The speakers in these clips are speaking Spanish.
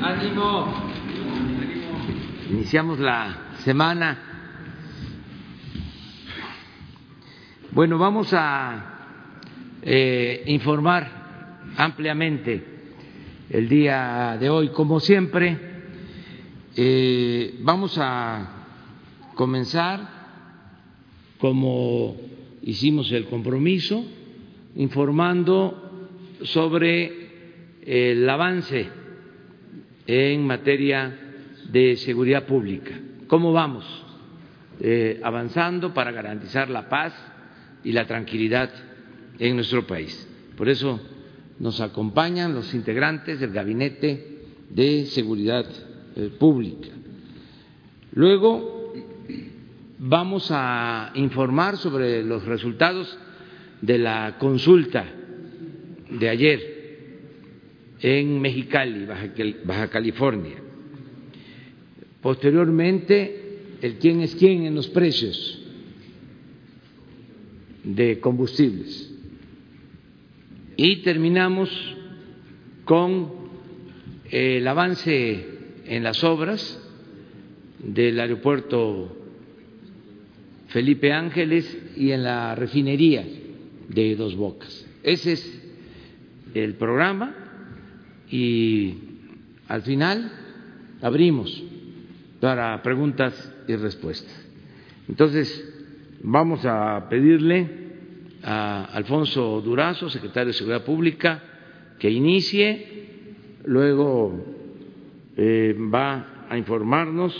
Ánimo. Iniciamos la semana. Bueno, vamos a eh, informar ampliamente el día de hoy. Como siempre, eh, vamos a comenzar como hicimos el compromiso, informando sobre el avance en materia de seguridad pública. ¿Cómo vamos? Eh, avanzando para garantizar la paz y la tranquilidad en nuestro país. Por eso nos acompañan los integrantes del Gabinete de Seguridad eh, Pública. Luego vamos a informar sobre los resultados de la consulta de ayer en Mexicali, Baja California. Posteriormente, el quién es quién en los precios de combustibles. Y terminamos con el avance en las obras del aeropuerto Felipe Ángeles y en la refinería de Dos Bocas. Ese es el programa y al final abrimos para preguntas y respuestas. Entonces, vamos a pedirle a Alfonso Durazo, secretario de Seguridad Pública, que inicie, luego eh, va a informarnos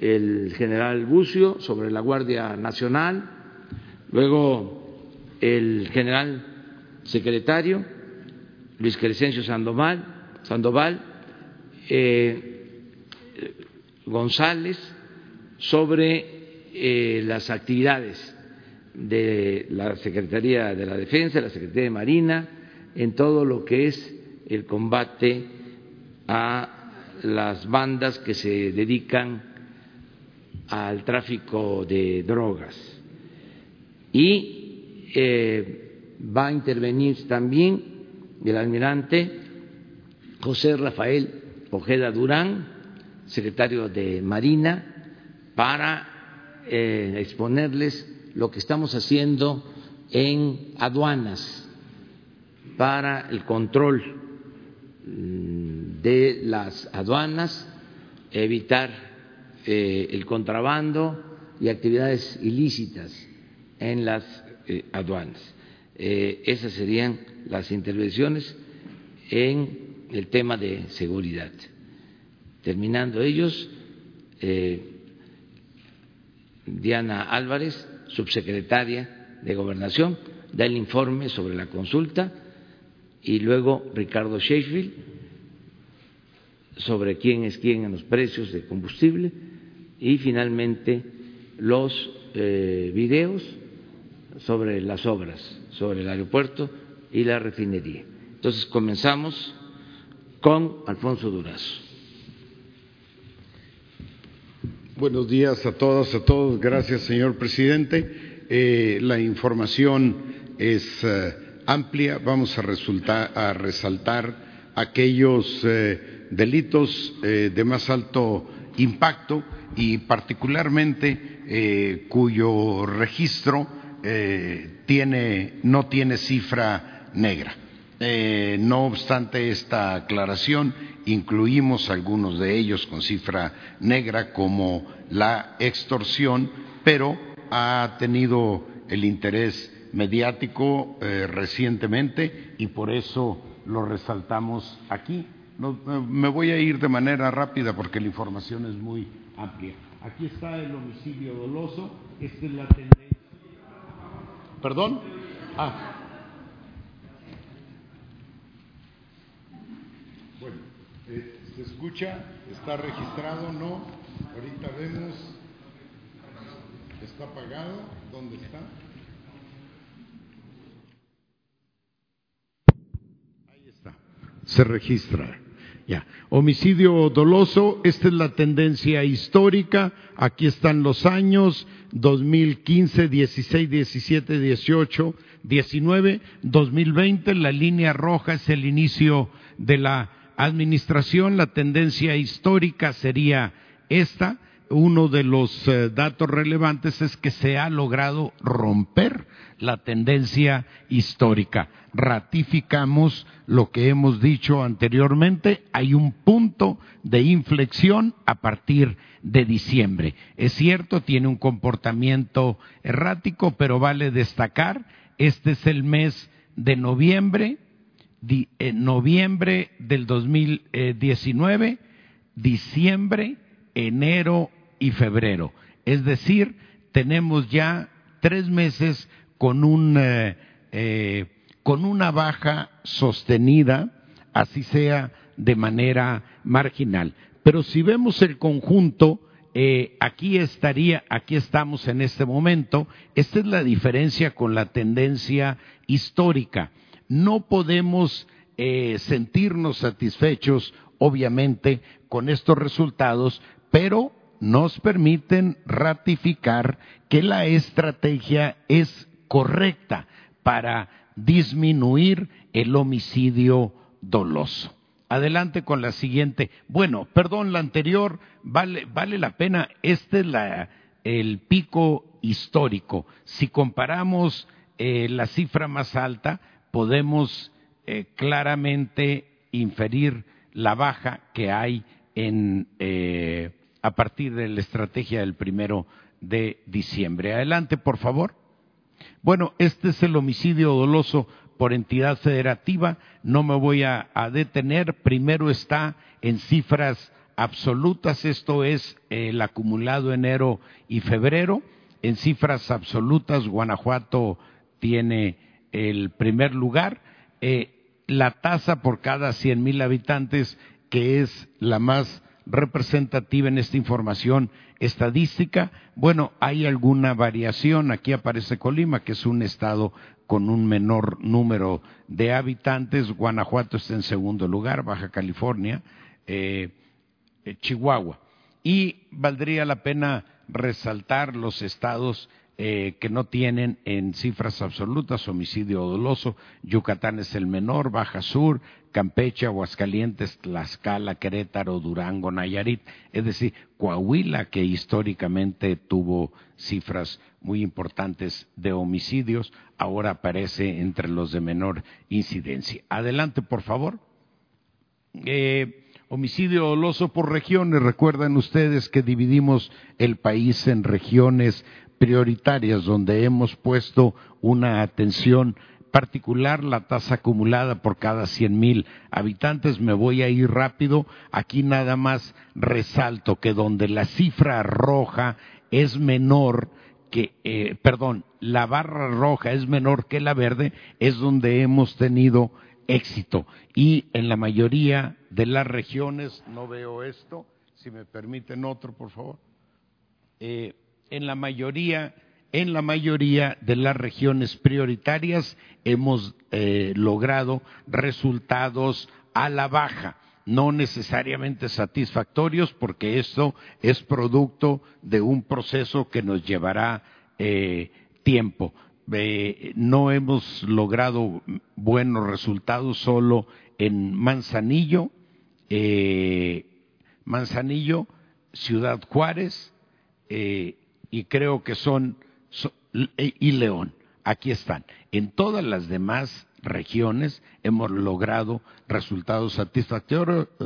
el general Bucio sobre la Guardia Nacional, luego el general secretario Luis Crescencio Sandoval, Sandoval eh, González sobre eh, las actividades de la Secretaría de la Defensa, la Secretaría de Marina, en todo lo que es el combate a las bandas que se dedican al tráfico de drogas. Y eh, va a intervenir también el almirante José Rafael Ojeda Durán, secretario de Marina, para eh, exponerles lo que estamos haciendo en aduanas para el control mm, de las aduanas, evitar eh, el contrabando y actividades ilícitas en las eh, aduanas. Esas serían las intervenciones en el tema de seguridad. Terminando ellos, Diana Álvarez, subsecretaria de Gobernación, da el informe sobre la consulta y luego Ricardo Sheffield sobre quién es quién en los precios de combustible y finalmente los eh, videos sobre las obras, sobre el aeropuerto y la refinería. Entonces comenzamos con Alfonso Durazo. Buenos días a todas, a todos. Gracias, señor presidente. Eh, la información es eh, amplia. Vamos a, resultar, a resaltar aquellos delitos de más alto impacto y particularmente eh, cuyo registro eh, tiene, no tiene cifra negra. Eh, no obstante esta aclaración, incluimos algunos de ellos con cifra negra como la extorsión, pero ha tenido el interés mediático recientemente y por eso lo resaltamos aquí. me voy a ir de manera rápida porque la información es muy amplia. Aquí está el homicidio doloso, esta es la tendencia. ¿Perdón? Ah. Bueno, eh, ¿se escucha? ¿Está registrado? No. Ahorita vemos. ¿Está apagado? ¿Dónde está? Ahí está. Se registra. Ya. Homicidio doloso, esta es la tendencia histórica. Aquí están los años 2015, 16, 17, 18, 19, 2020. La línea roja es el inicio de la administración la tendencia histórica sería esta. Uno de los eh, datos relevantes es que se ha logrado romper la tendencia histórica. Ratificamos lo que hemos dicho anteriormente, hay un punto de inflexión a partir de diciembre. Es cierto, tiene un comportamiento errático, pero vale destacar, este es el mes de noviembre, noviembre del 2019, diciembre, enero y febrero. Es decir, tenemos ya tres meses con, un, eh, eh, con una baja sostenida, así sea de manera marginal. Pero si vemos el conjunto, aquí estaría, aquí estamos en este momento. Esta es la diferencia con la tendencia histórica. No podemos eh, sentirnos satisfechos, obviamente, con estos resultados, pero nos permiten ratificar que la estrategia es correcta para disminuir el homicidio doloso. Adelante con la siguiente. Bueno, perdón, la anterior vale, vale la pena. Este es la, el pico histórico. Si comparamos eh, la cifra más alta, podemos eh, claramente inferir la baja que hay en, eh, a partir de la estrategia del primero de diciembre. Adelante, por favor. Bueno, este es el homicidio doloso por entidad federativa. No me voy a, detener. Primero está en cifras absolutas. Esto es el acumulado enero y febrero. En cifras absolutas, Guanajuato tiene el primer lugar. Eh, la tasa por cada 100 mil habitantes, que es la más representativa en esta información estadística. Bueno, hay alguna variación. Aquí aparece Colima, que es un estado con un menor número de habitantes. Guanajuato está en segundo lugar, Baja California, eh, eh, Chihuahua. Y valdría la pena resaltar los estados eh, que no tienen en cifras absolutas homicidio doloso. Yucatán es el menor, Baja Sur, Campeche, Aguascalientes, Tlaxcala, Querétaro, Durango, Nayarit. Es decir, Coahuila, que históricamente tuvo cifras muy importantes de homicidios, ahora aparece entre los de menor incidencia. Adelante, por favor. Eh, homicidio doloso por regiones. Recuerdan ustedes que dividimos el país en regiones prioritarias donde hemos puesto una atención particular la tasa acumulada por cada cien mil habitantes. Me voy a ir rápido. Aquí nada más resalto que donde la cifra roja es menor que, eh, perdón, la barra roja es menor que la verde, es donde hemos tenido éxito. Y en la mayoría de las regiones, no veo esto, si me permiten otro, por favor. Eh, en la mayoría, en la mayoría de las regiones prioritarias hemos eh, logrado resultados a la baja, no necesariamente satisfactorios, porque esto es producto de un proceso que nos llevará eh, tiempo. Eh, no hemos logrado buenos resultados solo en Manzanillo, Manzanillo, Ciudad Juárez, y creo que son, y León, aquí están. En todas las demás regiones hemos logrado resultados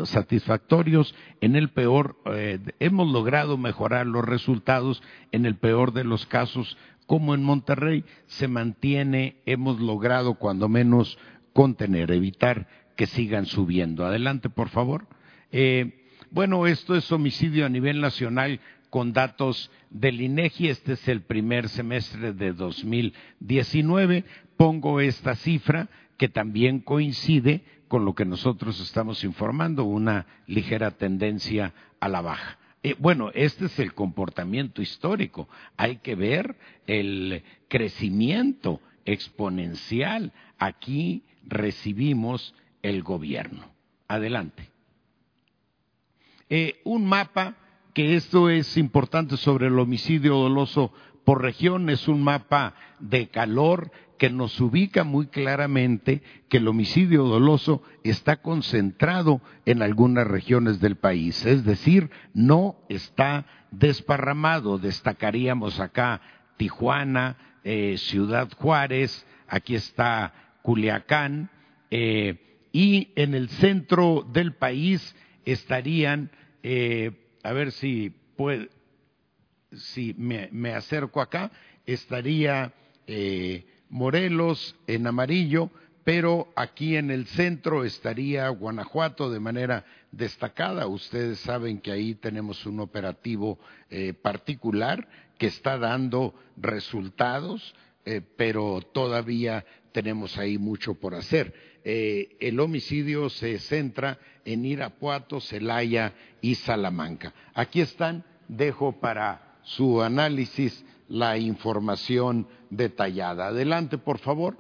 satisfactorios, en el peor, eh, hemos logrado mejorar los resultados en el peor de los casos, como en Monterrey se mantiene, hemos logrado cuando menos contener, evitar que sigan subiendo. Adelante, por favor. Eh, bueno, esto es homicidio a nivel nacional con datos del INEGI. Este es el primer semestre de 2019. Pongo esta cifra que también coincide con lo que nosotros estamos informando, una ligera tendencia a la baja. Eh, bueno, este es el comportamiento histórico. Hay que ver el crecimiento exponencial. Aquí recibimos el gobierno. Adelante. Eh, un mapa que esto es importante sobre el homicidio doloso por región, es un mapa de calor que nos ubica muy claramente que el homicidio doloso está concentrado en algunas regiones del país, es decir, no está desparramado. Destacaríamos acá Tijuana, eh, Ciudad Juárez, aquí está Culiacán, eh, y en el centro del país estarían, eh, a ver si si me, acerco acá, estaría Morelos en amarillo, pero aquí en el centro estaría Guanajuato de manera destacada. Ustedes saben que ahí tenemos un operativo eh, particular que está dando resultados, eh, pero todavía tenemos ahí mucho por hacer. Eh, el homicidio se centra en Irapuato, Celaya y Salamanca. Aquí están, dejo para su análisis la información detallada. Adelante, por favor.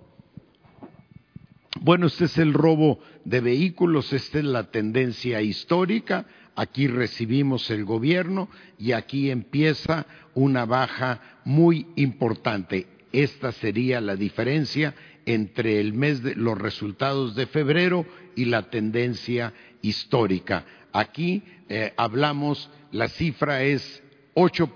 Bueno, este es el robo de vehículos, esta es la tendencia histórica. Aquí recibimos el gobierno y aquí empieza una baja muy importante. Esta sería la diferencia entre el mes de los resultados de febrero y la tendencia histórica. Aquí eh, hablamos, la cifra es 8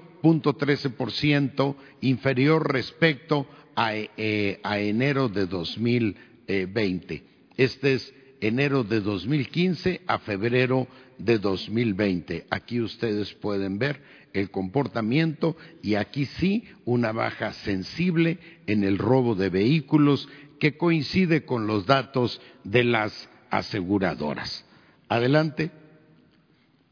ciento inferior respecto a, eh, a enero de 2020. Este es enero de 2015 a febrero de 2020. Aquí ustedes pueden ver el comportamiento y aquí sí una baja sensible en el robo de vehículos que coincide con los datos de las aseguradoras. Adelante.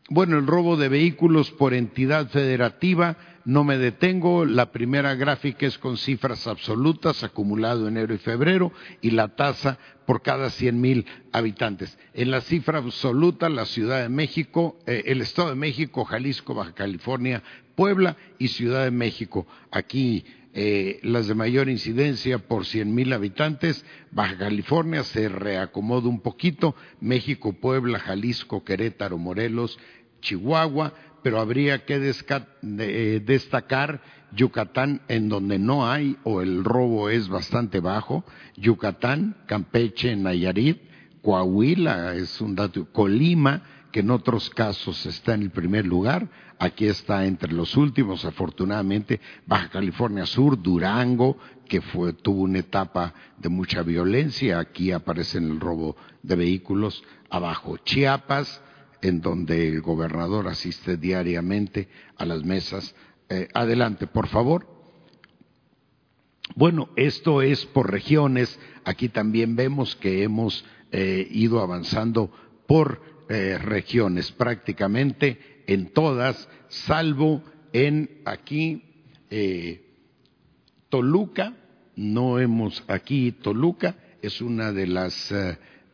Bueno, el robo de vehículos por entidad federativa, no me detengo. La primera gráfica es con cifras absolutas, acumulado enero y febrero, y la tasa por cada cien mil habitantes. En la cifra absoluta, la Ciudad de México, eh, el Estado de México, Jalisco, Baja California, Puebla y Ciudad de México. Aquí eh, las de mayor incidencia por cien mil habitantes, Baja California se reacomoda un poquito, México, Puebla, Jalisco, Querétaro, Morelos, Chihuahua, pero habría que eh, destacar Yucatán en donde no hay o el robo es bastante bajo, Yucatán, Campeche, Nayarit, Coahuila es un dato, Colima, que en otros casos está en el primer lugar, aquí está entre los últimos, afortunadamente, Baja California Sur, Durango, que fue, tuvo una etapa de mucha violencia, aquí aparece el robo de vehículos, abajo. Chiapas, en donde el gobernador asiste diariamente a las mesas. Eh, adelante, por favor. Bueno, esto es por regiones. Aquí también vemos que hemos eh, ido avanzando por eh, regiones, prácticamente en todas, salvo en aquí Toluca, no hemos aquí Toluca, es una de las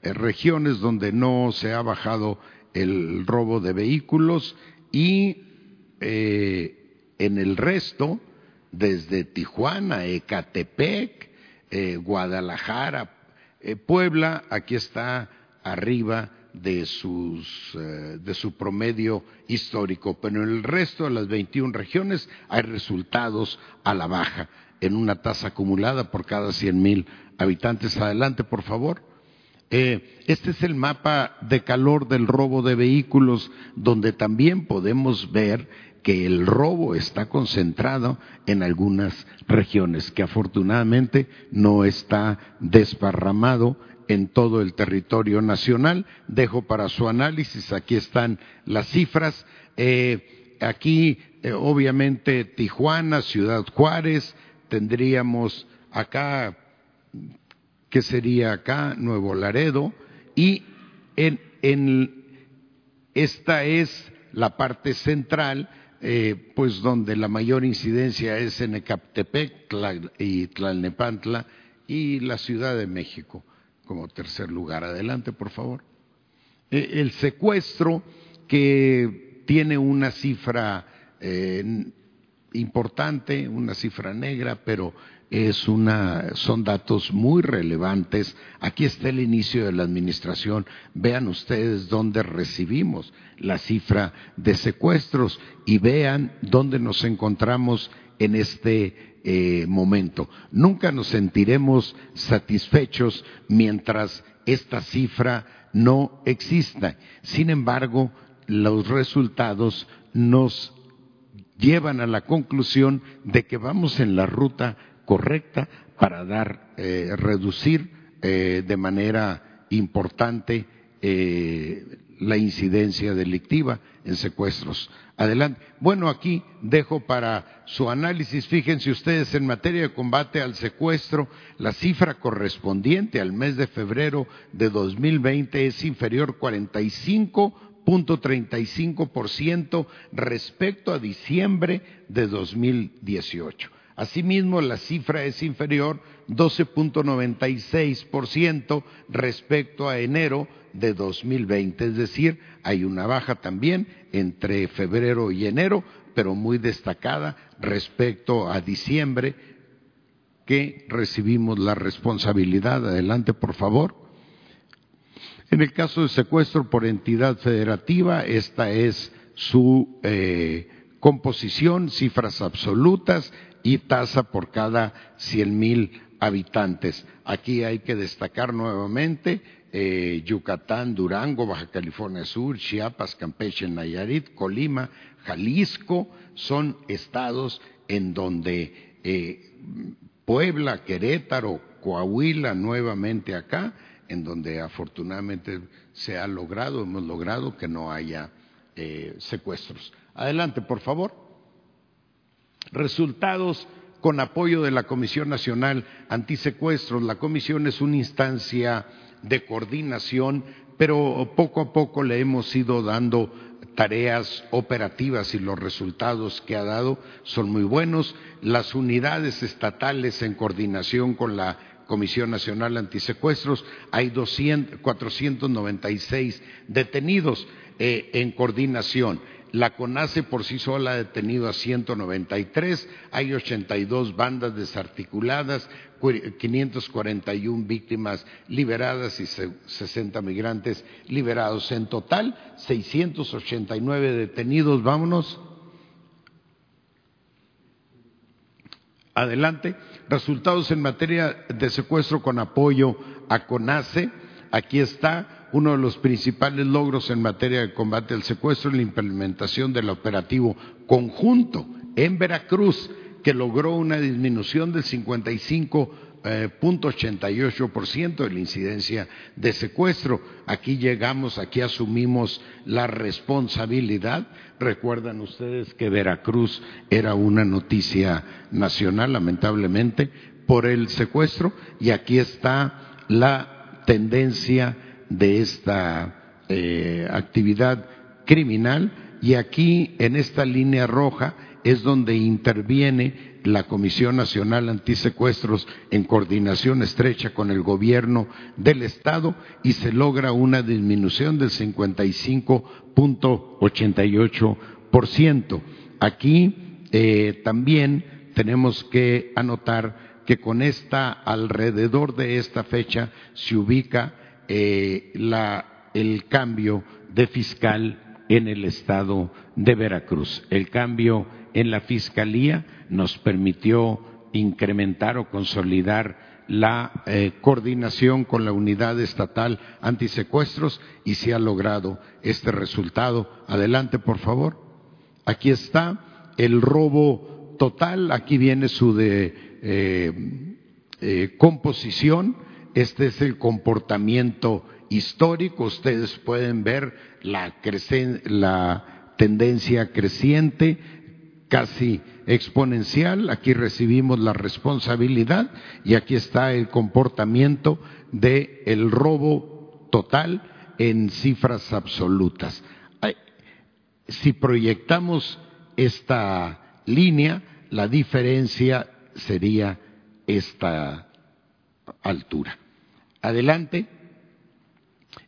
regiones donde no se ha bajado el robo de vehículos y en el resto, desde Tijuana, Ecatepec, Guadalajara, Puebla, aquí está arriba de, sus, eh, de su promedio histórico, pero en el resto de las 21 regiones hay resultados a la baja, en una tasa acumulada por cada 100 mil habitantes. Adelante, por favor. Eh, este es el mapa de calor del robo de vehículos, donde también podemos ver que el robo está concentrado en algunas regiones, que afortunadamente no está desparramado en todo el territorio nacional. Dejo para su análisis, aquí están las cifras. Eh, aquí, eh, obviamente, Tijuana, Ciudad Juárez, tendríamos acá, ¿qué sería acá? Nuevo Laredo. Y en, esta es la parte central, eh, pues donde la mayor incidencia es en Ecaptepec y Tlalnepantla y la Ciudad de México como tercer lugar. Adelante, por favor. E, el secuestro que tiene una cifra eh, importante, una cifra negra, pero, son datos muy relevantes. Aquí está el inicio de la administración. Vean ustedes dónde recibimos la cifra de secuestros y vean dónde nos encontramos en este eh, momento. Nunca nos sentiremos satisfechos mientras esta cifra no exista. Sin embargo, los resultados nos llevan a la conclusión de que vamos en la ruta correcta para dar, eh, reducir eh, de manera importante eh, la incidencia delictiva en secuestros. Adelante. Bueno, aquí dejo para su análisis, fíjense ustedes, en materia de combate al secuestro, la cifra correspondiente al mes de febrero de 2020 es inferior 45.35% respecto a diciembre de 2018. Asimismo, la cifra es inferior 12.96% respecto a enero de 2020. Es decir, hay una baja también entre febrero y enero, pero muy destacada respecto a diciembre, que recibimos la responsabilidad. Adelante, por favor. En el caso de secuestro por entidad federativa, esta es su eh, composición, cifras absolutas y tasa por cada cien mil habitantes. Aquí hay que destacar nuevamente eh, Yucatán, Durango, Baja California Sur, Chiapas, Campeche, Nayarit, Colima, Jalisco, son estados en donde eh, Puebla, Querétaro, Coahuila, nuevamente acá, en donde afortunadamente se ha logrado, hemos logrado que no haya eh, secuestros. Adelante, por favor resultados con apoyo de la Comisión Nacional Antisecuestros. La comisión es una instancia de coordinación, pero poco a poco le hemos ido dando tareas operativas y los resultados que ha dado son muy buenos. Las unidades estatales en coordinación con la Comisión Nacional Antisecuestros, hay 496 detenidos eh, en coordinación. La CONACE por sí sola ha detenido a 193, hay 82 bandas desarticuladas, 541 víctimas liberadas y 60 migrantes liberados. En total, 689 detenidos. Vámonos. Adelante. Resultados en materia de secuestro con apoyo a CONACE. Aquí está uno de los principales logros en materia de combate al secuestro es la implementación del operativo conjunto en Veracruz, que logró una disminución del 55.88% eh, de la incidencia de secuestro. Aquí llegamos, aquí asumimos la responsabilidad. Recuerdan ustedes que Veracruz era una noticia nacional, lamentablemente, por el secuestro, y aquí está la tendencia de esta eh, actividad criminal y aquí en esta línea roja es donde interviene la Comisión Nacional Antisecuestros en coordinación estrecha con el gobierno del Estado y se logra una disminución del 55.88%. Aquí eh, también tenemos que anotar que con esta, alrededor de esta fecha, se ubica eh, el cambio de fiscal en el estado de Veracruz. El cambio en la fiscalía nos permitió incrementar o consolidar la eh, coordinación con la unidad estatal antisecuestros y se ha logrado este resultado. Adelante, por favor. Aquí está el robo total, aquí viene su eh, composición este es el comportamiento histórico. Ustedes pueden ver la, tendencia creciente, casi exponencial. Aquí recibimos la responsabilidad y aquí está el comportamiento del robo total en cifras absolutas. Si proyectamos esta línea, la diferencia sería esta altura. Adelante.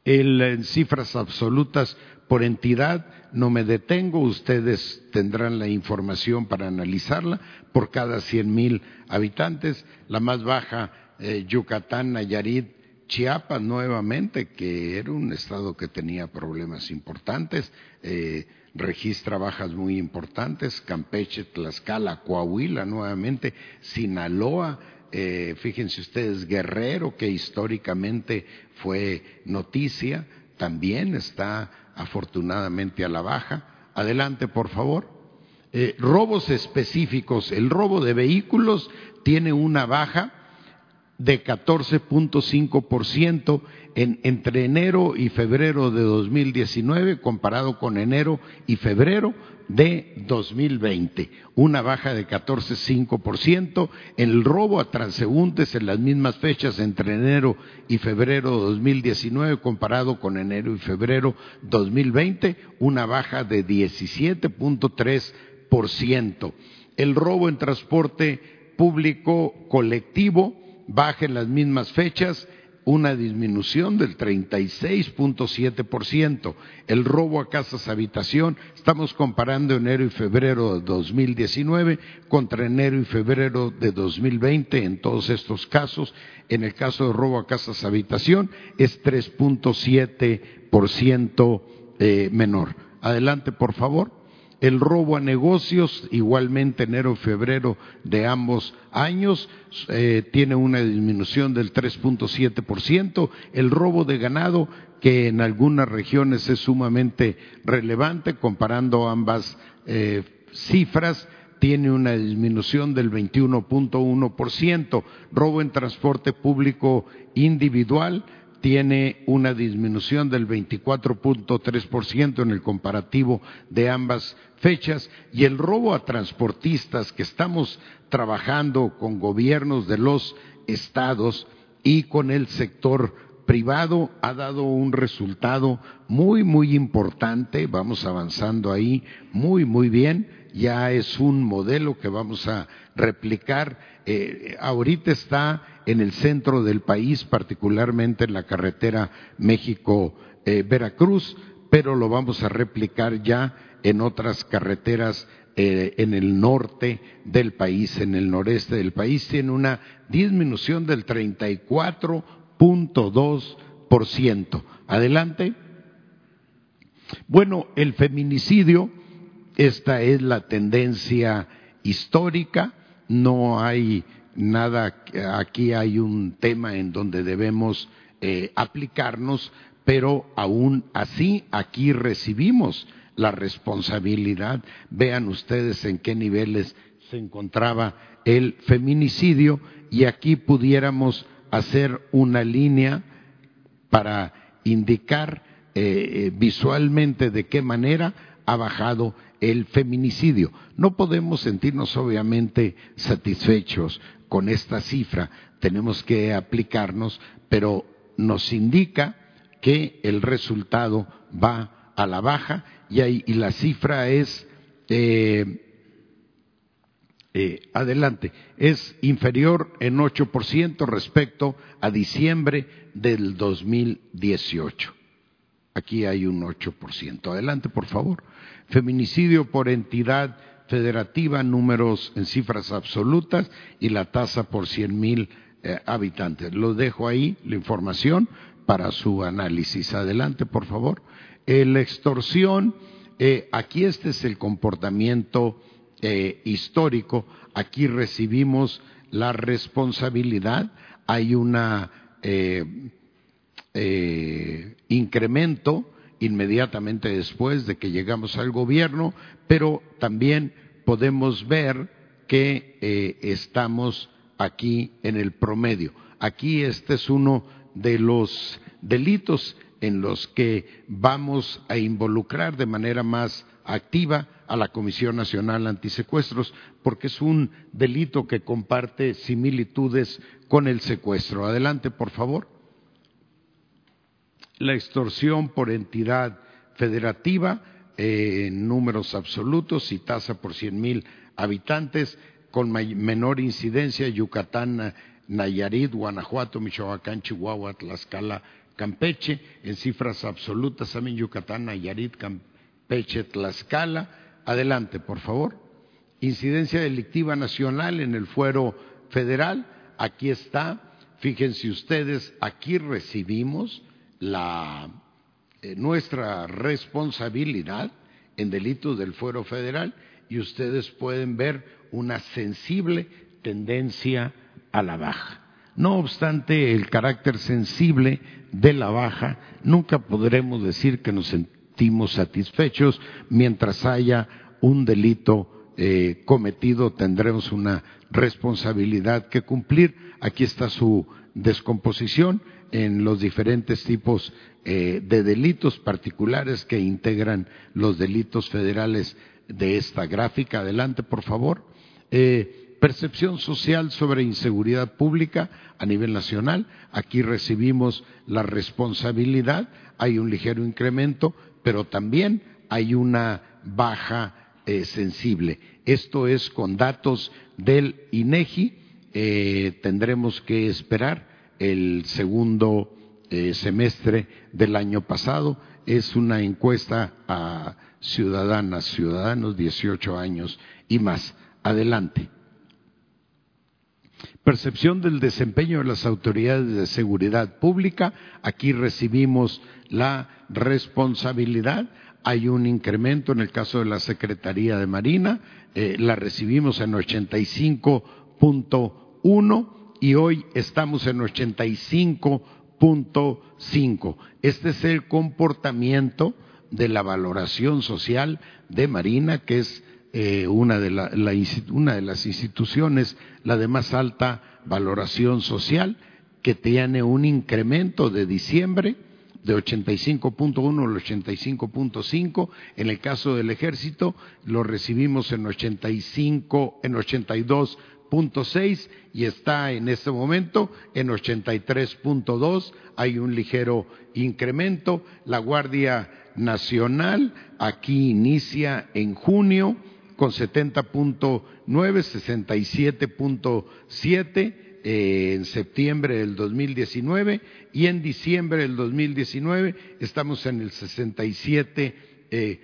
en cifras absolutas por entidad, no me detengo, ustedes tendrán la información para analizarla por cada cien mil habitantes. La más baja, eh, Yucatán, Nayarit, Chiapas nuevamente, que era un estado que tenía problemas importantes, eh, registra bajas muy importantes, Campeche, Tlaxcala, Coahuila nuevamente, Sinaloa, eh, fíjense ustedes, Guerrero, que históricamente fue noticia, también está afortunadamente a la baja. Adelante, por favor. Eh, robos específicos. El robo de vehículos tiene una baja de 14.5% en, entre enero y febrero de 2019 comparado con enero y febrero de 2020, una baja de 14,5%. En el robo a transeúntes en las mismas fechas entre enero y febrero de 2019 comparado con enero y febrero 2020, una baja de 17.3%. El robo en transporte público colectivo baja en las mismas fechas una disminución del 36.7%. El robo a casas habitación, estamos comparando enero y febrero de 2019 contra enero y febrero de 2020 en todos estos casos. En el caso de robo a casas habitación es 3.7% eh, menor. Adelante, por favor. El robo a negocios, igualmente enero y febrero de ambos años, eh, tiene una disminución del 3.7%. El robo de ganado, que en algunas regiones es sumamente relevante, comparando ambas eh, cifras, tiene una disminución del 21.1%. Robo en transporte público individual, tiene una disminución del 24.3% en el comparativo de ambas fechas y el robo a transportistas que estamos trabajando con gobiernos de los estados y con el sector privado ha dado un resultado muy, muy importante. Vamos avanzando ahí muy, muy bien. Ya es un modelo que vamos a replicar. Eh, ahorita está en el centro del país, particularmente en la carretera México-Veracruz, pero lo vamos a replicar ya en otras carreteras eh, en el norte del país, en el noreste del país, tiene una disminución del 34.2%. Adelante. Bueno, el feminicidio, esta es la tendencia histórica, no hay nada, aquí hay un tema en donde debemos eh, aplicarnos, pero aún así aquí recibimos la responsabilidad. Vean ustedes en qué niveles se encontraba el feminicidio y aquí pudiéramos hacer una línea para indicar eh, visualmente de qué manera ha bajado el feminicidio. No podemos sentirnos obviamente satisfechos con esta cifra, tenemos que aplicarnos, pero nos indica que el resultado va a la baja y, la cifra es, eh, eh, adelante, es inferior en 8% respecto a diciembre del 2018. Aquí hay un 8%. Adelante, por favor. Feminicidio por entidad federativa, números en cifras absolutas y la tasa por cien mil eh, habitantes. Lo dejo ahí, la información, para su análisis. Adelante, por favor. Eh, la extorsión, eh, aquí este es el comportamiento histórico, aquí recibimos la responsabilidad, hay un incremento inmediatamente después de que llegamos al gobierno, pero también podemos ver que eh, estamos aquí en el promedio. Aquí este es uno de los delitos en los que vamos a involucrar de manera más activa a la Comisión Nacional Antisecuestros, porque es un delito que comparte similitudes con el secuestro. Adelante, por favor la extorsión por entidad federativa eh, en números absolutos y tasa por cien mil habitantes, con menor incidencia Yucatán, Nayarit, Guanajuato, Michoacán, Chihuahua, Tlaxcala, Campeche, en cifras absolutas también Yucatán, Nayarit, Campeche, Tlaxcala. Adelante, por favor. Incidencia delictiva nacional en el fuero federal. Aquí está. Fíjense ustedes, aquí recibimos la, eh, nuestra responsabilidad en delitos del fuero federal y ustedes pueden ver una sensible tendencia a la baja. No obstante el carácter sensible de la baja, nunca podremos decir que nos sentimos satisfechos mientras haya un delito eh, cometido, tendremos una responsabilidad que cumplir. Aquí está su descomposición en los diferentes tipos eh, de delitos particulares que integran los delitos federales de esta gráfica. Adelante, por favor. Eh, Percepción social sobre inseguridad pública a nivel nacional. Aquí recibimos la responsabilidad, hay un ligero incremento, pero también hay una baja eh, sensible. Esto es con datos del INEGI. Eh, tendremos que esperar el segundo eh, semestre del año pasado. Es una encuesta a ciudadanas, ciudadanos 18 años y más. Adelante. Percepción del desempeño de las autoridades de seguridad pública. Aquí recibimos la responsabilidad. Hay un incremento en el caso de la Secretaría de Marina. Eh, la recibimos en 85.1 y hoy estamos en 85.5. Este es el comportamiento de la valoración social de Marina, que es eh, una, de una de las instituciones, la de más alta valoración social, que tiene un incremento de diciembre de 85.1 al 85.5. En el caso del ejército lo recibimos en 85, en 82.6 y está en este momento en 83.2. Hay un ligero incremento. La Guardia Nacional aquí inicia en junio con 70.9, 67.7 eh, en septiembre del 2019 y en diciembre del 2019 estamos en el 67.9. Eh,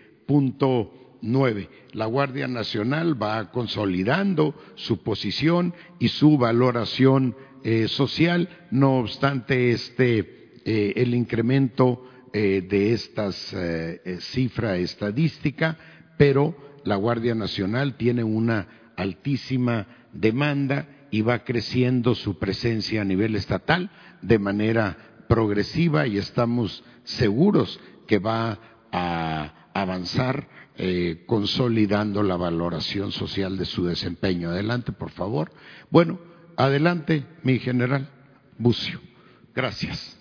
La Guardia Nacional va consolidando su posición y su valoración eh, social, no obstante este, eh, el incremento de esta cifra estadística, pero la Guardia Nacional tiene una altísima demanda y va creciendo su presencia a nivel estatal de manera progresiva y estamos seguros que va a avanzar eh, consolidando la valoración social de su desempeño. Adelante, por favor. Bueno, adelante, mi general Bucio. Gracias.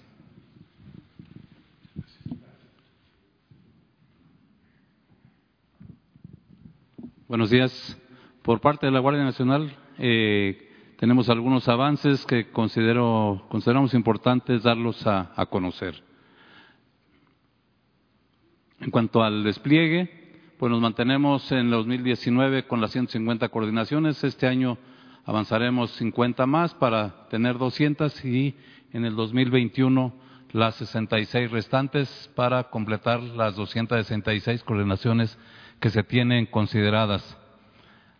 Buenos días. Por parte de la Guardia Nacional eh, tenemos algunos avances que considero, consideramos importantes darlos a, conocer. En cuanto al despliegue, pues nos mantenemos en el 2019 con las 150 coordinaciones. Este año avanzaremos 50 más para tener 200 y en el 2021 las 66 restantes para completar las 266 coordinaciones que se tienen consideradas.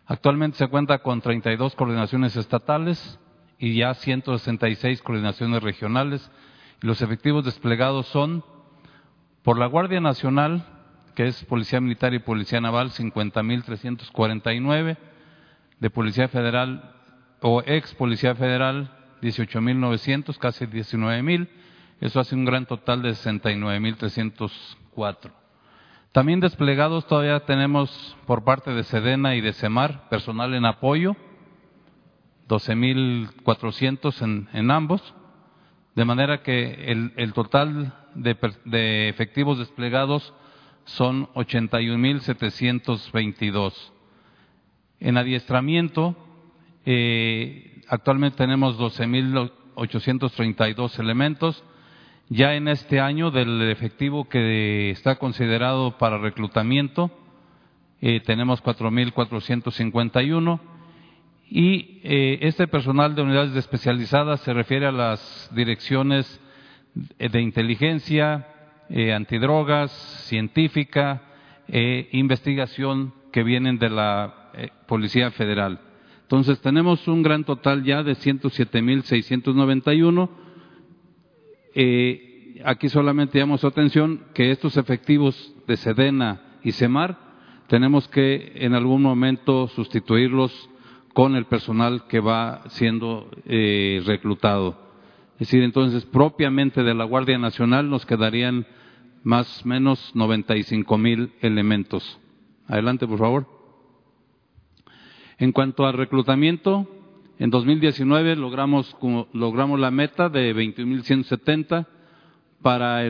Actualmente se cuenta con 32 coordinaciones estatales y ya 166 coordinaciones regionales. Los efectivos desplegados son, por la Guardia Nacional, que es Policía Militar y Policía Naval, 50.349, de Policía Federal o ex Policía Federal, 18.900, casi 19.000. Eso hace un gran total de 69.304. También desplegados todavía tenemos por parte de Sedena y de Semar personal en apoyo, 12.400 en, en ambos, de manera que el, total de, efectivos desplegados son 81.722. En adiestramiento, eh, actualmente tenemos 12.832 elementos, ya en este año del efectivo que está considerado para reclutamiento, eh, tenemos 4.451 y eh, este personal de unidades especializadas se refiere a las direcciones de inteligencia, eh, antidrogas, científica, e investigación que vienen de la eh, Policía Federal. Entonces tenemos un gran total ya de 107.691. Eh, aquí solamente damos atención que estos efectivos de Sedena y Semar tenemos que en algún momento sustituirlos con el personal que va siendo eh, reclutado. Es decir, entonces propiamente de la Guardia Nacional nos quedarían más o menos 95 mil elementos. Adelante, por favor. En cuanto al reclutamiento, en 2019 logramos, logramos la meta de 21.170. Para,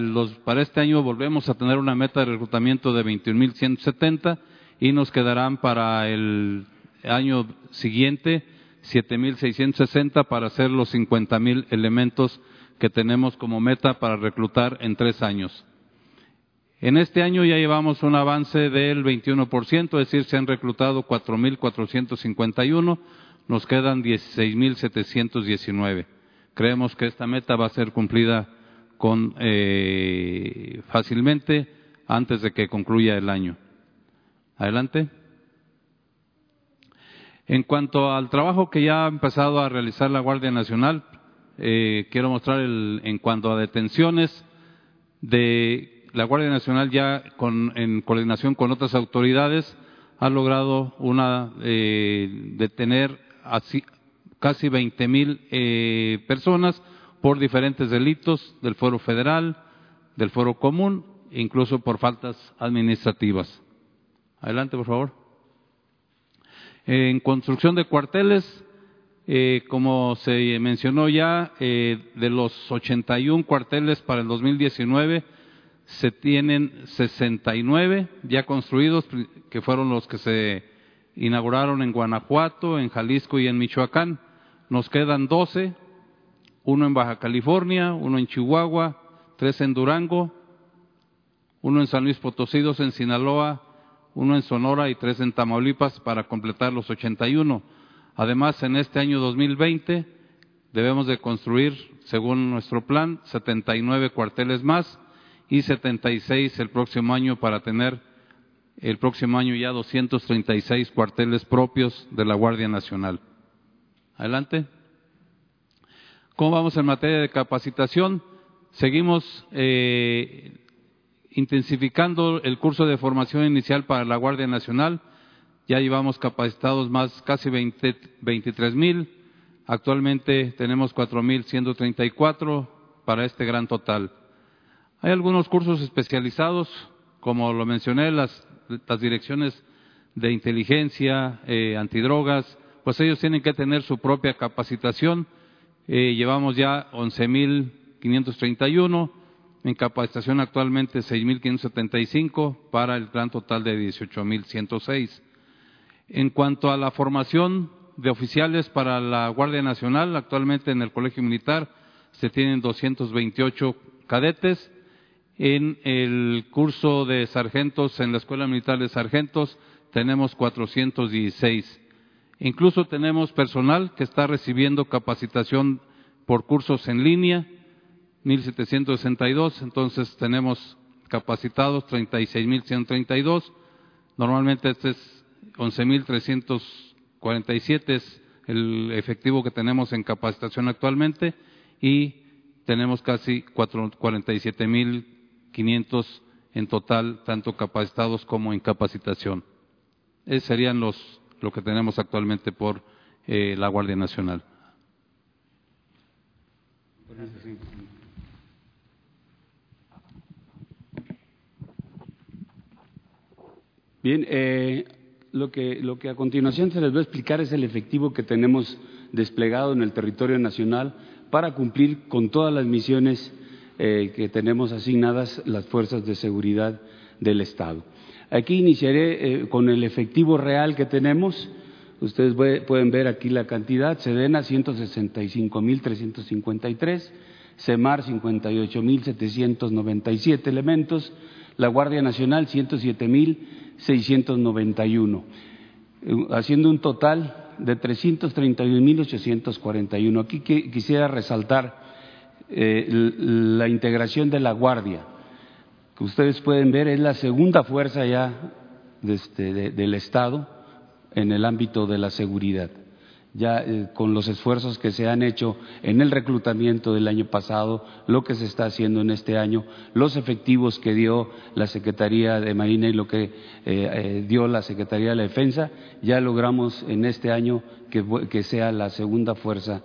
para este año volvemos a tener una meta de reclutamiento de 21.170 y nos quedarán para el año siguiente 7.660 para hacer los 50.000 elementos que tenemos como meta para reclutar en tres años. En este año ya llevamos un avance del 21%, es decir, se han reclutado 4.451, nos quedan 16.719. Creemos que esta meta va a ser cumplida con, eh, fácilmente antes de que concluya el año. Adelante. En cuanto al trabajo que ya ha empezado a realizar la Guardia Nacional, eh, quiero mostrar el, en cuanto a detenciones de la Guardia Nacional ya en coordinación con otras autoridades ha logrado una eh, detener casi 20 mil eh, personas por diferentes delitos del Foro Federal, del Foro Común, incluso por faltas administrativas. Adelante, por favor. En construcción de cuarteles, eh, como se mencionó ya, de los 81 cuarteles para el 2019, se tienen 69 ya construidos, que fueron los que se inauguraron en Guanajuato, en Jalisco y en Michoacán. Nos quedan 12, uno en Baja California, uno en Chihuahua, tres en Durango, uno en San Luis Potosí, dos en Sinaloa, uno en Sonora y tres en Tamaulipas para completar los 81. Además, en este año 2020 debemos de construir, según nuestro plan, 79 cuarteles más y 76 el próximo año para tener el próximo año ya 236 cuarteles propios de la Guardia Nacional. Adelante. ¿Cómo vamos en materia de capacitación? Seguimos eh, intensificando el curso de formación inicial para la Guardia Nacional. Ya llevamos capacitados más casi 20, 23 mil. Actualmente tenemos 4.134 para este gran total. Hay algunos cursos especializados, como lo mencioné, las, direcciones de inteligencia, eh, antidrogas, pues ellos tienen que tener su propia capacitación. Eh, llevamos ya 11.531, en capacitación actualmente 6.575 para el gran total de 18.106. En cuanto a la formación de oficiales para la Guardia Nacional, actualmente en el Colegio Militar se tienen 228 cadetes en el curso de sargentos, en la Escuela Militar de Sargentos, tenemos 416. Incluso tenemos personal que está recibiendo capacitación por cursos en línea, 1762, entonces tenemos capacitados 36.132. Normalmente este es 11.347 es el efectivo que tenemos en capacitación actualmente y tenemos casi 47.000 500 en total, tanto capacitados como en capacitación. Esos serían los, lo que tenemos actualmente por eh, la Guardia Nacional. Bien, eh, lo, que, lo que a continuación se les va a explicar es el efectivo que tenemos desplegado en el territorio nacional para cumplir con todas las misiones eh, que tenemos asignadas las fuerzas de seguridad del Estado. Aquí iniciaré eh, con el efectivo real que tenemos. Ustedes pueden ver aquí la cantidad. Sedena 165.353, Semar 58.797 elementos, la Guardia Nacional 107.691, eh, haciendo un total de 331.841. Aquí quisiera resaltar la integración de la Guardia, que ustedes pueden ver es la segunda fuerza ya este, del Estado en el ámbito de la seguridad. Ya eh, con los esfuerzos que se han hecho en el reclutamiento del año pasado, lo que se está haciendo en este año, los efectivos que dio la Secretaría de Marina y lo que eh, eh, dio la Secretaría de la Defensa, ya logramos en este año que, sea la segunda fuerza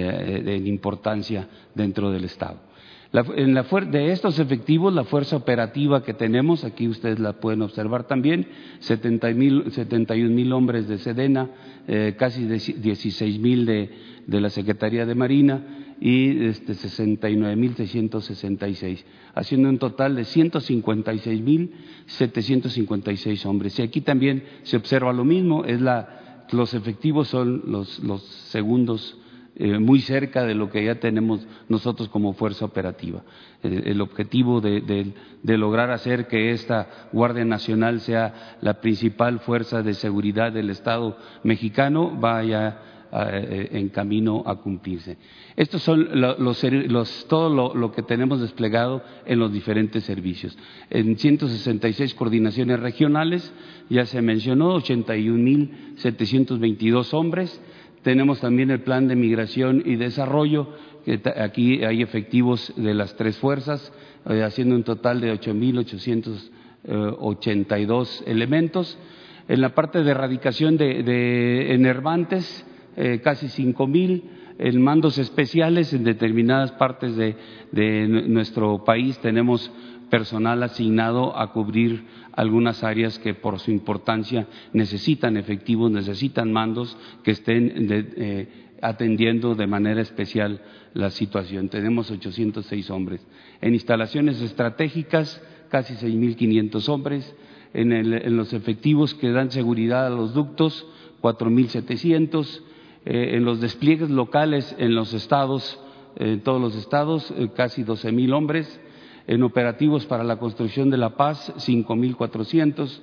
en importancia dentro del Estado en la, de estos efectivos, la fuerza operativa que tenemos, aquí ustedes la pueden observar también, 71 mil hombres de Sedena, eh, casi 16 mil de, de, la Secretaría de Marina y este, 69 mil 666, haciendo un total de 156 mil 756 hombres. Y aquí también se observa lo mismo, es la, los efectivos son los, los segundos eh, muy cerca de lo que ya tenemos nosotros como fuerza operativa. el objetivo de, lograr hacer que esta Guardia Nacional sea la principal fuerza de seguridad del Estado mexicano vaya eh, en camino a cumplirse. Estos son los, todo lo, lo, que tenemos desplegado en los diferentes servicios. En 166 coordinaciones regionales, ya se mencionó, 81.722 hombres, tenemos también el plan de migración y desarrollo, que aquí hay efectivos de las tres fuerzas, eh, haciendo un total de 8.882 elementos. En la parte de erradicación de, enervantes, eh, casi 5.000. En mandos especiales, en determinadas partes de nuestro país tenemos personal asignado a cubrir algunas áreas que por su importancia necesitan efectivos, necesitan mandos que estén eh, atendiendo de manera especial la situación. Tenemos 806 hombres. En instalaciones estratégicas, casi 6.500 hombres. En, en, los efectivos que dan seguridad a los ductos, 4.700. Eh, en los despliegues locales en los estados, en todos los estados, eh, casi 12.000 hombres en operativos para la construcción de la paz, 5.400,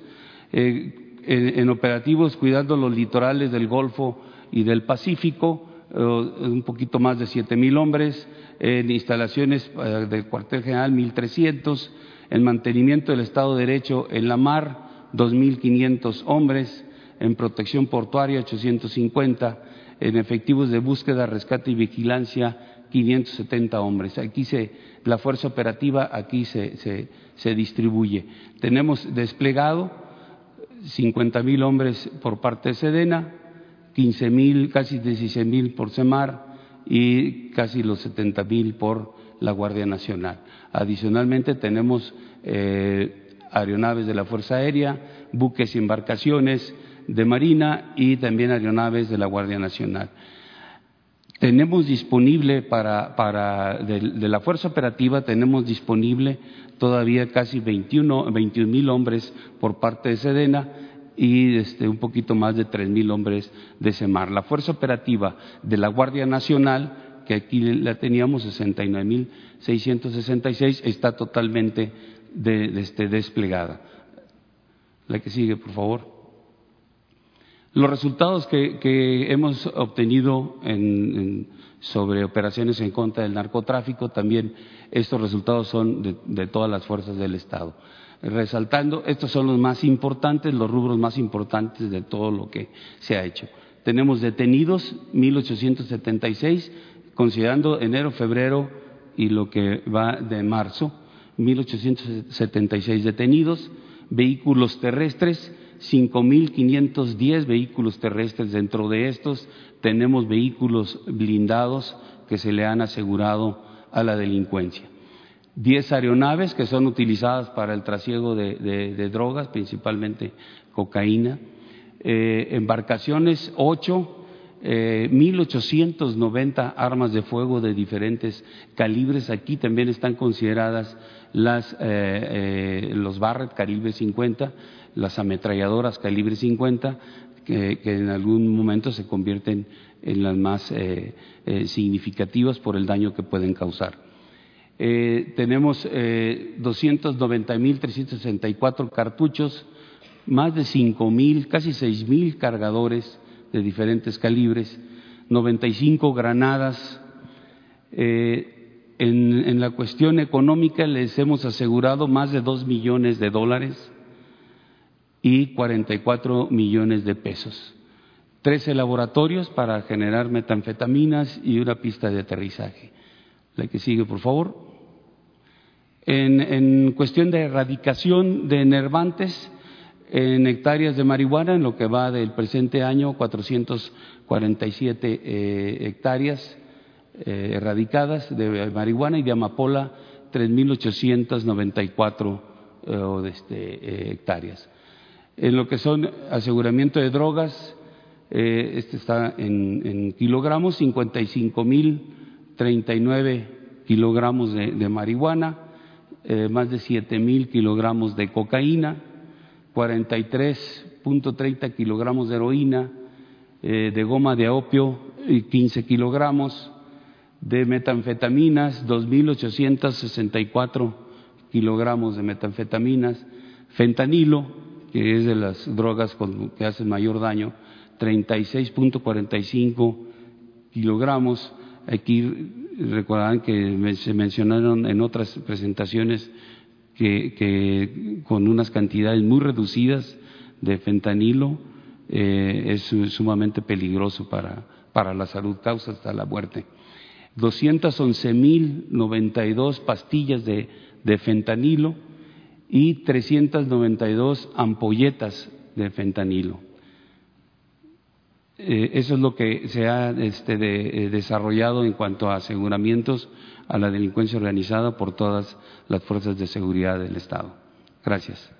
eh, en, en, operativos cuidando los litorales del Golfo y del Pacífico, eh, un poquito más de 7.000 hombres, en instalaciones eh, del cuartel general, 1.300, en mantenimiento del Estado de Derecho en la mar, 2.500 hombres, en protección portuaria, 850, en efectivos de búsqueda, rescate y vigilancia, 570 hombres. Aquí se, la fuerza operativa aquí se, se, distribuye. Tenemos desplegado 50 mil hombres por parte de Sedena, 15 mil, casi 16 mil por Semar y casi los 70 mil por la Guardia Nacional. Adicionalmente tenemos eh, aeronaves de la Fuerza Aérea, buques y embarcaciones de Marina y también aeronaves de la Guardia Nacional. Tenemos disponible para, para de, la fuerza operativa, tenemos disponible todavía casi 21 mil hombres por parte de Sedena y este, un poquito más de tres mil hombres de SEMAR. La fuerza operativa de la Guardia Nacional, que aquí la teníamos 69.666, está totalmente de, este, desplegada. La que sigue, por favor. Los resultados que, hemos obtenido sobre operaciones en contra del narcotráfico, también estos resultados son de, todas las fuerzas del Estado. Resaltando, estos son los más importantes, los rubros más importantes de todo lo que se ha hecho. Tenemos detenidos 1.876, considerando enero, febrero y lo que va de marzo, 1.876 detenidos, vehículos terrestres, 5.510 vehículos terrestres. Dentro de estos tenemos vehículos blindados que se le han asegurado a la delincuencia. Diez aeronaves que son utilizadas para el trasiego de, drogas, principalmente cocaína. Eh, embarcaciones, ocho. Eh, 1.890 armas de fuego de diferentes calibres. Aquí también están consideradas las, eh, eh los Barrett calibre 50, las ametralladoras calibre 50, que, en algún momento se convierten en las más eh, eh, significativas por el daño que pueden causar. Eh, tenemos eh, 290.364 cartuchos, más de 5.000, casi 6.000 cargadores de diferentes calibres, 95 granadas, en, la cuestión económica les hemos asegurado más de dos millones de dólares y 44 millones de pesos. Trece laboratorios para generar metanfetaminas y una pista de aterrizaje. La que sigue, por favor. En, cuestión de erradicación de enervantes, en hectáreas de marihuana, en lo que va del presente año, 447 eh, hectáreas eh, erradicadas de marihuana y de amapola, 3.894 eh, este, hectáreas. En lo que son aseguramiento de drogas, este está en, en kilogramos, 55.039 kilogramos de, marihuana, más de 7.000 kilogramos de cocaína, 43.30 kilogramos de heroína, eh, de goma de opio y 15 kilogramos, de metanfetaminas 2.864 kilogramos de metanfetaminas, fentanilo, que es de las drogas que hacen mayor daño, 36.45 kilogramos. Aquí recordarán que se mencionaron en otras presentaciones que, con unas cantidades muy reducidas de fentanilo eh, es sumamente peligroso para, para la salud, causa hasta la muerte. 211.092 pastillas de, de fentanilo y 392 ampolletas de fentanilo. Eh, eso es lo que se ha este, eh, desarrollado en cuanto a aseguramientos a la delincuencia organizada por todas las fuerzas de seguridad del Estado. Gracias.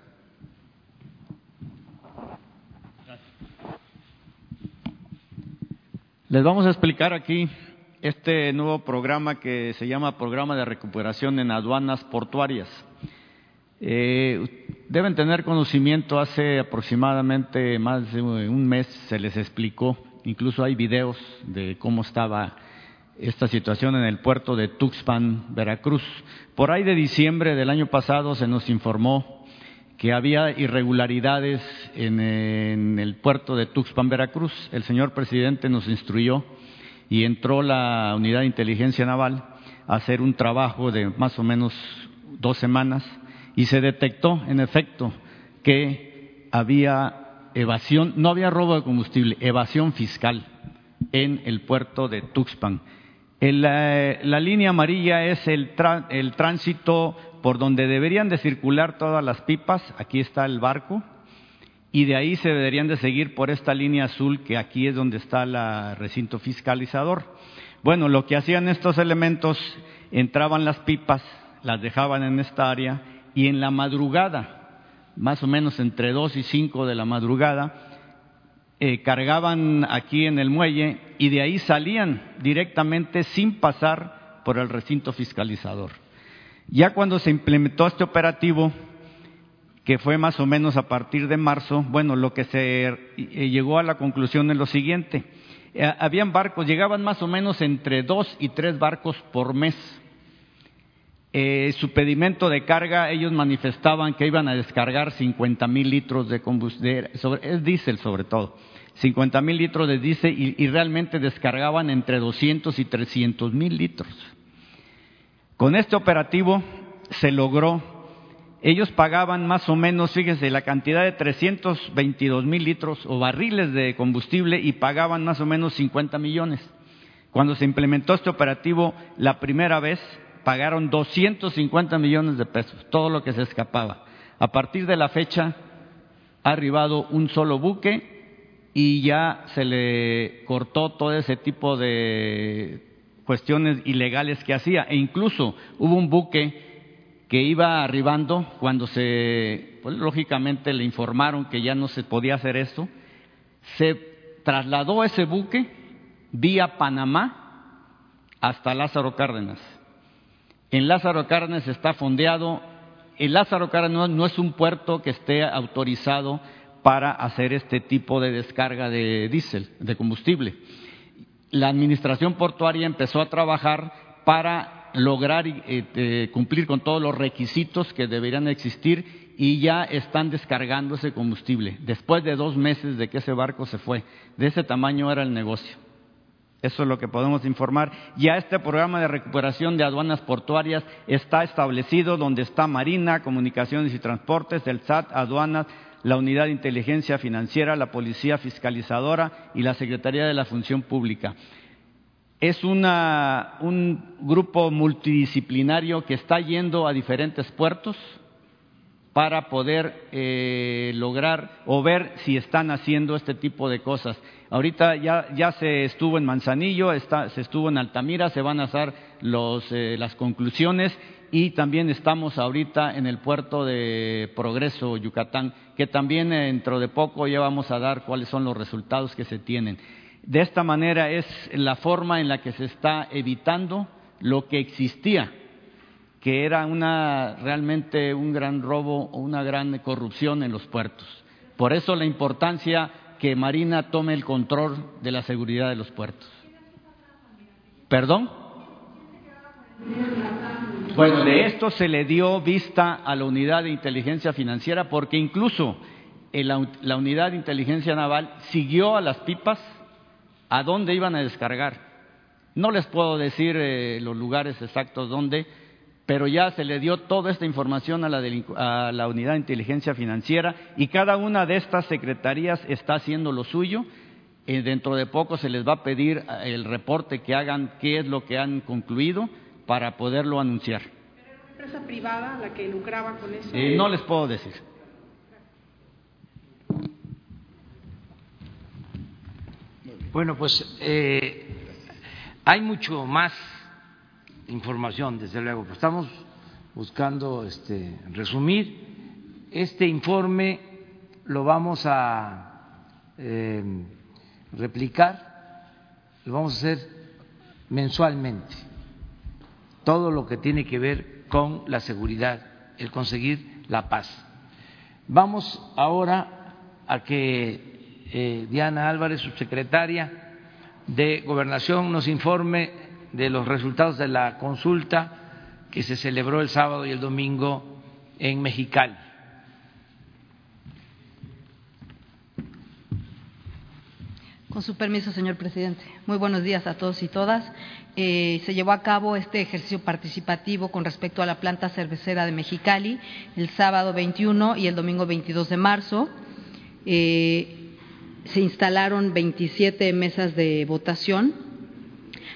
Les vamos a explicar aquí este nuevo programa que se llama Programa de Recuperación en Aduanas Portuarias. Eh, deben tener conocimiento, hace aproximadamente más de un mes se les explicó, incluso hay videos de cómo estaba esta situación en el puerto de Tuxpan, Veracruz. Por ahí de diciembre del año pasado se nos informó que había irregularidades en, el puerto de Tuxpan, Veracruz. El señor presidente nos instruyó y entró la unidad de inteligencia naval a hacer un trabajo de más o menos dos semanas y se detectó, en efecto, que había evasión, no había robo de combustible, evasión fiscal en el puerto de Tuxpan la, línea amarilla es el, el tránsito por donde deberían de circular todas las pipas, aquí está el barco, y de ahí se deberían de seguir por esta línea azul que aquí es donde está el recinto fiscalizador. Bueno, lo que hacían estos elementos, entraban las pipas, las dejaban en esta área y en la madrugada, más o menos entre dos y cinco de la madrugada, eh, cargaban aquí en el muelle y de ahí salían directamente sin pasar por el recinto fiscalizador. Ya cuando se implementó este operativo, que fue más o menos a partir de marzo, bueno, lo que se eh, llegó a la conclusión es lo siguiente. Eh, habían barcos, llegaban más o menos entre dos y tres barcos por mes. Su pedimento de carga, ellos manifestaban que iban a descargar 50 mil litros de combustible, es diésel sobre todo, 50 mil litros de diésel y, realmente descargaban entre 200 y 300 mil litros. Con este operativo se logró, ellos pagaban más o menos, fíjense, la cantidad de 322 mil litros o barriles de combustible y pagaban más o menos 50 millones. Cuando se implementó este operativo la primera vez, pagaron 250 millones de pesos, todo lo que se escapaba. A partir de la fecha ha arribado un solo buque y ya se le cortó todo ese tipo de cuestiones ilegales que hacía. E incluso hubo un buque que iba arribando cuando se, pues, lógicamente le informaron que ya no se podía hacer esto, se trasladó ese buque vía Panamá hasta Lázaro Cárdenas. En Lázaro Cárdenas está fondeado. El Lázaro Cárdenas no es un puerto que esté autorizado para hacer este tipo de descarga de diésel, de combustible. La administración portuaria empezó a trabajar para lograr eh, cumplir con todos los requisitos que deberían existir y ya están descargando ese combustible después de dos meses de que ese barco se fue. De ese tamaño era el negocio. Eso es lo que podemos informar. Ya este programa de recuperación de aduanas portuarias está establecido donde está Marina, Comunicaciones y Transportes, el SAT, aduanas, la Unidad de Inteligencia Financiera, la Policía Fiscalizadora y la Secretaría de la Función Pública. Es una, un grupo multidisciplinario que está yendo a diferentes puertos para poder eh, lograr o ver si están haciendo este tipo de cosas. Ahorita ya, ya se estuvo en Manzanillo, está, se estuvo en Altamira, se van a hacer los, eh, las conclusiones y también estamos ahorita en el puerto de Progreso, Yucatán, que también dentro de poco ya vamos a dar cuáles son los resultados que se tienen. De esta manera es la forma en la que se está evitando lo que existía que era una, realmente un gran robo o una gran corrupción en los puertos. Por eso la importancia que Marina tome el control de la seguridad de los puertos. ¿Perdón? Bueno, de esto se le dio vista a la unidad de inteligencia financiera porque incluso la unidad de inteligencia naval siguió a las pipas a dónde iban a descargar. No les puedo decir eh, los lugares exactos donde, pero ya se le dio toda esta información a la, unidad de inteligencia financiera y cada una de estas secretarías está haciendo lo suyo. Eh, dentro de poco se les va a pedir eh, el reporte que hagan qué es lo que han concluido para poderlo anunciar. ¿Era una empresa privada la que lucraba con eso? Eh, no les puedo decir. Bueno, pues hay mucho más información, desde luego. Estamos buscando este, resumir. Este informe lo vamos a eh, replicar, lo vamos a hacer mensualmente. Todo lo que tiene que ver con la seguridad, el conseguir la paz. Vamos ahora a que eh, Diana Álvarez, subsecretaria de Gobernación, nos informe de los resultados de la consulta que se celebró el sábado y el domingo en Mexicali. Con su permiso, señor presidente. Muy buenos días a todos y todas. Eh, se llevó a cabo este ejercicio participativo con respecto a la planta cervecera de Mexicali el sábado 21 y el domingo 22 de marzo. Eh, se instalaron 27 mesas de votación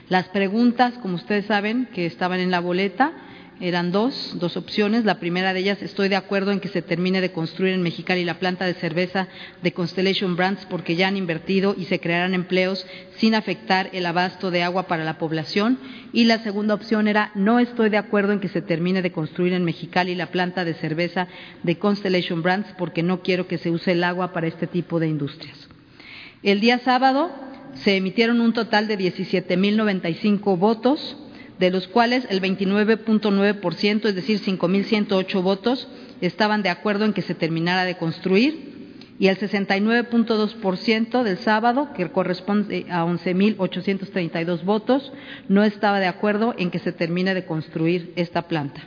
las preguntas, como ustedes saben, que estaban en la boleta, eran dos, dos opciones. La primera de ellas, estoy de acuerdo en que se termine de construir en Mexicali la planta de cerveza de Constellation Brands porque ya han invertido y se crearán empleos sin afectar el abasto de agua para la población. Y la segunda opción era, no estoy de acuerdo en que se termine de construir en Mexicali la planta de cerveza de Constellation Brands porque no quiero que se use el agua para este tipo de industrias. El día sábado se emitieron un total de 17.095 votos, de los cuales el 29.9%, es decir, 5.108 votos, estaban de acuerdo en que se terminara de construir y el 69.2% del sábado, que corresponde a 11.832 votos, no estaba de acuerdo en que se termine de construir esta planta.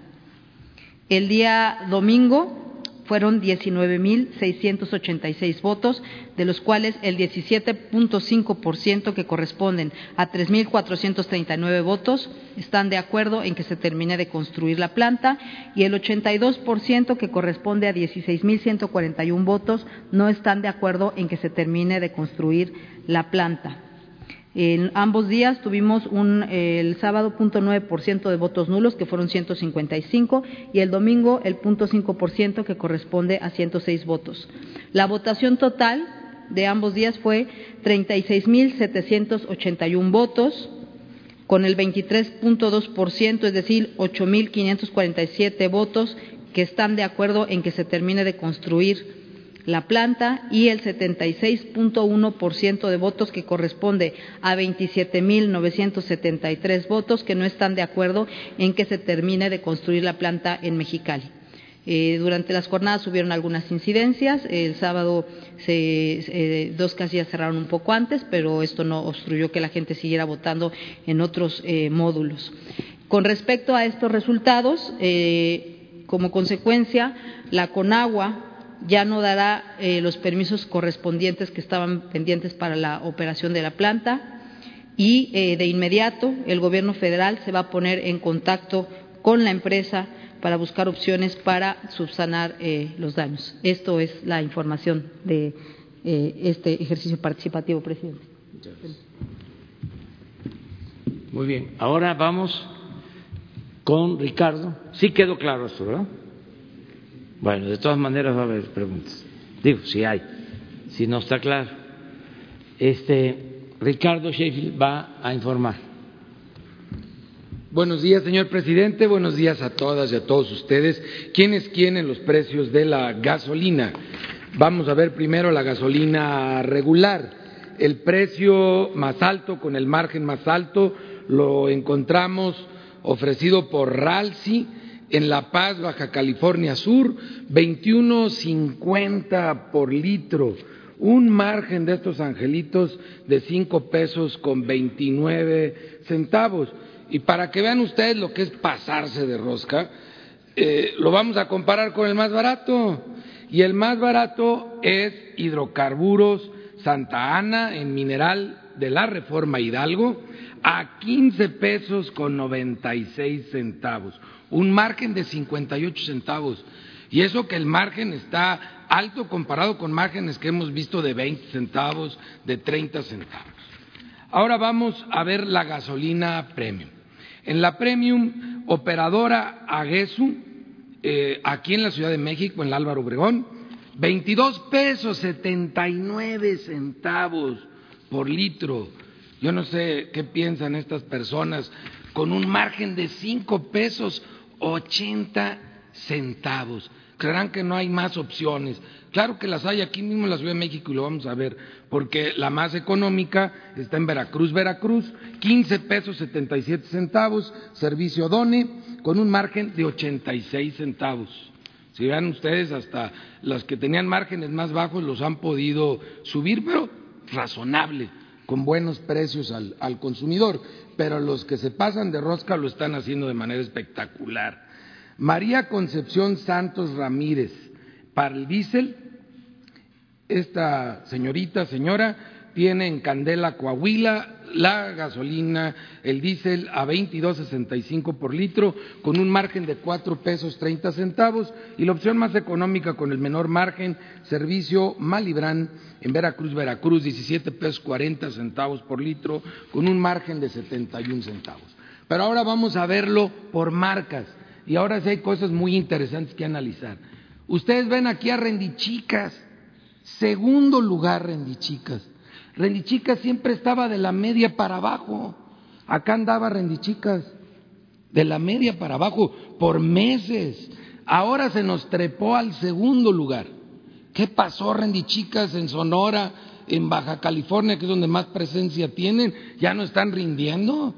El día domingo fueron 19.686 votos, de los cuales el 17.5% que corresponden a 3.439 votos están de acuerdo en que se termine de construir la planta y el 82% que corresponde a 16.141 votos no están de acuerdo en que se termine de construir la planta. En ambos días tuvimos un, el sábado punto nueve por ciento de votos nulos, que fueron 155, y el domingo el punto cinco por ciento, que corresponde a 106 votos. La votación total de ambos días fue 36.781 votos, con el 23.2 por ciento, es decir, 8.547 votos que están de acuerdo en que se termine de construir la planta y el 76.1% de votos que corresponde a 27.973 votos que no están de acuerdo en que se termine de construir la planta en Mexicali. Eh, durante las jornadas hubieron algunas incidencias. El sábado se, dos casillas cerraron un poco antes, pero esto no obstruyó que la gente siguiera votando en otros eh, módulos. Con respecto a estos resultados, eh, como consecuencia, la Conagua ya no dará eh, los permisos correspondientes que estaban pendientes para la operación de la planta. y eh, de inmediato el gobierno federal se va a poner en contacto con la empresa para buscar opciones para subsanar eh, los daños. Esto es la información de este ejercicio participativo, presidente. Muy bien. Ahora vamos con Ricardo. Sí quedó claro esto, ¿verdad? Bueno, de todas maneras va a haber preguntas. Digo, si hay. Si no está claro. Este, Ricardo Sheffield va a informar. Buenos días, señor presidente. Buenos días a todas y a todos ustedes. ¿Quiénes quieren los precios de la gasolina? Vamos a ver primero la gasolina regular. El precio más alto, con el margen más alto, lo encontramos ofrecido por Ralsi en La Paz, Baja California Sur, 21.50 por litro. Un margen de estos angelitos de cinco pesos con 29 centavos. Y para que vean ustedes lo que es pasarse de rosca, eh, lo vamos a comparar con el más barato. Y el más barato es hidrocarburos Santa Ana en mineral de la Reforma Hidalgo a 15 pesos con 96 centavos, un margen de 58 centavos. Y eso que el margen está alto comparado con márgenes que hemos visto de 20 centavos, de 30 centavos. Ahora vamos a ver la gasolina premium. En la premium operadora Aguesu, eh, aquí en la Ciudad de México, en el Álvaro Obregón, 22 pesos 79 centavos por litro. Yo no sé qué piensan estas personas con un margen de 5 pesos 80 centavos. Creerán que no hay más opciones. Claro que las hay aquí mismo en la Ciudad de México y lo vamos a ver, porque la más económica está en Veracruz, Veracruz, 15 pesos 77 centavos, servicio DONE, con un margen de 86 centavos. Si vean ustedes, hasta las que tenían márgenes más bajos los han podido subir, pero razonable, con buenos precios al, al consumidor. Pero los que se pasan de rosca lo están haciendo de manera espectacular. María Concepción Santos Ramírez, para el diésel, esta señorita, señora, tiene en Candela, Coahuila, la gasolina, el diésel a 22.65 por litro, con un margen de cuatro pesos 30 centavos, y la opción más económica con el menor margen, servicio Malibrán en Veracruz, Veracruz, 17 pesos 40 centavos por litro, con un margen de 71 centavos. Pero ahora vamos a verlo por marcas, y ahora sí hay cosas muy interesantes que analizar. Ustedes ven aquí a Rendichicas, segundo lugar Rendichicas. Rendichicas siempre estaba de la media para abajo. Acá andaba Rendichicas de la media para abajo por meses. Ahora se nos trepó al segundo lugar. ¿Qué pasó Rendichicas en Sonora, en Baja California, que es donde más presencia tienen? ¿Ya no están rindiendo?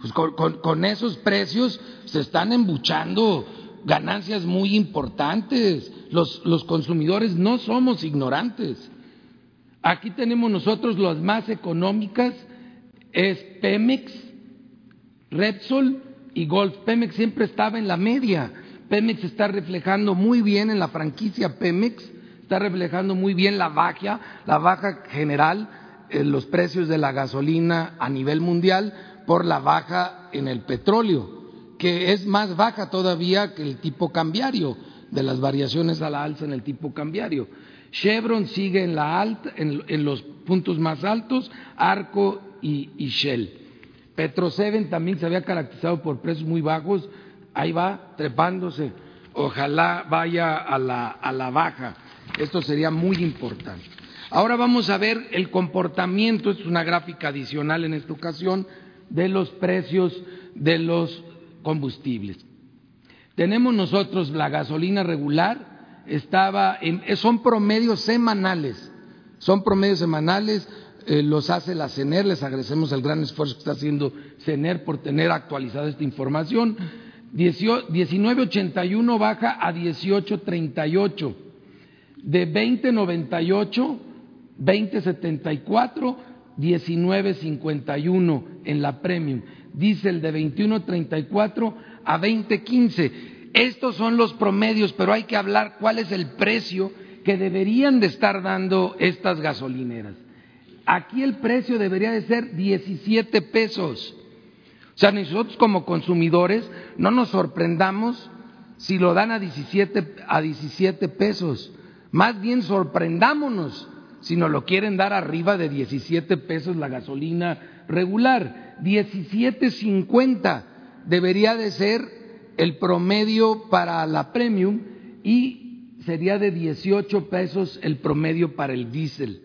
Pues con, esos precios se están embuchando ganancias muy importantes. Los consumidores no somos ignorantes. Aquí tenemos nosotros las más económicas, es Pemex, Repsol y Golf. Pemex siempre estaba en la media. Pemex está reflejando muy bien en la franquicia Pemex, está reflejando muy bien la baja, la baja general en los precios de la gasolina a nivel mundial por la baja en el petróleo, que es más baja todavía que el tipo cambiario, de las variaciones a la alza en el tipo cambiario. Chevron sigue en, la alta, en, los puntos más altos, Arco y, Shell. Petro Seven también se había caracterizado por precios muy bajos, ahí va trepándose, ojalá vaya a la baja, esto sería muy importante. Ahora vamos a ver el comportamiento, es una gráfica adicional en esta ocasión, de los precios de los combustibles. Tenemos nosotros la gasolina regular, estaba en, son promedios semanales, son promedios semanales, eh, los hace la CENER, les agradecemos el gran esfuerzo que está haciendo CENER por tener actualizada esta información. 1981 baja a 1838, de 2098, 2074, 1951 en la premium, diésel de 2134 a 2015 estos son los promedios, pero hay que hablar cuál es el precio que deberían de estar dando estas gasolineras. Aquí el precio debería de ser 17 pesos. O sea, nosotros como consumidores no nos sorprendamos si lo dan a 17, a 17 pesos. Más bien sorprendámonos si nos lo quieren dar arriba de 17 pesos la gasolina regular. 17.50 debería de ser el promedio para la premium y sería de 18 pesos el promedio para el diésel.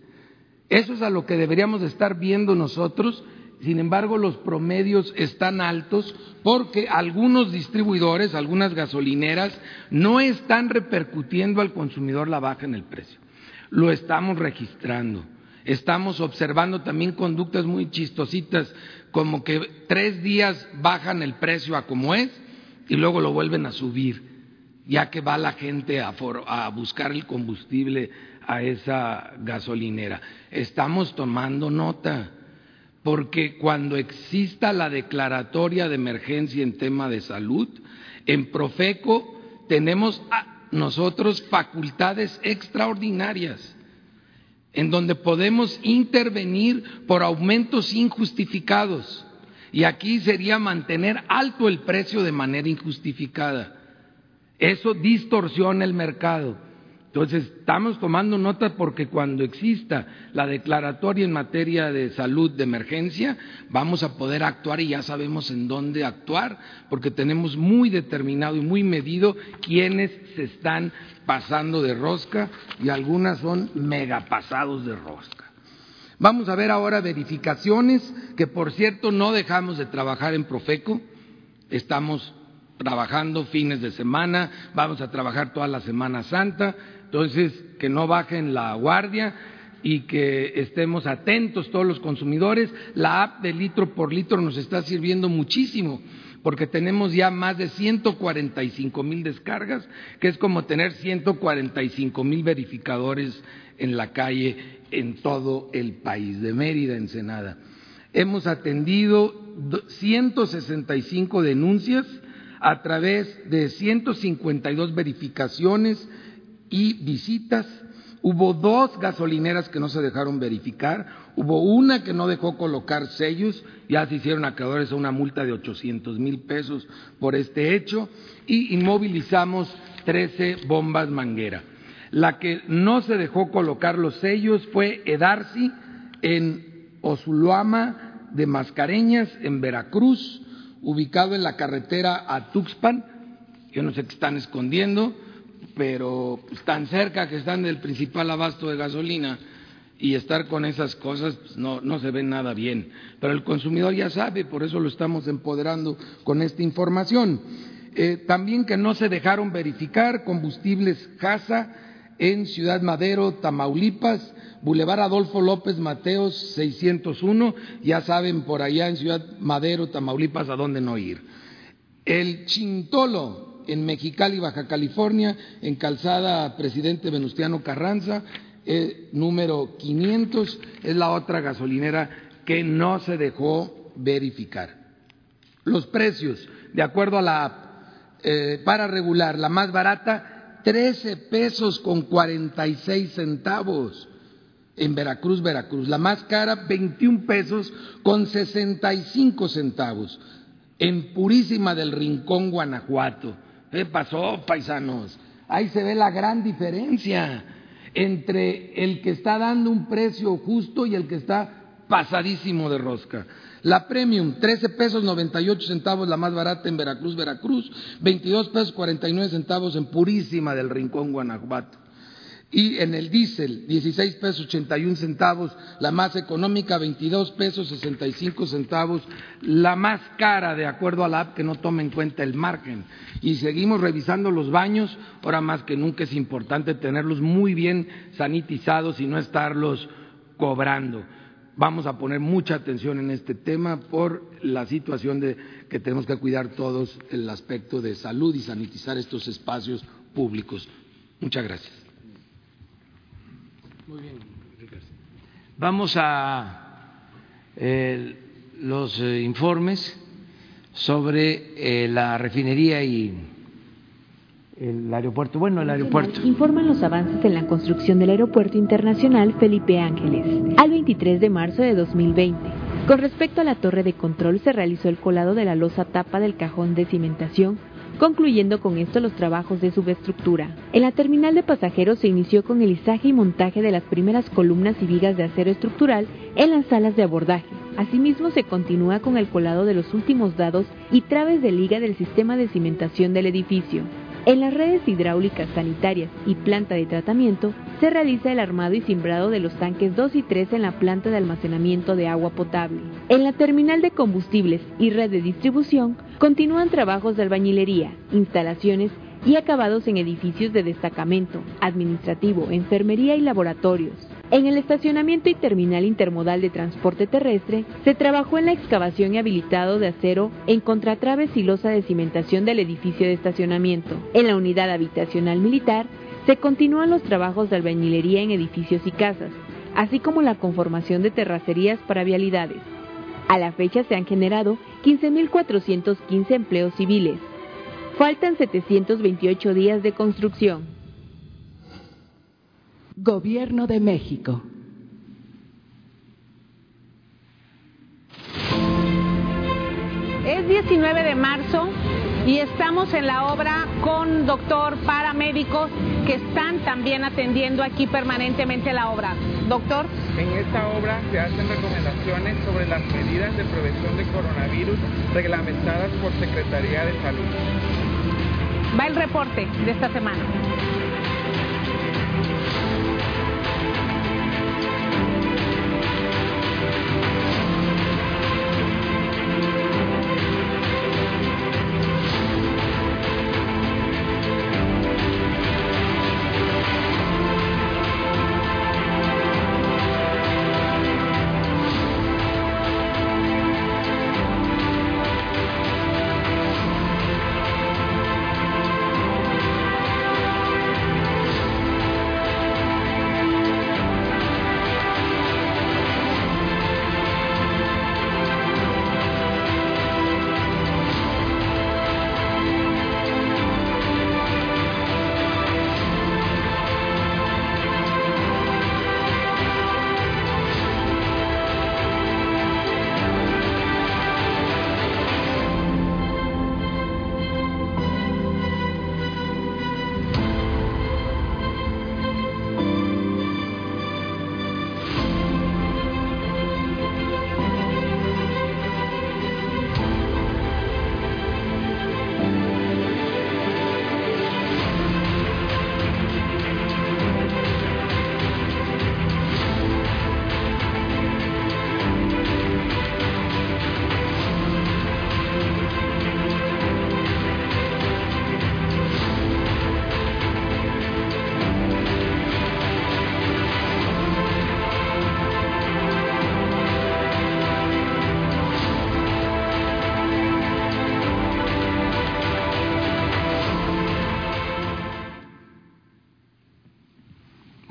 Eso es a lo que deberíamos estar viendo nosotros. Sin embargo, los promedios están altos porque algunos distribuidores, algunas gasolineras, no están repercutiendo al consumidor la baja en el precio. Lo estamos registrando. Estamos observando también conductas muy chistositas, como que tres días bajan el precio a como es y luego lo vuelven a subir, ya que va la gente a, a buscar el combustible a esa gasolinera. Estamos tomando nota, porque cuando exista la declaratoria de emergencia en tema de salud, en Profeco tenemos nosotros facultades extraordinarias en donde podemos intervenir por aumentos injustificados. Y aquí sería mantener alto el precio de manera injustificada. Eso distorsiona el mercado. Entonces, estamos tomando nota porque cuando exista la declaratoria en materia de salud de emergencia, vamos a poder actuar y ya sabemos en dónde actuar, porque tenemos muy determinado y muy medido quiénes se están pasando de rosca y algunas son megapasados de rosca. Vamos a ver ahora verificaciones, que por cierto no dejamos de trabajar en Profeco, estamos trabajando fines de semana, vamos a trabajar toda la Semana Santa, entonces, que no bajen la guardia y que estemos atentos todos los consumidores. La app de litro por litro nos está sirviendo muchísimo porque tenemos ya más de 145 mil descargas, que es como tener 145 mil verificadores en la calle en todo el país, de Mérida, Ensenada. Hemos atendido 165 denuncias a través de 152 verificaciones y visitas. Hubo dos gasolineras que no se dejaron verificar, hubo una que no dejó colocar sellos, ya se hicieron acreedores a una multa de 800 mil pesos por este hecho y inmovilizamos 13 bombas manguera. La que no se dejó colocar los sellos fue Edarsi en Osuluama de Mascareñas, en Veracruz, ubicado en la carretera a Tuxpan. Yo no sé qué están escondiendo pero tan cerca que están del principal abasto de gasolina y estar con esas cosas pues, no, no, se ve nada bien. Pero el consumidor ya sabe, por eso lo estamos empoderando con esta información. Eh, también que no se dejaron verificar combustibles casa en Ciudad Madero, Tamaulipas, Boulevard Adolfo López Mateos 601, ya saben por allá en Ciudad Madero, Tamaulipas, a dónde no ir. El Chintolo, en Mexicali, Baja California, en Calzada Presidente Venustiano Carranza, eh, número 500, es la otra gasolinera que no se dejó verificar. Los precios, de acuerdo a la app, eh, para regular, la más barata, 13 pesos con 46 centavos en Veracruz, Veracruz. La más cara, 21 pesos con 65 centavos en Purísima del Rincón, Guanajuato. ¿Qué pasó, paisanos? Ahí se ve la gran diferencia entre el que está dando un precio justo y el que está pasadísimo de rosca. La premium, 13 pesos 98 centavos, la más barata en Veracruz, Veracruz, 22 pesos 49 centavos en Purísima del Rincón, Guanajuato y en el diésel 16 pesos 81 centavos, la más económica 22 pesos 65 centavos, la más cara de acuerdo a la app que no toma en cuenta el margen. Y seguimos revisando los baños, ahora más que nunca es importante tenerlos muy bien sanitizados y no estarlos cobrando. Vamos a poner mucha atención en este tema por la situación de que tenemos que cuidar todos el aspecto de salud y sanitizar estos espacios públicos. Muchas gracias. Muy bien, Ricardo. Vamos a eh, los eh, informes sobre eh, la refinería y el aeropuerto. Bueno, el aeropuerto. Informan los avances en la construcción del Aeropuerto Internacional Felipe Ángeles al 23 de marzo de 2020. Con respecto a la torre de control, se realizó el colado de la losa tapa del cajón de cimentación concluyendo con esto los trabajos de subestructura. En la terminal de pasajeros se inició con el izaje y montaje de las primeras columnas y vigas de acero estructural en las salas de abordaje. Asimismo, se continúa con el colado de los últimos dados y traves de liga del sistema de cimentación del edificio. En las redes hidráulicas sanitarias y planta de tratamiento se realiza el armado y cimbrado de los tanques 2 y 3 en la planta de almacenamiento de agua potable. En la terminal de combustibles y red de distribución continúan trabajos de albañilería, instalaciones y acabados en edificios de destacamento, administrativo, enfermería y laboratorios. En el estacionamiento y terminal intermodal de transporte terrestre se trabajó en la excavación y habilitado de acero en contratraves y losa de cimentación del edificio de estacionamiento. En la unidad habitacional militar se continúan los trabajos de albañilería en edificios y casas, así como la conformación de terracerías para vialidades. A la fecha se han generado 15.415 empleos civiles. Faltan 728 días de construcción. Gobierno de México. Es 19 de marzo y estamos en la obra con doctor, paramédicos que están también atendiendo aquí permanentemente la obra. Doctor. En esta obra se hacen recomendaciones sobre las medidas de prevención de coronavirus reglamentadas por Secretaría de Salud. Va el reporte de esta semana.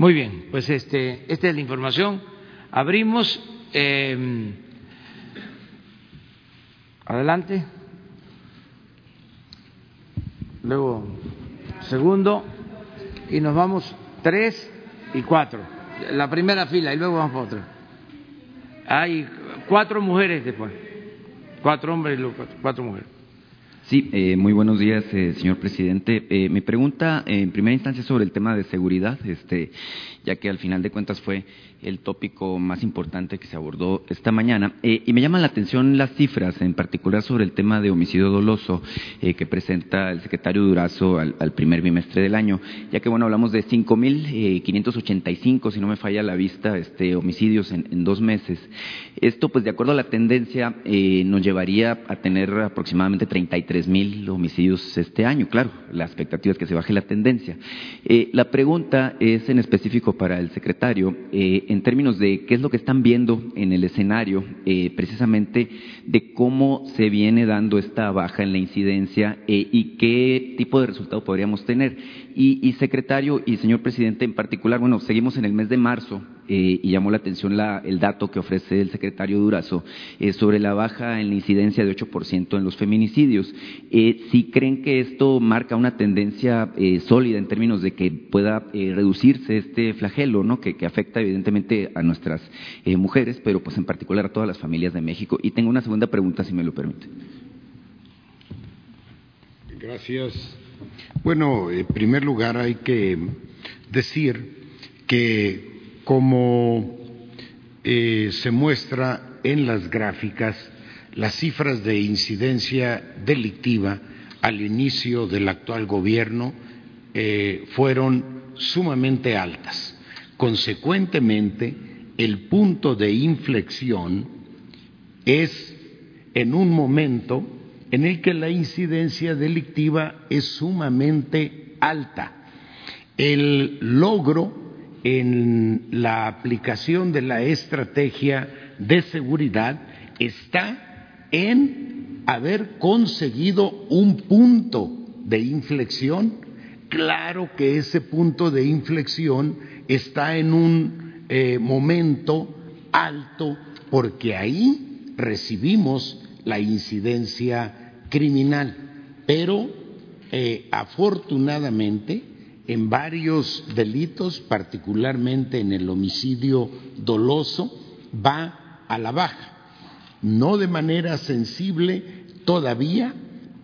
Muy bien, pues este, esta es la información. Abrimos. Eh, adelante. Luego, segundo. Y nos vamos tres y cuatro. La primera fila y luego vamos para otra. Hay cuatro mujeres después. Cuatro hombres y cuatro mujeres. Sí, eh, muy buenos días, eh, señor presidente. Eh, mi pregunta, en primera instancia, sobre el tema de seguridad, este, ya que al final de cuentas fue el tópico más importante que se abordó esta mañana. Eh, y me llaman la atención las cifras, en particular sobre el tema de homicidio doloso eh, que presenta el secretario Durazo al, primer bimestre del año, ya que, bueno, hablamos de 5.585, eh, si no me falla la vista, este, homicidios en, en, dos meses. Esto, pues, de acuerdo a la tendencia, nos llevaría a tener aproximadamente 33.000 homicidios este año. Claro, la expectativa es que se baje la tendencia. la pregunta es en específico para el secretario en términos de qué es lo que están viendo en el escenario, eh, precisamente de cómo se viene dando esta baja en la incidencia eh, y qué tipo de resultado podríamos tener. Y, secretario y señor presidente en particular, bueno, seguimos en el mes de marzo eh, y llamó la atención el dato que ofrece el secretario Durazo eh, sobre la baja en la incidencia de 8% en los feminicidios. si creen que esto marca una tendencia sólida en términos de que pueda reducirse este flagelo, ¿no? que, que afecta evidentemente a nuestras mujeres, pero pues en particular a todas las familias de México. Y tengo una segunda pregunta, si me lo permite. Gracias. Bueno, en primer lugar hay que decir que como eh, se muestra en las gráficas, las cifras de incidencia delictiva al inicio del actual gobierno eh, fueron sumamente altas. Consecuentemente, el punto de inflexión es en un momento en el que la incidencia delictiva es sumamente alta. El logro en la aplicación de la estrategia de seguridad está en haber conseguido un punto de inflexión. Claro que ese punto de inflexión está en un eh, momento alto porque ahí recibimos la incidencia criminal, pero eh, afortunadamente en varios delitos, particularmente en el homicidio doloso, va a la baja. No de manera sensible todavía,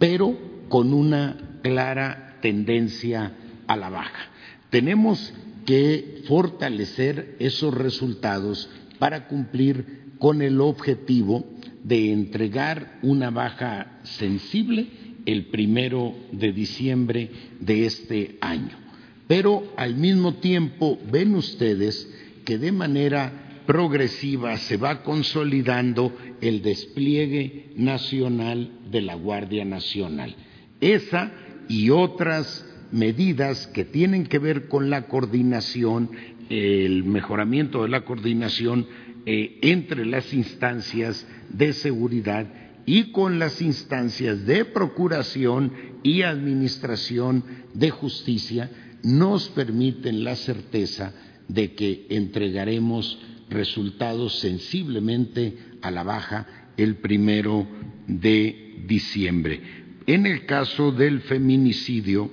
pero con una clara tendencia a la baja. Tenemos que fortalecer esos resultados para cumplir con el objetivo de entregar una baja sensible el primero de diciembre de este año. Pero al mismo tiempo ven ustedes que de manera progresiva se va consolidando el despliegue nacional de la Guardia Nacional. Esa y otras medidas que tienen que ver con la coordinación, el mejoramiento de la coordinación eh, entre las instancias de seguridad y con las instancias de procuración y administración de justicia nos permiten la certeza de que entregaremos resultados sensiblemente a la baja el primero de diciembre. En el caso del feminicidio,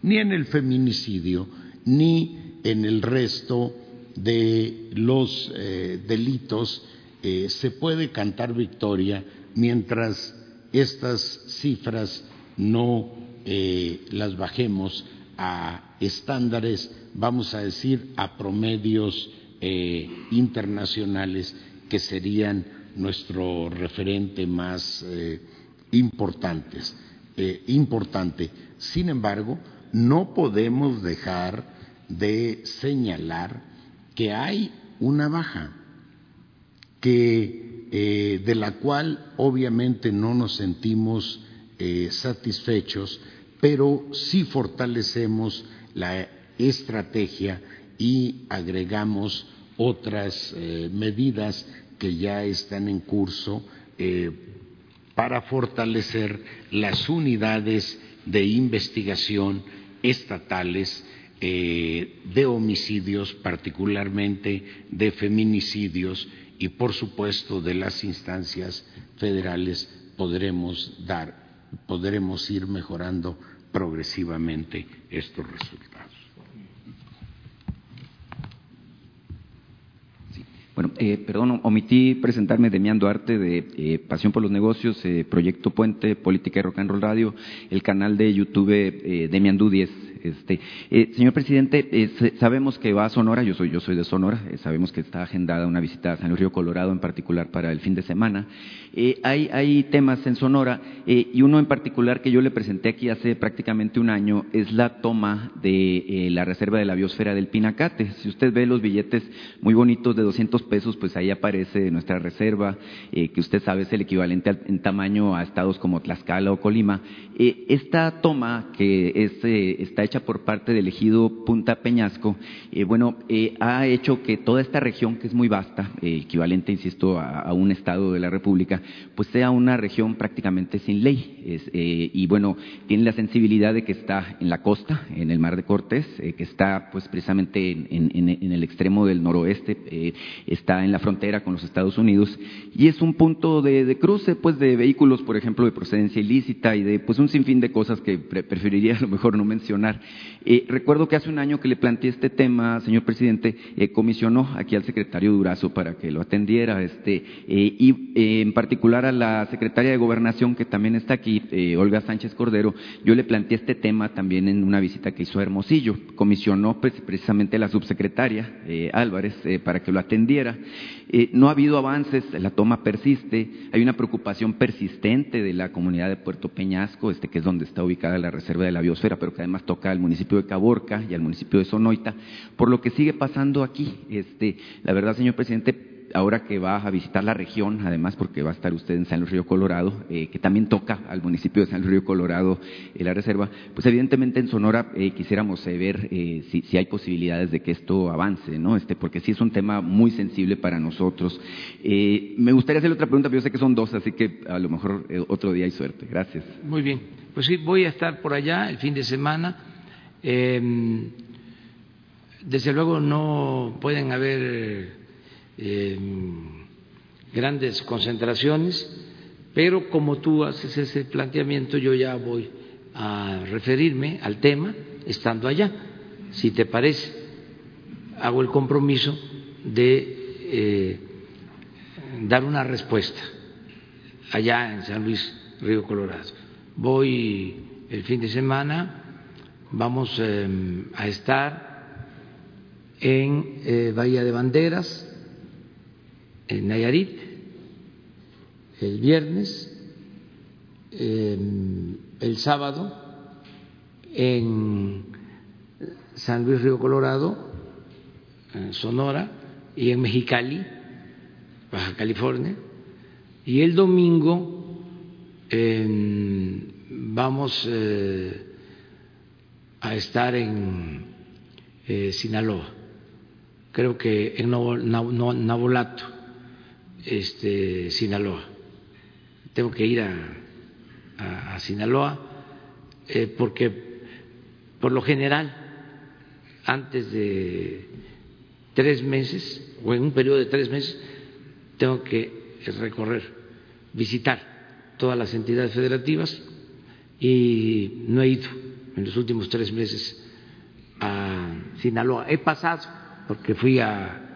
ni en el feminicidio, ni en el resto de los eh, delitos eh, se puede cantar victoria mientras estas cifras no eh, las bajemos a estándares, vamos a decir, a promedios internacionales que serían nuestro referente más importantes, importante. Sin embargo, no podemos dejar de señalar que hay una baja, que, eh, de la cual obviamente no nos sentimos eh, satisfechos, pero sí fortalecemos la estrategia y agregamos otras eh, medidas que ya están en curso para fortalecer las unidades de investigación estatales eh, de homicidios, particularmente de feminicidios y, por supuesto, de las instancias federales podremos dar, podremos ir mejorando progresivamente estos resultados. Eh, perdón, omití presentarme Demián Duarte de eh, Pasión por los Negocios, Proyecto Puente, Política y Rock and Roll Radio, el canal de YouTube Demian Du10 este, eh, señor presidente, eh, sabemos que va a Sonora, yo soy, yo soy de Sonora, eh, sabemos que está agendada una visita a San Luis Río Colorado en particular para el fin de semana. Hay, hay, temas en Sonora y uno en particular que yo le presenté aquí hace prácticamente un año es la toma de la reserva de la biosfera del Pinacate. Si usted ve los billetes muy bonitos de 200 pesos, pues ahí aparece nuestra reserva, eh, que usted sabe es el equivalente en tamaño a estados como Tlaxcala o Colima. Eh, esta toma, que es, está hecha por parte del ejido Punta Peñasco, bueno, ha hecho que toda esta región, que es muy vasta, equivalente, insisto, a, un estado de la República, pues sea una región prácticamente sin ley. y bueno, tiene la sensibilidad de que está en la costa, en el Mar de Cortés, que está pues precisamente en, el extremo del noroeste, eh, está en la frontera con los Estados Unidos y es un punto de, cruce pues de vehículos, por ejemplo, de procedencia ilícita y de pues un sinfín de cosas que preferiría a lo mejor no mencionar. Eh, recuerdo que hace un año que le planteé este tema, señor presidente, eh, comisionó aquí al secretario Durazo para que lo atendiera, este, y en particular a la secretaria de Gobernación que también está aquí, Olga Sánchez Cordero, yo le planteé este tema también en una visita que hizo a Hermosillo. Comisionó pues, precisamente la subsecretaria eh, Álvarez eh, para que lo atendiera. Eh, no ha habido avances, la toma persiste, hay una preocupación persistente de la comunidad de Puerto Peñasco, este, que es donde está ubicada la reserva de la biosfera, pero que además toca al municipio de Caborca y al municipio de Sonoita, por lo que sigue pasando aquí. Este, la verdad, señor presidente, ahora que va a visitar la región, además porque va a estar usted en San Luis Río Colorado, eh, que también toca al municipio de San Luis Río Colorado eh, la reserva, pues evidentemente en Sonora eh, quisiéramos ver si, si, hay posibilidades de que esto avance, ¿no? Este, porque sí es un tema muy sensible para nosotros. me gustaría hacerle otra pregunta, pero yo sé que son dos, así que a lo mejor otro día hay suerte. Gracias. Muy bien, pues sí, voy a estar por allá el fin de semana. Em, desde luego no pueden haber grandes concentraciones, pero como tú haces ese planteamiento, yo ya voy a referirme al tema estando allá. Si te parece, hago el compromiso de eh, dar una respuesta allá en San Luis, Río Colorado. Voy el fin de semana, vamos em, a estar en eh, Bahía de Banderas, en Nayarit el viernes, em, el sábado en San Luis Río Colorado, en Sonora y en Mexicali, Baja California, y el domingo em, vamos eh, a estar en eh, Sinaloa, creo que en Nabolato este, Sinaloa. Tengo que ir a, Sinaloa eh, porque por lo general antes de tres meses o en un periodo de tres meses tengo que recorrer, visitar todas las entidades federativas y no he ido en los últimos tres meses a Sinaloa. He pasado porque fui a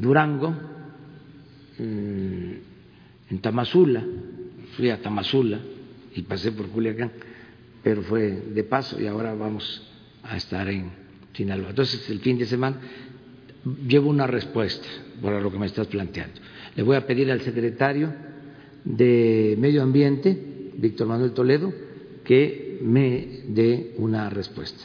Durango, en Tamazula, fui a Tamazula y pasé por Culiacán, pero fue de paso y ahora vamos a estar en Sinaloa. Entonces, el fin de semana llevo una respuesta para lo que me estás planteando. Le voy a pedir al secretario de Medio Ambiente, Víctor Manuel Toledo, que me dé una respuesta.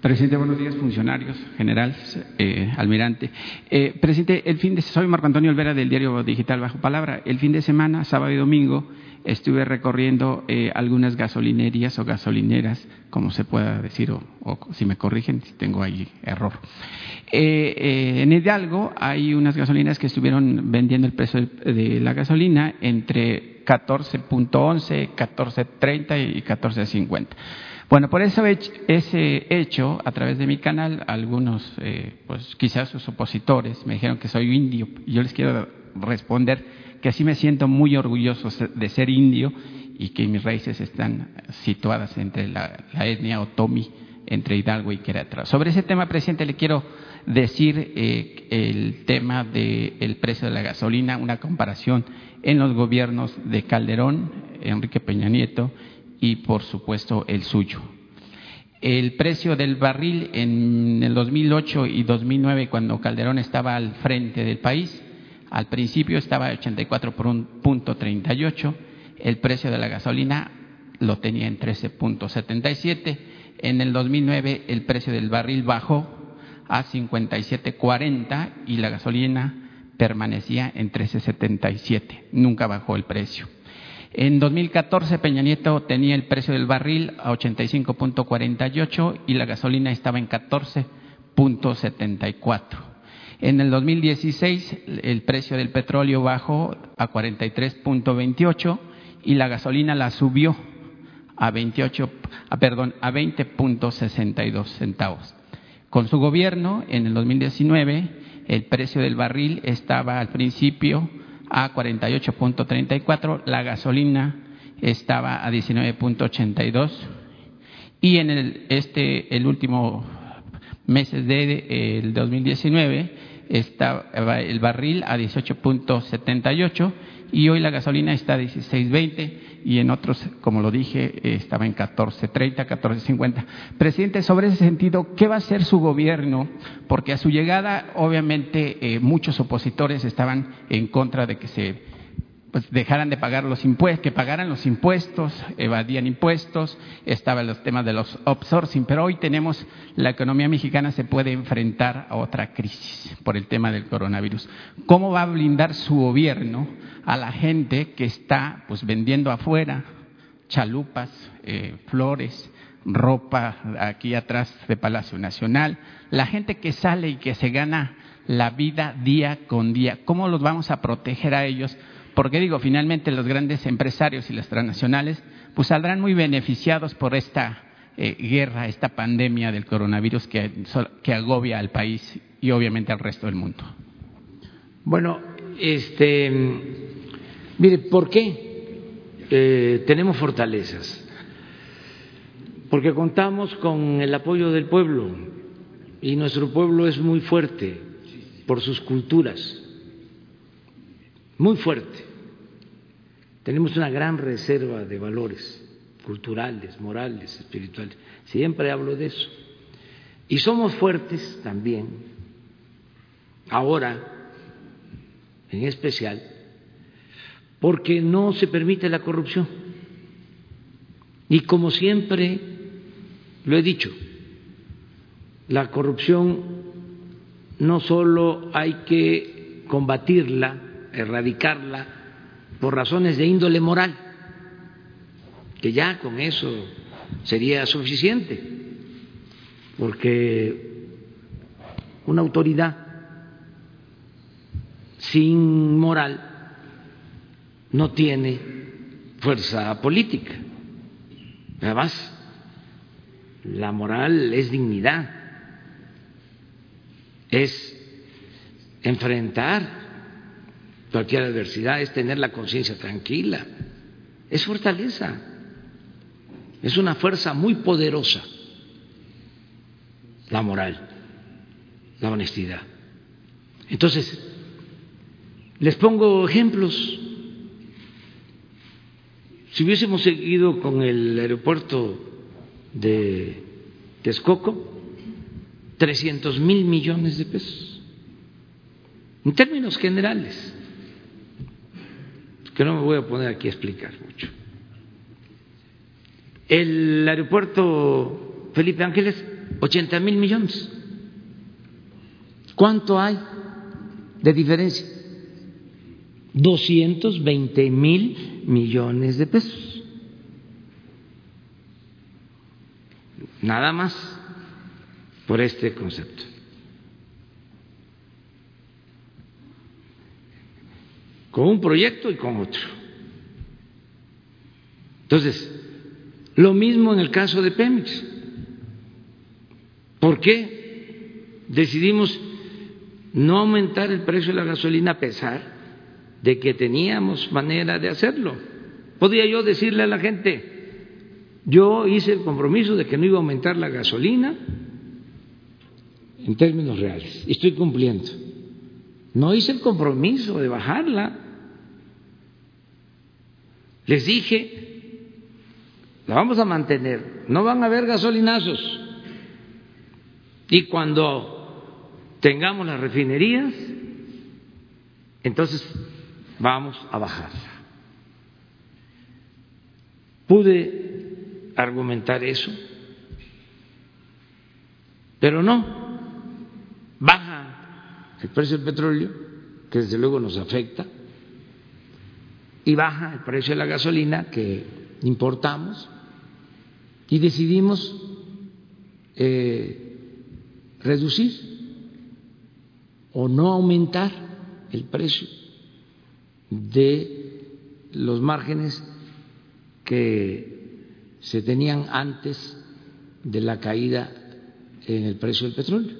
Presidente, buenos días, funcionarios, general, eh, almirante. Eh, presidente, el fin de soy Marco Antonio Olvera del diario digital Bajo Palabra. El fin de semana, sábado y domingo, estuve recorriendo eh, algunas gasolinerías o gasolineras, como se pueda decir, o, si me corrigen, si tengo ahí error. en Hidalgo hay unas gasolineras que estuvieron vendiendo el precio de la gasolina entre 14.11, 14.30 y 14.50. Bueno, por eso ese hecho, a través de mi canal, algunos, eh, pues quizás sus opositores me dijeron que soy indio. Yo les quiero responder que así me siento muy orgulloso de ser indio y que mis raíces están situadas entre la, etnia otomi, entre Hidalgo y Querétaro. Sobre ese tema, presidente, le quiero decir eh, el tema del precio de la gasolina, una comparación en los gobiernos de Calderón, Enrique Peña Nieto y por supuesto el suyo. El precio del barril en el 2008 y 2009, cuando Calderón estaba al frente del país, al principio estaba a 84.38, el precio de la gasolina lo tenía en 13.77, En el 2009 el precio del barril bajó a 57.40 y la gasolina permanecía en 13.77. Nunca bajó el precio. En 2014 Peña Nieto tenía el precio del barril a 85.48 y la gasolina estaba en 14.74. En el 2016 el precio del petróleo bajó a 43.28 y la gasolina la subió a 28, perdón, a 20.62 centavos. Con su gobierno, en el 2019, el precio del barril estaba al principio a 48.34, la gasolina estaba a 19.82 y en el, este, el último mes de el 2019 estaba el barril a 18.78 y hoy la gasolina está a 16.20 y en otros, como lo dije, estaba en 14.30, 14.50. Presidente, sobre ese sentido, ¿qué va a hacer su gobierno? Porque a su llegada, obviamente, eh, muchos opositores estaban en contra de que se pues dejaran de pagar los impuestos, que pagaran los impuestos, evadían impuestos, estaban los temas de los outsourcing, pero hoy tenemos, la economía mexicana se puede enfrentar a otra crisis por el tema del coronavirus. ¿Cómo va a blindar su gobierno a la gente que está pues vendiendo afuera chalupas, eh, flores, ropa aquí atrás de Palacio Nacional, la gente que sale y que se gana la vida día con día, ¿cómo los vamos a proteger a ellos? Porque digo, finalmente los grandes empresarios y las transnacionales pues saldrán muy beneficiados por esta eh, guerra, esta pandemia del coronavirus que, agobia al país y obviamente al resto del mundo. Bueno, este, mire, ¿por qué eh, tenemos fortalezas? Porque contamos con el apoyo del pueblo y nuestro pueblo es muy fuerte por sus culturas muy fuerte. Tenemos una gran reserva de valores culturales, morales, espirituales. Siempre hablo de eso. Y somos fuertes también, ahora en especial, porque no se permite la corrupción. Y como siempre lo he dicho, la corrupción no solo hay que combatirla, erradicarla por razones de índole moral, que ya con eso sería suficiente, porque una autoridad sin moral no tiene fuerza política. Además, la moral es dignidad, es enfrentar cualquier adversidad, es tener la conciencia tranquila, es fortaleza, es una fuerza muy poderosa, la moral, la honestidad. Entonces, les pongo ejemplos. Si hubiésemos seguido con el aeropuerto de Texcoco, 300 mil millones de pesos, en términos generales que no me voy a poner aquí a explicar mucho. El aeropuerto Felipe Ángeles, 80 mil millones. ¿Cuánto hay de diferencia? 220 mil millones de pesos. Nada más por este concepto. Con un proyecto y con otro. Entonces, lo mismo en el caso de Pemex. ¿Por qué decidimos no aumentar el precio de la gasolina a pesar de que teníamos manera de hacerlo? Podría yo decirle a la gente, yo hice el compromiso de que no iba a aumentar la gasolina en términos reales estoy cumpliendo. No hice el compromiso de bajarla. Les dije, la vamos a mantener, no van a haber gasolinazos. Y cuando tengamos las refinerías, entonces vamos a bajarla. Pude argumentar eso Pero no, baja el precio del petróleo, que desde luego nos afecta, y baja el precio de la gasolina que importamos, y decidimos eh, reducir o no aumentar el precio de los márgenes que se tenían antes de la caída en el precio del petróleo,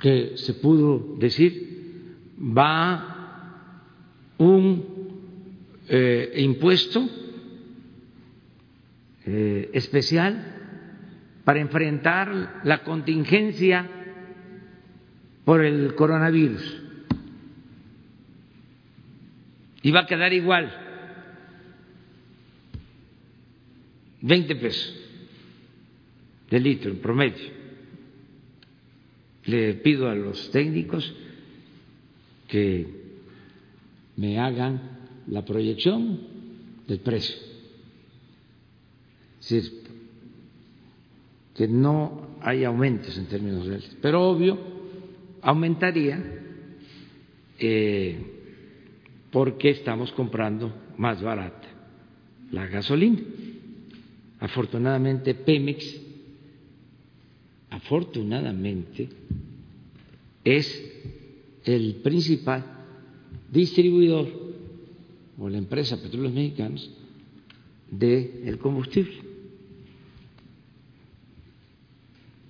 que se pudo decir va un eh, impuesto eh, especial para enfrentar la contingencia por el coronavirus. Y va a quedar igual, 20 pesos de litro en promedio. Le pido a los técnicos que me hagan la proyección del precio. Es decir, que no hay aumentos en términos reales, pero obvio aumentaría eh, porque estamos comprando más barata la gasolina. Afortunadamente Pemex afortunadamente, es el principal distribuidor o la empresa Petróleos Mexicanos del combustible.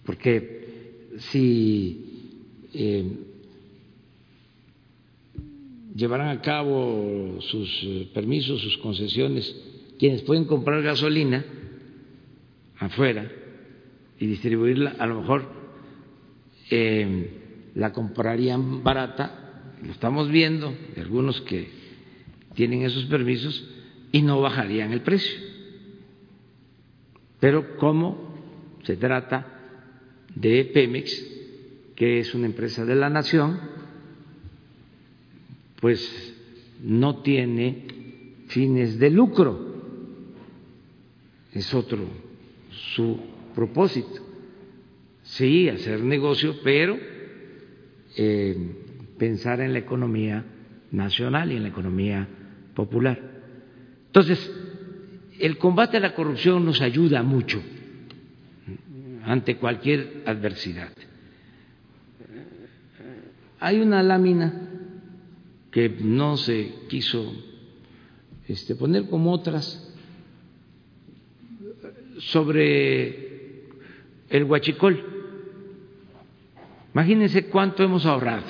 Porque si eh, llevarán a cabo sus eh, permisos, sus concesiones, quienes pueden comprar gasolina afuera, y distribuirla, a lo mejor eh, la comprarían barata, lo estamos viendo, de algunos que tienen esos permisos, y no bajarían el precio. Pero como se trata de Pemex, que es una empresa de la nación, pues no tiene fines de lucro, es otro su propósito. Sí, hacer negocio, pero eh, pensar en la economía nacional y en la economía popular. Entonces, el combate a la corrupción nos ayuda mucho ante cualquier adversidad. Hay una lámina que no se quiso este, poner como otras sobre el huachicol. Imagínense cuánto hemos ahorrado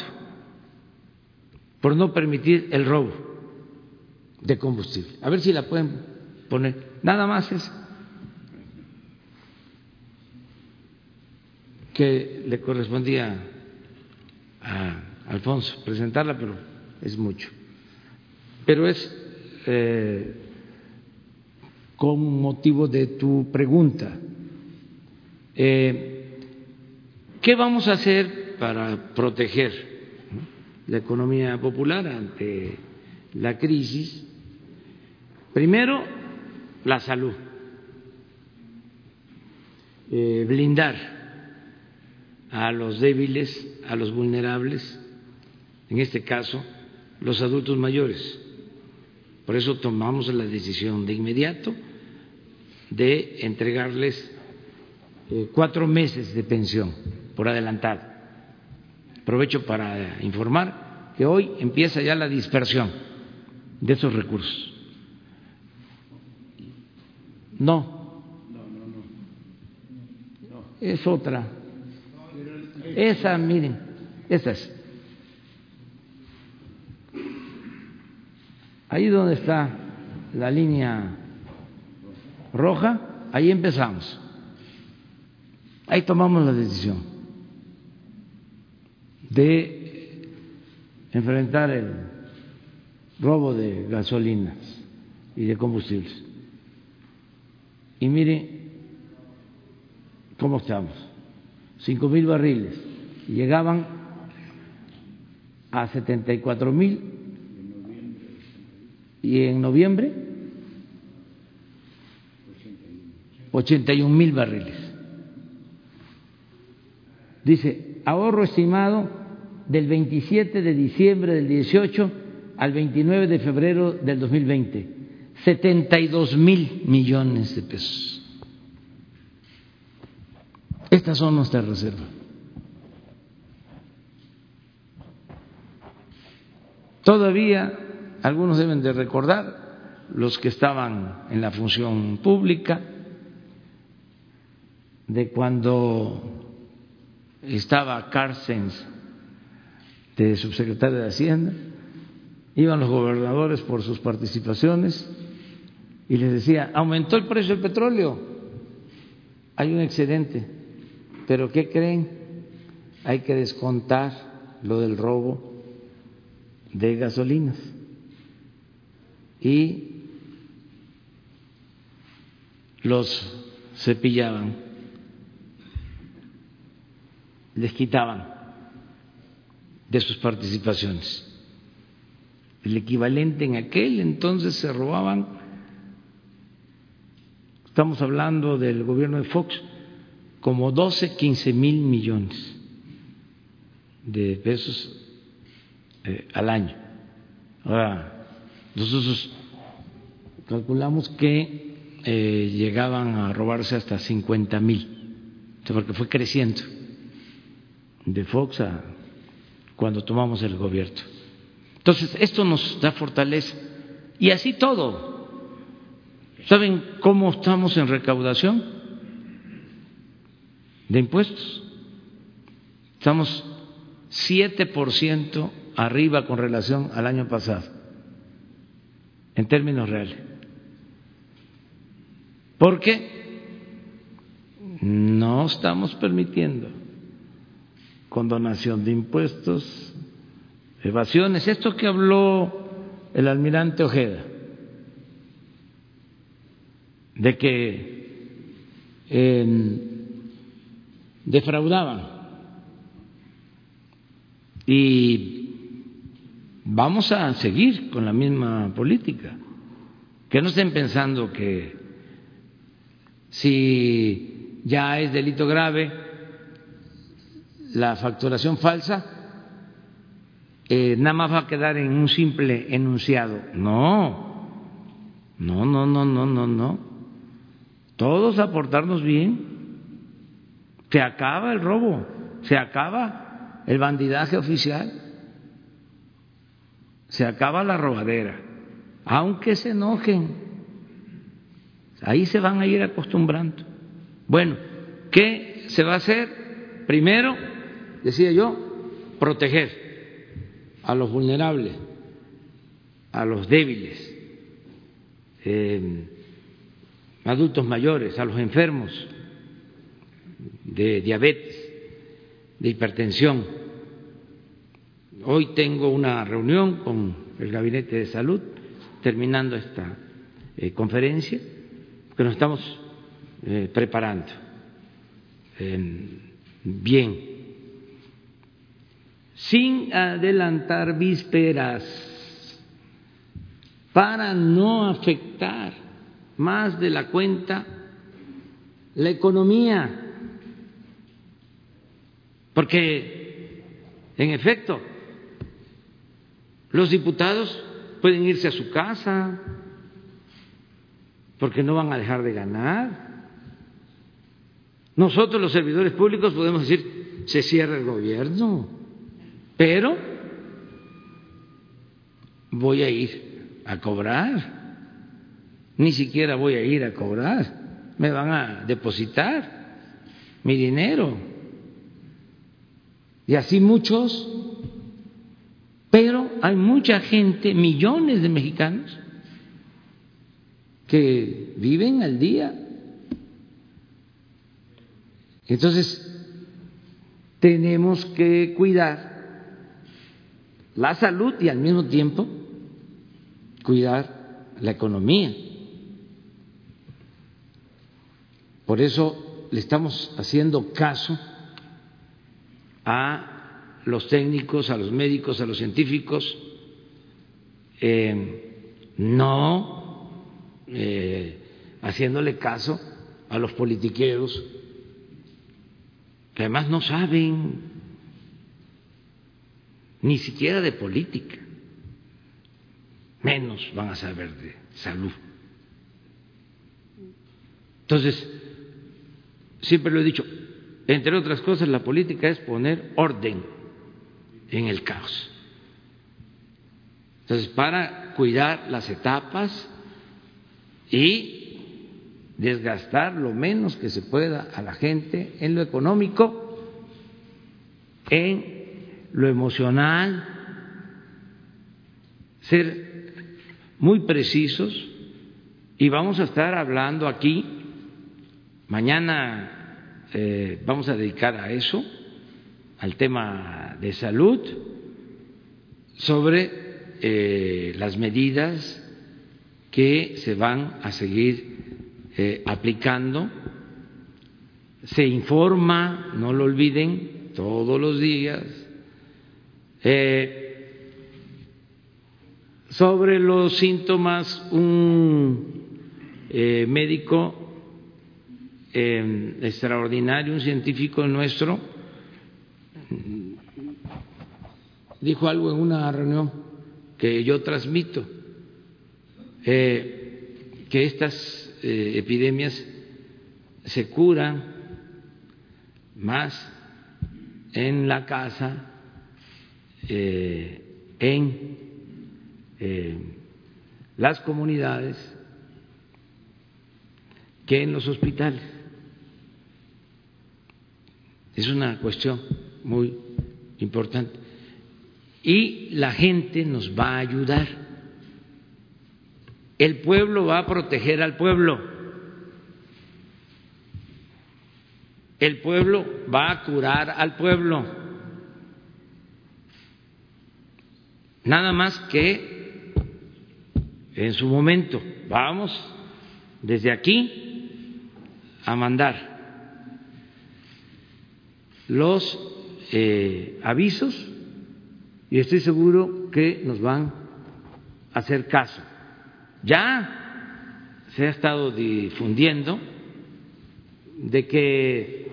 por no permitir el robo de combustible. A ver si la pueden poner. Nada más es que le correspondía a Alfonso presentarla, pero es mucho. Pero es eh, con motivo de tu pregunta. Eh, ¿Qué vamos a hacer para proteger la economía popular ante la crisis? Primero, la salud, eh, blindar a los débiles, a los vulnerables, en este caso, los adultos mayores. Por eso tomamos la decisión de inmediato de entregarles eh, cuatro meses de pensión por adelantado. Aprovecho para informar que hoy empieza ya la dispersión de esos recursos. No, es otra. Esa, miren, esa es. Ahí donde está la línea roja, ahí empezamos. Ahí tomamos la decisión de enfrentar el robo de gasolinas y de combustibles. Y mire cómo estamos. Cinco mil barriles. Llegaban a setenta y cuatro mil y en noviembre ochenta y un mil barriles. Dice, ahorro estimado del 27 de diciembre del 18 al 29 de febrero del 2020, 72 mil millones de pesos. Estas son nuestras reservas. Todavía algunos deben de recordar, los que estaban en la función pública, de cuando estaba Carstens de subsecretario de Hacienda, iban los gobernadores por sus participaciones y les decía, aumentó el precio del petróleo, hay un excedente, pero ¿qué creen? Hay que descontar lo del robo de gasolinas y los cepillaban, les quitaban de sus participaciones. El equivalente en aquel entonces se robaban, estamos hablando del gobierno de Fox, como 12, 15 mil millones de pesos eh, al año. Ahora, nosotros calculamos que eh, llegaban a robarse hasta 50 mil, porque fue creciendo de Fox a cuando tomamos el gobierno. Entonces, esto nos da fortaleza. Y así todo. ¿Saben cómo estamos en recaudación de impuestos? Estamos 7% arriba con relación al año pasado, en términos reales. Porque no estamos permitiendo condonación de impuestos, evasiones, esto que habló el almirante Ojeda, de que defraudaban y vamos a seguir con la misma política. Que no estén pensando que si ya es delito grave la facturación falsa, eh, nada más va a quedar en un simple enunciado. No, no, no, no, no, no, no. Todos aportarnos bien. Se acaba el robo, se acaba el bandidaje oficial se acaba la robadera, aunque se enojen, ahí se van a ir acostumbrando. Bueno, ¿qué se va a hacer? Primero, decía yo, proteger a los vulnerables, a los débiles, eh, adultos mayores, a los enfermos de diabetes, de hipertensión, Hoy tengo una reunión con el Gabinete de Salud, terminando esta eh, conferencia, que nos estamos eh, preparando. Bien, sin adelantar vísperas, para no afectar más de la cuenta la economía, porque en efecto los diputados pueden irse a su casa porque no van a dejar de ganar. Nosotros los servidores públicos podemos decir, se cierra el gobierno, pero voy a ir a cobrar. Ni siquiera voy a ir a cobrar. Me van a depositar mi dinero. Y así muchos pero hay mucha gente, millones de mexicanos, que viven al día. Entonces, tenemos que cuidar la salud y al mismo tiempo cuidar la economía. Por eso le estamos haciendo caso a los técnicos, a los médicos, a los científicos, eh, no eh, haciéndole caso a los politiqueros que además no saben ni siquiera de política, menos van a saber de salud. Entonces, siempre lo he dicho, entre otras cosas, la política es poner orden en el caos. Entonces, para cuidar las etapas y desgastar lo menos que se pueda a la gente en lo económico, en lo emocional, ser muy precisos y vamos a estar hablando aquí, mañana eh, vamos a dedicar a eso, al tema de salud, sobre eh, las medidas que se van a seguir eh, aplicando. Se informa, no lo olviden, todos los días, sobre los síntomas. Un eh, médico extraordinario, un científico nuestro, dijo algo en una reunión que yo transmito, que estas eh, epidemias se curan más en la casa, eh, en eh, las comunidades, que en los hospitales. Es una cuestión muy importante. Y la gente nos va a ayudar el pueblo va a proteger al pueblo. El pueblo va a curar al pueblo. Nada más que en su momento vamos desde aquí a mandar los eh, avisos y estoy seguro que nos van a hacer caso. Ya se ha estado difundiendo de que,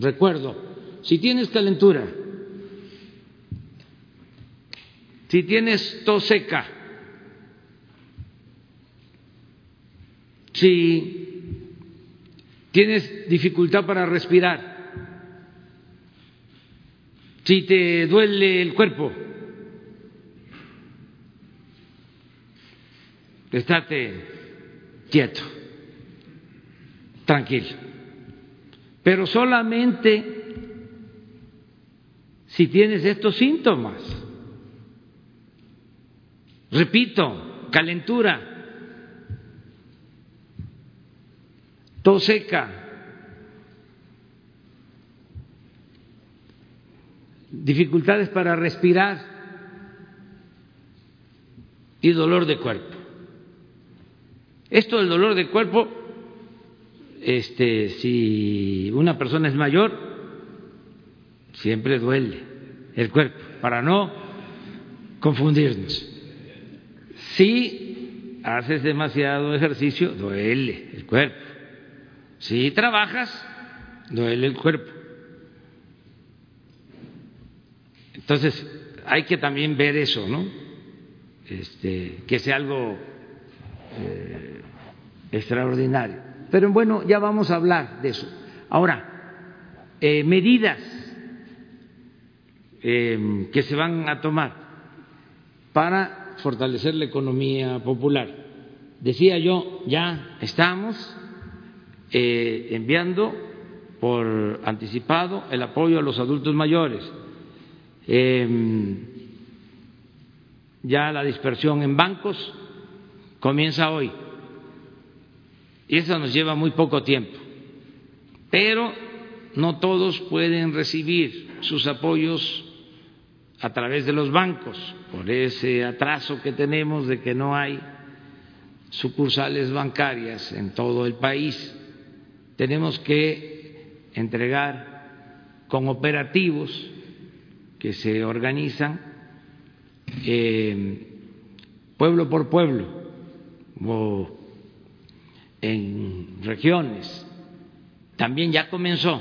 recuerdo, si tienes calentura, si tienes tos seca, si tienes dificultad para respirar, si te duele el cuerpo, estate quieto, tranquilo. Pero solamente si tienes estos síntomas. Repito, calentura, tos seca, dificultades para respirar y dolor de cuerpo. Esto del dolor de cuerpo, este, si una persona es mayor, siempre duele el cuerpo, para no confundirnos. Si haces demasiado ejercicio, duele el cuerpo. Si trabajas, duele el cuerpo. Entonces, hay que también ver eso, ¿no? Este, que sea algo eh, extraordinario. Pero bueno, ya vamos a hablar de eso. Ahora, eh, medidas eh, que se van a tomar para fortalecer la economía popular. Decía yo, ya estamos enviando por anticipado el apoyo a los adultos mayores. Ya la dispersión en bancos comienza hoy. Y eso nos lleva muy poco tiempo. Pero no todos pueden recibir sus apoyos a través de los bancos, por ese atraso que tenemos de que no hay sucursales bancarias en todo el país. Tenemos que entregar con operativos que se organizan eh, pueblo por pueblo o en regiones. También ya comenzó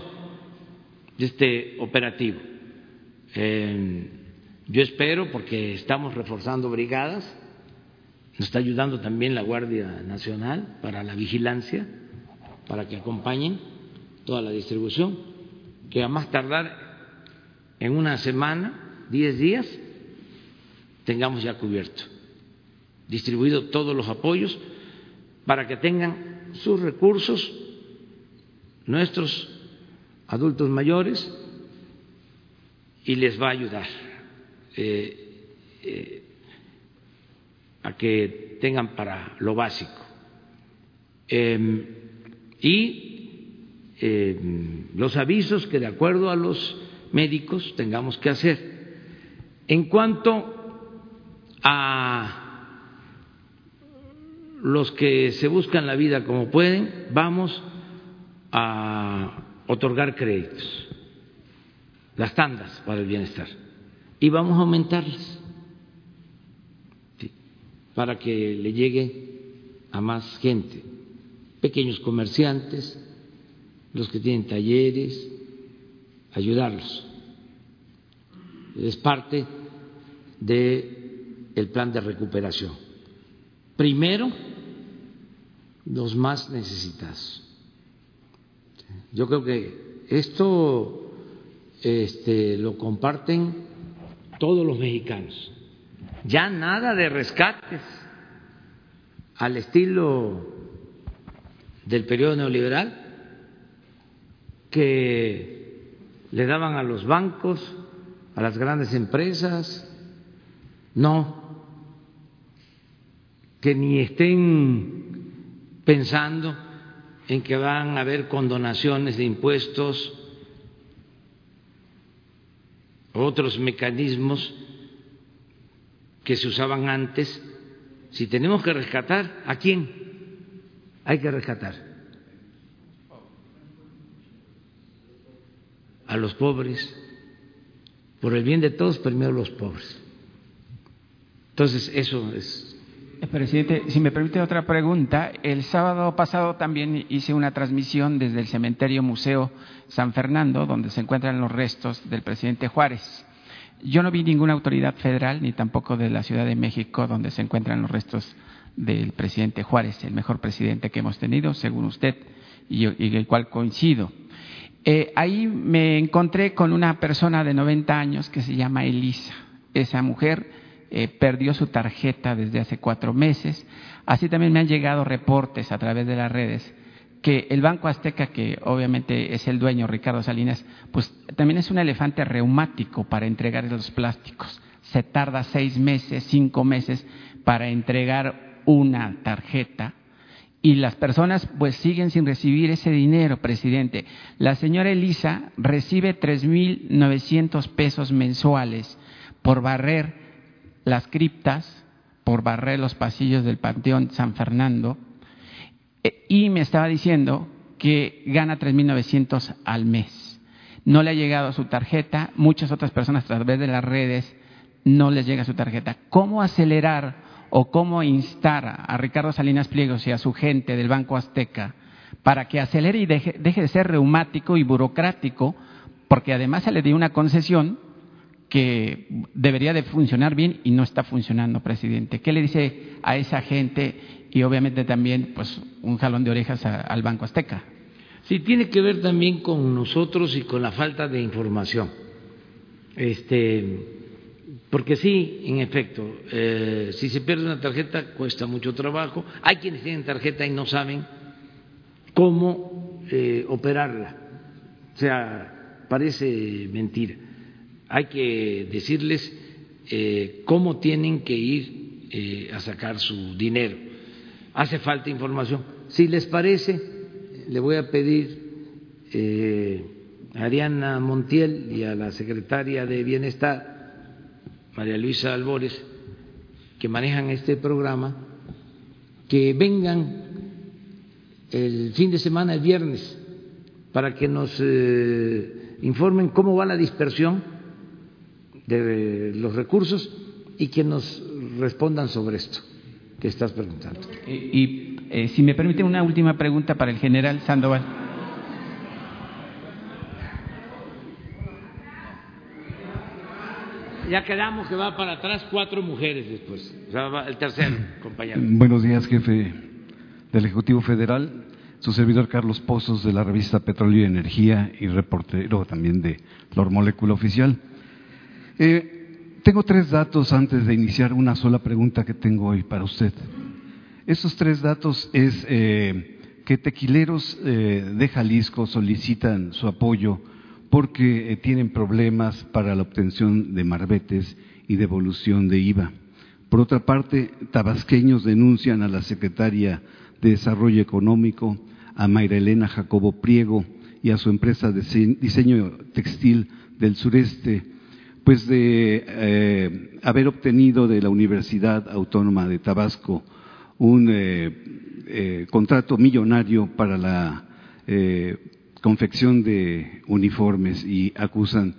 este operativo. Eh, yo espero, porque estamos reforzando brigadas, nos está ayudando también la Guardia Nacional para la vigilancia, para que acompañen toda la distribución, que a más tardar en una semana, diez días, tengamos ya cubierto, distribuido todos los apoyos para que tengan sus recursos nuestros adultos mayores y les va a ayudar eh, eh, a que tengan para lo básico. Em, y em, los avisos que de acuerdo a los médicos tengamos que hacer. En cuanto a los que se buscan la vida como pueden, vamos a otorgar créditos, las tandas para el bienestar, y vamos a aumentarlas para que le llegue a más gente, pequeños comerciantes, los que tienen talleres, ayudarlos. Es parte del plan de recuperación. Primero, los más necesitados. Yo creo que esto este, lo comparten todos los mexicanos. Ya nada de rescates al estilo del periodo neoliberal que le daban a los bancos, a las grandes empresas, no, que ni estén pensando en que van a haber condonaciones de impuestos, otros mecanismos que se usaban antes. Si tenemos que rescatar, ¿a quién hay que rescatar? A los pobres. Por el bien de todos, primero los pobres. Entonces, eso es eh, presidente, si me permite otra pregunta, el sábado pasado también hice una transmisión desde el cementerio Museo San Fernando, donde se encuentran los restos del presidente Juárez. Yo no vi ninguna autoridad federal ni tampoco de la Ciudad de México donde se encuentran los restos del presidente Juárez, el mejor presidente que hemos tenido, según usted, y, el cual coincido. Eh, ahí me encontré con una persona de 90 años que se llama Elisa. Esa mujer eh, perdió su tarjeta desde hace cuatro meses. Así también me han llegado reportes a través de las redes que el Banco Azteca, que obviamente es el dueño, Ricardo Salinas, pues también es un elefante reumático para entregar los plásticos. Se tarda seis meses, cinco meses para entregar una tarjeta y las personas pues siguen sin recibir ese dinero, presidente. La señora Elisa recibe 3.900 pesos mensuales por barrer las criptas, por barrer los pasillos del Panteón San Fernando, eh, y me estaba diciendo que gana 3.900 al mes. No le ha llegado su tarjeta, muchas otras personas a través de las redes no les llega su tarjeta. ¿Cómo acelerar o cómo instar a Ricardo Salinas Pliegos y a su gente del Banco Azteca para que acelere y deje, de ser reumático y burocrático, porque además se le dio una concesión que debería de funcionar bien y no está funcionando, presidente. ¿Qué le dice a esa gente y obviamente también pues un jalón de orejas al Banco Azteca? Sí, tiene que ver también con nosotros y con la falta de información. Este, porque sí, en efecto, eh, si se pierde una tarjeta cuesta mucho trabajo. Hay quienes tienen tarjeta y no saben cómo eh, operarla. O sea, parece mentira hay que decirles eh, cómo tienen que ir eh, a sacar su dinero. Hace falta información. Si les parece, le voy a pedir a Ariana Montiel y a la secretaria de Bienestar, María Luisa Albores, que manejan este programa, que vengan el fin de semana, el viernes, para que nos informen cómo va la dispersión de los recursos y que nos respondan sobre esto que estás preguntando. Y, eh, si me permite una última pregunta para el general Sandoval. Ya quedamos que va para atrás cuatro mujeres después. O sea, va el tercero, compañero. Buenos días, jefe del Ejecutivo Federal. Su servidor Carlos Pozos de la revista Petróleo y Energía y reportero también de Lor Molécula Oficial. Eh, tengo tres datos antes de iniciar una sola pregunta que tengo hoy para usted. Esos tres datos es eh, que tequileros eh, de Jalisco solicitan su apoyo porque eh, tienen problemas para la obtención de marbetes y devolución de IVA. Por otra parte, tabasqueños denuncian a la secretaria de Desarrollo Económico, a Mayra Elena Jacobo Priego y a su empresa de diseño textil del sureste, pues de eh, haber obtenido de la Universidad Autónoma de Tabasco un eh, contrato millonario para la confección de uniformes y acusan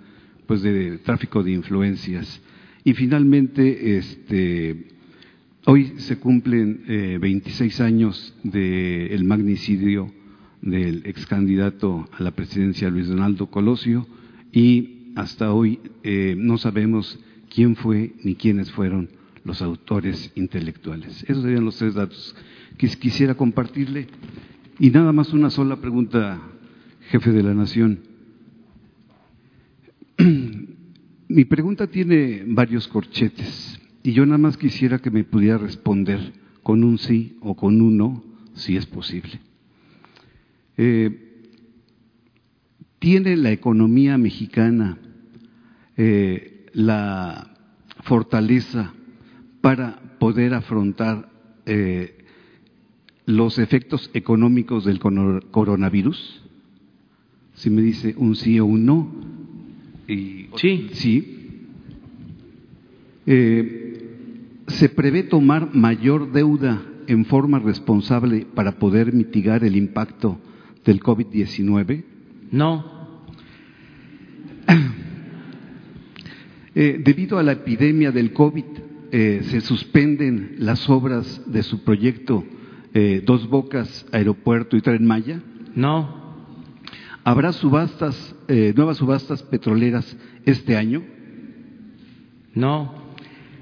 pues de tráfico de influencias. Y finalmente, este, hoy se cumplen eh, 26 años del magnicidio del ex candidato a la presidencia Luis Donaldo Colosio y hasta hoy eh, no sabemos quién fue ni quiénes fueron los autores intelectuales. Esos serían los tres datos que quisiera compartirle. Y nada más una sola pregunta jefe de la Nación. Mi pregunta tiene varios corchetes y yo nada más quisiera que me pudiera responder con un sí o con un no, si es posible. Eh, ¿Tiene la economía mexicana eh, la fortaleza para poder afrontar eh, los efectos económicos del coronavirus? Si me dice un sí o un no. Y, sí. Sí. Eh, ¿Se prevé tomar mayor deuda en forma responsable para poder mitigar el impacto del COVID-19? No. Eh, debido a la epidemia del COVID, eh, se suspenden las obras de su proyecto Dos Bocas, Aeropuerto y Tren Maya? No. ¿Habrá subastas, eh, nuevas subastas petroleras este año? No.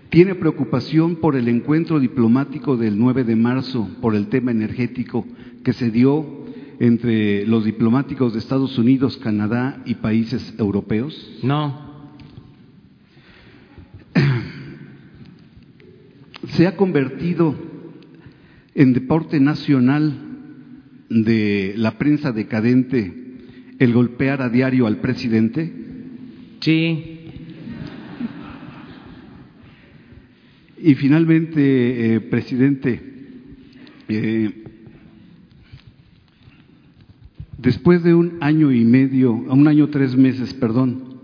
¿Tiene preocupación por el encuentro diplomático del 9 de marzo por el tema energético que se dio entre los diplomáticos de Estados Unidos, Canadá y países europeos? No. ¿Se ha convertido en deporte nacional de la prensa decadente el golpear a diario al presidente? Sí. Y finalmente, eh, presidente, eh, después de un año y medio, un año tres meses, perdón,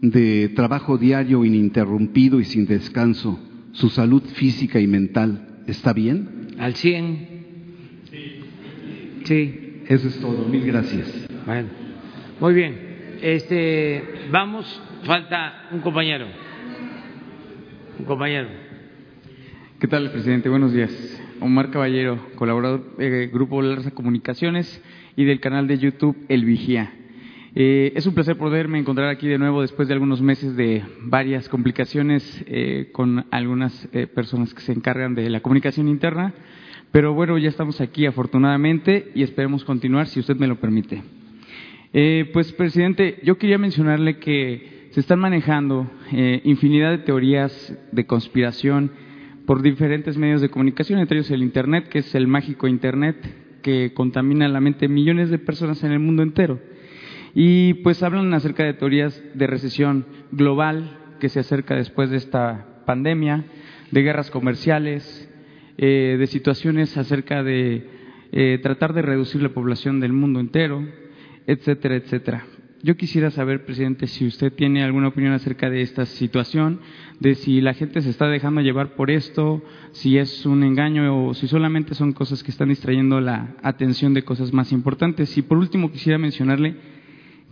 de trabajo diario ininterrumpido y sin descanso, ¿su salud física y mental está bien? Al 100. Sí. Eso es todo. Mil gracias. Bueno. Muy bien. Este, vamos, falta un compañero. Un compañero. ¿Qué tal, presidente? Buenos días. Omar Caballero, colaborador del Grupo Larsa Comunicaciones y del canal de YouTube El Vigía. Eh, es un placer poderme encontrar aquí de nuevo después de algunos meses de varias complicaciones eh, con algunas eh, personas que se encargan de la comunicación interna. Pero bueno, ya estamos aquí afortunadamente y esperemos continuar si usted me lo permite. Eh, pues, presidente, yo quería mencionarle que se están manejando eh, infinidad de teorías de conspiración por diferentes medios de comunicación, entre ellos el Internet, que es el mágico Internet que contamina la mente de millones de personas en el mundo entero. Y pues hablan acerca de teorías de recesión global que se acerca después de esta pandemia, de guerras comerciales, eh, de situaciones acerca de tratar de reducir la población del mundo entero, etcétera, etcétera. Yo quisiera saber, presidente, si usted tiene alguna opinión acerca de esta situación, de si la gente se está dejando llevar por esto, si es un engaño o si solamente son cosas que están distrayendo la atención de cosas más importantes. Y por último, quisiera mencionarle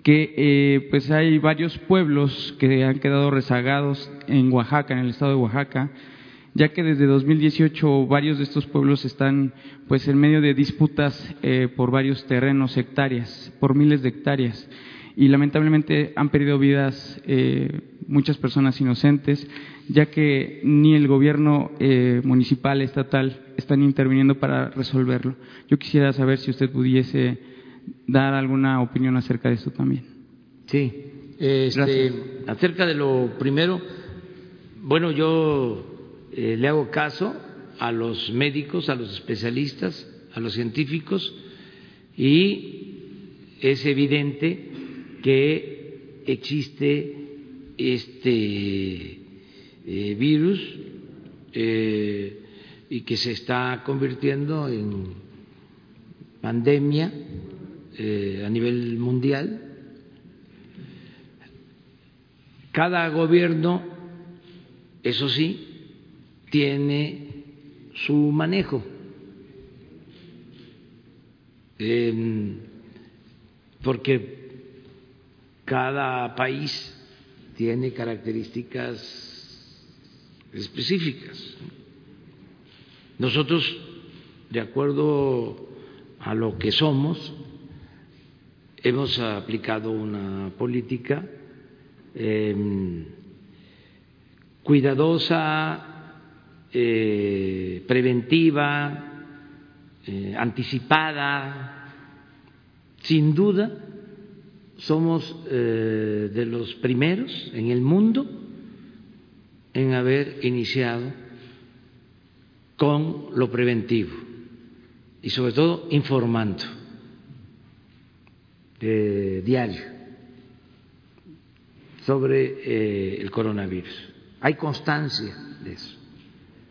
que eh, pues hay varios pueblos que han quedado rezagados en Oaxaca, en el estado de Oaxaca, ya que desde 2018 varios de estos pueblos están pues en medio de disputas eh, por varios terrenos, hectáreas, por miles de hectáreas, y lamentablemente han perdido vidas eh, muchas personas inocentes, ya que ni el gobierno eh, municipal, estatal, están interviniendo para resolverlo. Yo quisiera saber si usted pudiese dar alguna opinión acerca de esto también. Sí, este, acerca de lo primero, bueno, yo eh, le hago caso a los médicos, a los especialistas, a los científicos y es evidente que existe este eh, virus eh, y que se está convirtiendo en pandemia a nivel mundial. Cada gobierno, eso sí, tiene su manejo. porque cada país tiene características específicas. Nosotros, de acuerdo a lo que somos, hemos aplicado una política em, cuidadosa, eh, preventiva, eh, anticipada, sin duda somos eh, de los primeros en el mundo en haber iniciado con lo preventivo y sobre todo informando diario sobre el coronavirus. Hay constancia de eso.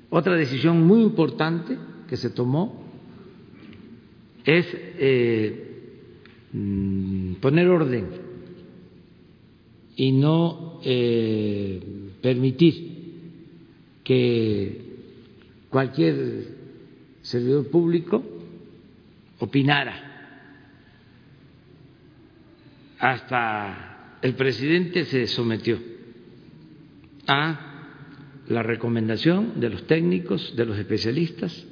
Otra decisión muy importante que se tomó es Mm, poner orden y no eh, permitir que cualquier servidor público opinara. Hasta el presidente se sometió a la recomendación de los técnicos, de los especialistas,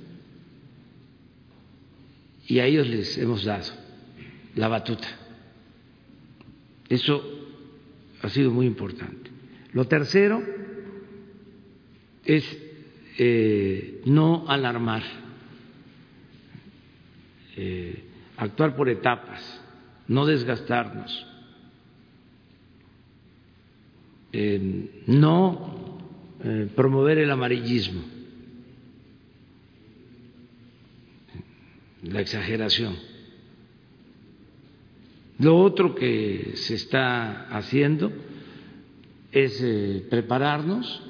y a ellos les hemos dado la batuta. Eso ha sido muy importante. Lo tercero es eh, no alarmar, eh, actuar por etapas, no desgastarnos, eh, no promover el amarillismo, la exageración lo otro que se está haciendo es eh, prepararnos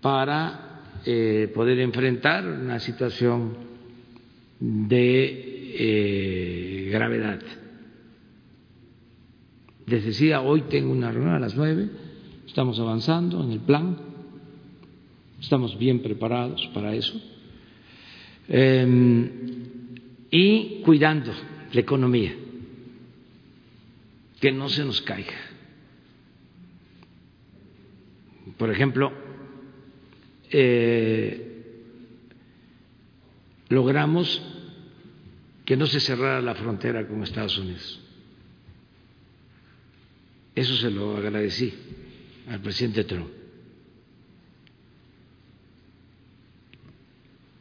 para eh, poder enfrentar una situación de eh, gravedad. Les decía, hoy tengo una reunión a las nueve, estamos avanzando en el plan, estamos bien preparados para eso. Em, y cuidando la economía, que no se nos caiga. Por ejemplo, eh, logramos que no se cerrara la frontera con Estados Unidos. Eso se lo agradecí al presidente Trump.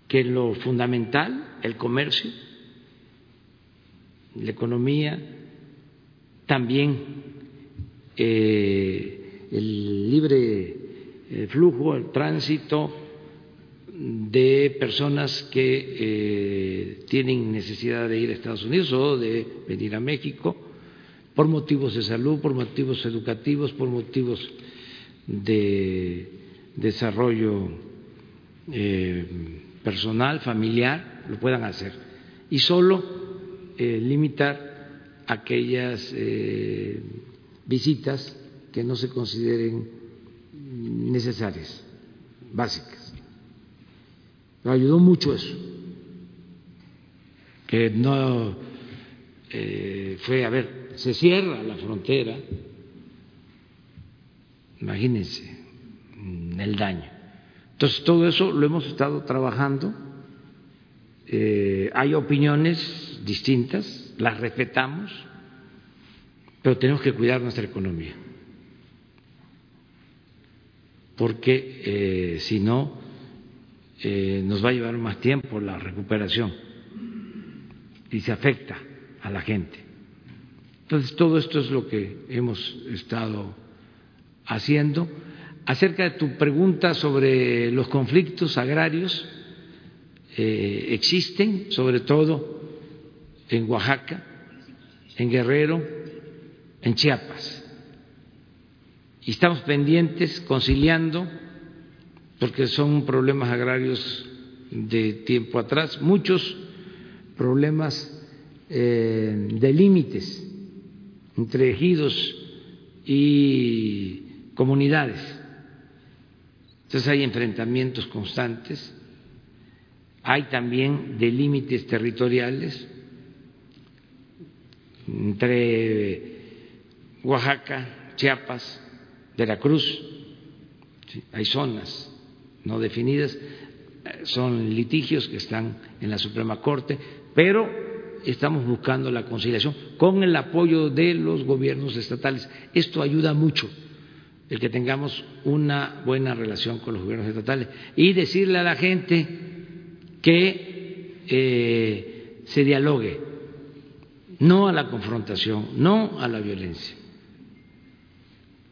Que lo fundamental, el comercio, la economía, también eh, el libre eh, flujo, el tránsito de personas que eh, tienen necesidad de ir a Estados Unidos o de venir a México por motivos de salud, por motivos educativos, por motivos de desarrollo personal, familiar, lo puedan hacer. Y solo eh, limitar aquellas eh, visitas que no se consideren necesarias, básicas. Me ayudó mucho eso, que no eh, fue, a ver, se cierra la frontera, imagínense el daño. Entonces, todo eso lo hemos estado trabajando. hay opiniones distintas, las respetamos, pero tenemos que cuidar nuestra economía, porque eh, si no, eh, nos va a llevar más tiempo la recuperación y se afecta a la gente. Entonces, todo esto es lo que hemos estado haciendo. Acerca de tu pregunta sobre los conflictos agrarios, eh, existen, sobre todo en Oaxaca, en Guerrero, en Chiapas. Y estamos pendientes, conciliando, porque son problemas agrarios de tiempo atrás, muchos problemas eh, de límites entre ejidos y comunidades. Entonces hay enfrentamientos constantes, hay también de límites territoriales entre Oaxaca, Chiapas, Veracruz, hay zonas no definidas, son litigios que están en la Suprema Corte, pero estamos buscando la conciliación con el apoyo de los gobiernos estatales. Esto ayuda mucho el que tengamos una buena relación con los gobiernos estatales y decirle a la gente que eh, se dialogue, no a la confrontación, no a la violencia.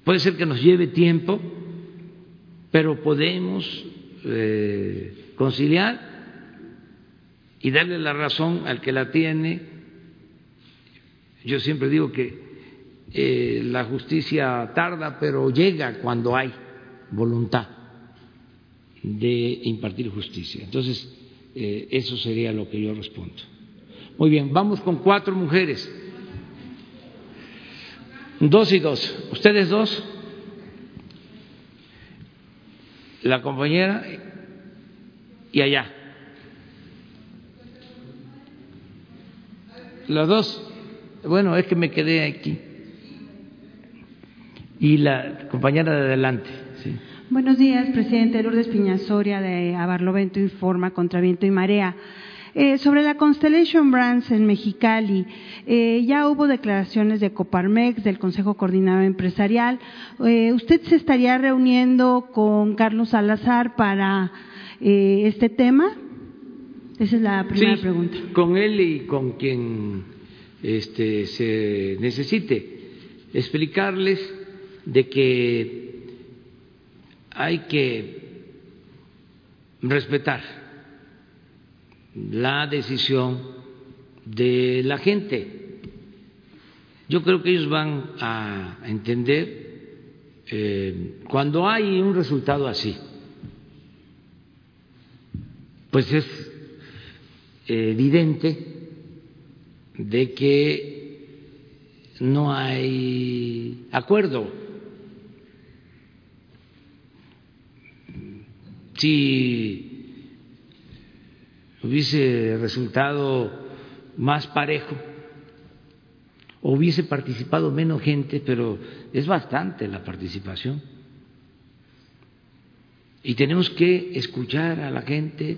Puede ser que nos lleve tiempo, pero podemos eh, conciliar y darle la razón al que la tiene. Yo siempre digo que eh, la justicia tarda, pero llega cuando hay voluntad de impartir justicia. Entonces, eh, eso sería lo que yo respondo. Muy bien, vamos con cuatro mujeres. Dos y dos. ¿Ustedes dos? La compañera y allá. Las dos. Bueno, es que me quedé aquí. Y la compañera de adelante. Sí. Buenos días, presidente Lourdes Piñasoria de Abarlovento Informa contra Viento y Marea. Eh, sobre la Constellation Brands en Mexicali, eh, ya hubo declaraciones de Coparmex, del Consejo Coordinador Empresarial. Eh, ¿Usted se estaría reuniendo con Carlos Salazar para eh, este tema? Esa es la primera Sí, pregunta. Con él y con quien este, se necesite explicarles de que hay que respetar la decisión de la gente. Yo creo que ellos van a entender eh, cuando hay un resultado así, pues es evidente de que no hay acuerdo. Si hubiese resultado más parejo, hubiese participado menos gente, pero es bastante la participación. Y tenemos que escuchar a la gente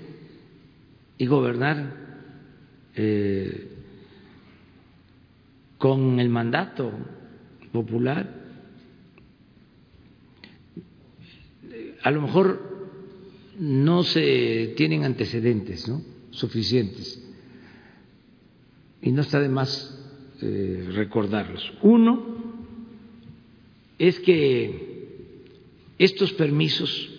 y gobernar eh, con el mandato popular. A lo mejor no se tienen antecedentes suficientes y no está de más eh, recordarlos. Uno es que estos permisos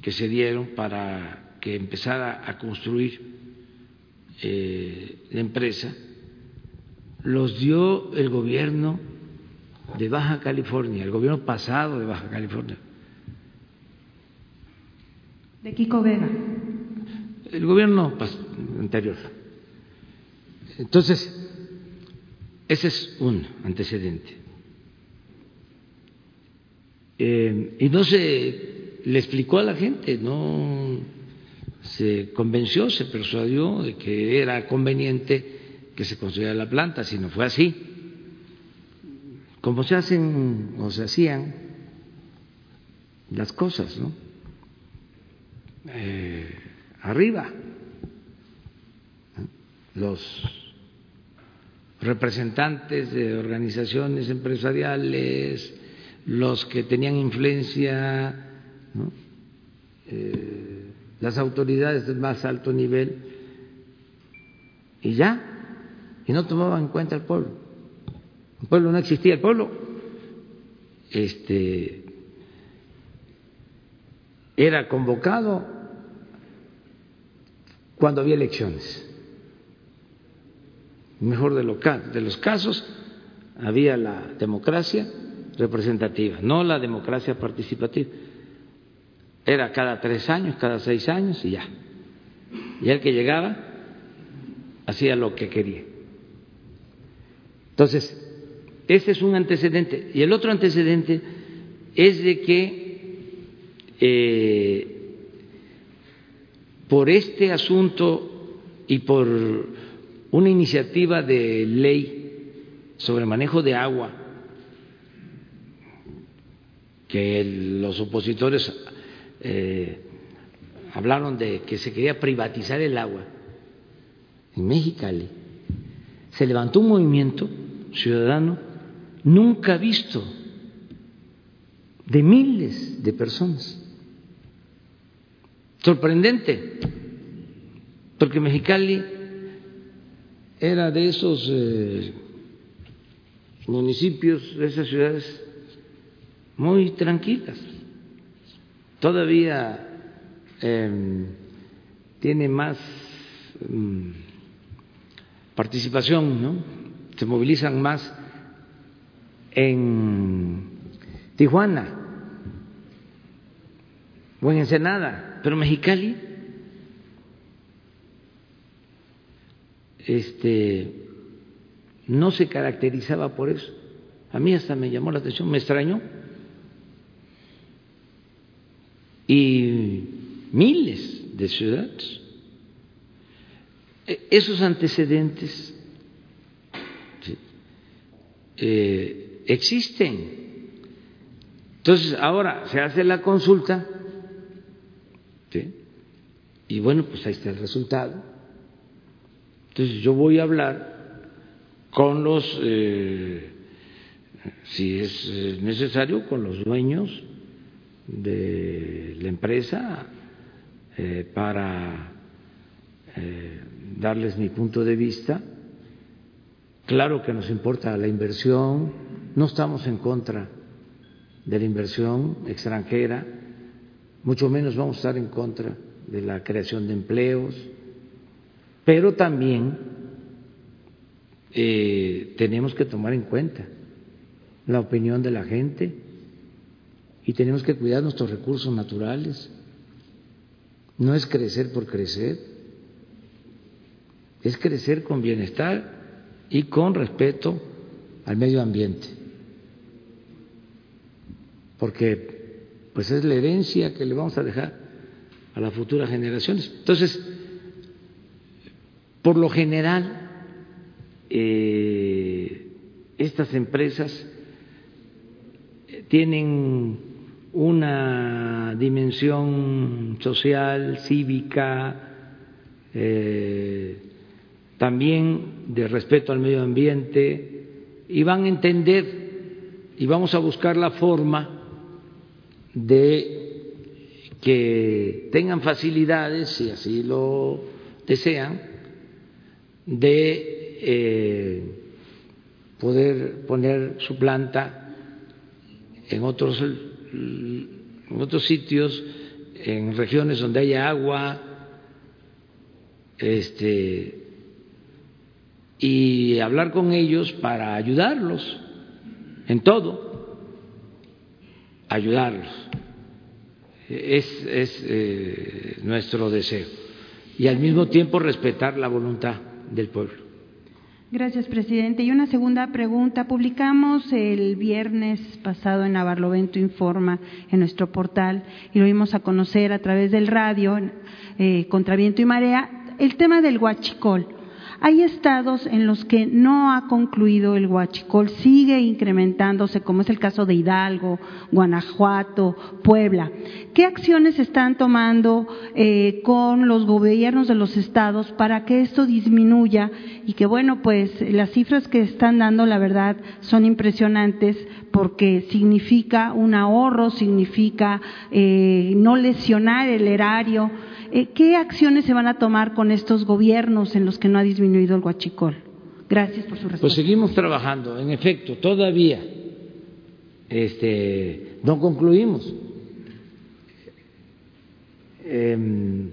que se dieron para que empezara a construir eh, la empresa los dio el gobierno de Baja California, el gobierno pasado de Baja California. De Kiko Vega. El gobierno pas- anterior. Entonces, ese es un antecedente. Eh, y no se le explicó a la gente, no se convenció, se persuadió de que era conveniente que se construyera la planta, si no fue así. Como se hacen o se hacían las cosas, ¿no? Eh, arriba, los representantes de organizaciones empresariales, los que tenían influencia, eh, las autoridades del más alto nivel, y ya, y no tomaban en cuenta al pueblo. El pueblo no existía, el pueblo. Este, era convocado cuando había elecciones. Mejor de, de los casos, había la democracia representativa, no la democracia participativa. Era cada tres años, cada seis años y ya. Y el que llegaba hacía lo que quería. Entonces, ese es un antecedente. Y el otro antecedente es de que eh, por este asunto y por una iniciativa de ley sobre manejo de agua que los opositores eh, hablaron de que se quería privatizar el agua en Mexicali, se levantó un movimiento ciudadano nunca visto de miles de personas. Sorprendente, porque Mexicali era de esos eh, municipios, de esas ciudades muy tranquilas. Todavía em, tiene más mm, participación, ¿no? Se movilizan más en Tijuana o en Ensenada, pero Mexicali este no se caracterizaba por eso. A mí hasta me llamó la atención, me extrañó y miles de ciudades. E, esos antecedentes eh, existen. Entonces, ahora se hace la consulta y bueno, pues ahí está el resultado. Entonces, yo voy a hablar con los, eh, si es eh, necesario, con los dueños de la empresa eh, para darles mi punto de vista. Claro que nos importa la inversión, no estamos en contra de la inversión extranjera, mucho menos vamos a estar en contra de la creación de empleos, pero también eh, tenemos que tomar en cuenta la opinión de la gente y tenemos que cuidar nuestros recursos naturales. No es crecer por crecer, es crecer con bienestar y con respeto al medio ambiente. Porque pues es la herencia que le vamos a dejar a las futuras generaciones. Entonces, por lo general, eh, estas empresas tienen una dimensión social, cívica, eh, también de respeto al medio ambiente, y van a entender y vamos a buscar la forma de que tengan facilidades, si así lo desean, de eh, poder poner su planta en otros en otros sitios, en regiones donde haya agua, este, y hablar con ellos para ayudarlos en todo, ayudarlos. Es, es eh, nuestro deseo. Y al mismo tiempo respetar la voluntad del pueblo. Gracias, presidente. Y una segunda pregunta. Publicamos el viernes pasado en Navarlovento Informa en nuestro portal y lo vimos a conocer a través del radio eh, contra viento y marea el tema del huachicol. Hay estados en los que no ha concluido el huachicol, sigue incrementándose, como es el caso de Hidalgo, Guanajuato, Puebla. ¿Qué acciones están tomando eh, con los gobiernos de los estados para que esto disminuya y que, bueno, pues las cifras que están dando, la verdad, son impresionantes porque significa un ahorro, significa eh, no lesionar el erario. Eh, ¿Qué acciones se van a tomar con estos gobiernos en los que no ha disminuido el huachicol? Gracias por su respuesta. Pues seguimos trabajando. En efecto, todavía este, no concluimos. Em,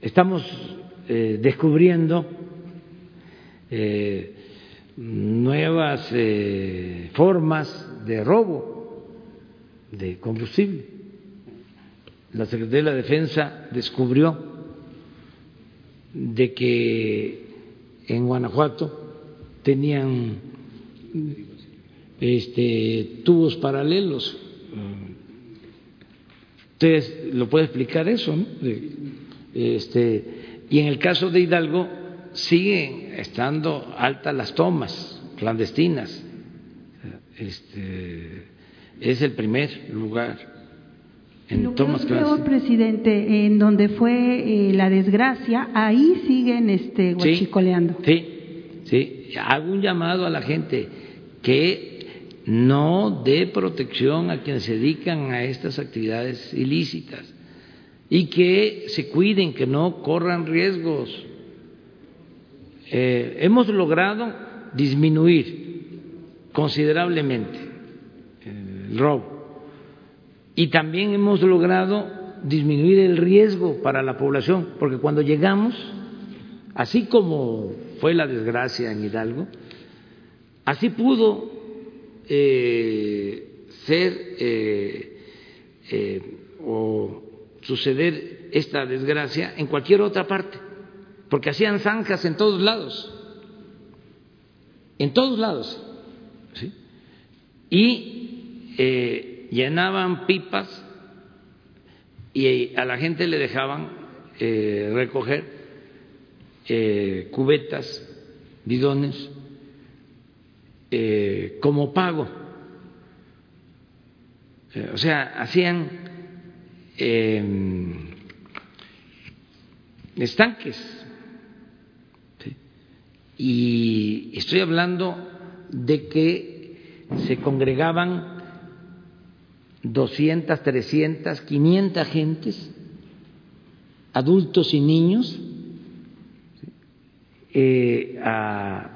estamos eh, descubriendo eh, nuevas eh, formas de robo de combustible. La Secretaría de la Defensa descubrió de que en Guanajuato tenían este, tubos paralelos. Ustedes lo puede explicar eso, ¿no? Este, y en el caso de Hidalgo siguen estando altas las tomas clandestinas. Este, es el primer lugar en Lo es peor, presidente, en donde fue eh, la desgracia, ahí siguen este, Sí. Sí, sí. Hago un llamado a la gente que no dé protección a quienes se dedican a estas actividades ilícitas y que se cuiden, que no corran riesgos. Eh, hemos logrado disminuir considerablemente el robo y también hemos logrado disminuir el riesgo para la población, porque cuando llegamos, así como fue la desgracia en Hidalgo, así pudo eh, ser eh, eh, o suceder esta desgracia en cualquier otra parte, porque hacían zanjas en todos lados, en todos lados, ¿sí? y llenaban pipas y a la gente le dejaban eh, recoger eh, cubetas, bidones, eh, como pago. O sea, hacían eh, estanques. Y estoy hablando de que se congregaban 200, 300, 500 gentes, adultos y niños, eh, a,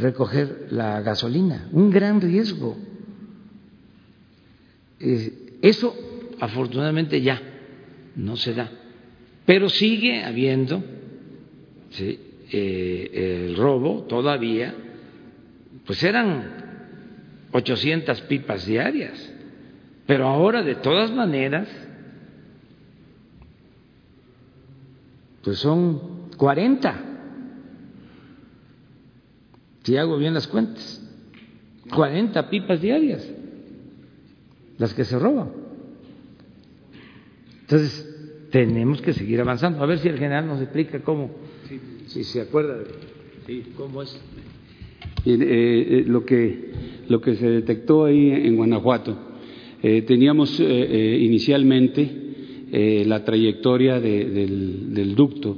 recoger la gasolina. Un gran riesgo. Eso afortunadamente ya no se da, pero sigue habiendo eh, el robo todavía, pues eran 800 pipas diarias, pero ahora de todas maneras, pues son 40, si hago bien las cuentas, 40 pipas diarias las que se roban. Entonces, tenemos que seguir avanzando. A ver si el general nos explica cómo, si se acuerda de cómo es. Bien, eh, eh, lo, que, lo que se detectó ahí en Guanajuato, eh, teníamos eh, eh, inicialmente la trayectoria de- del, ducto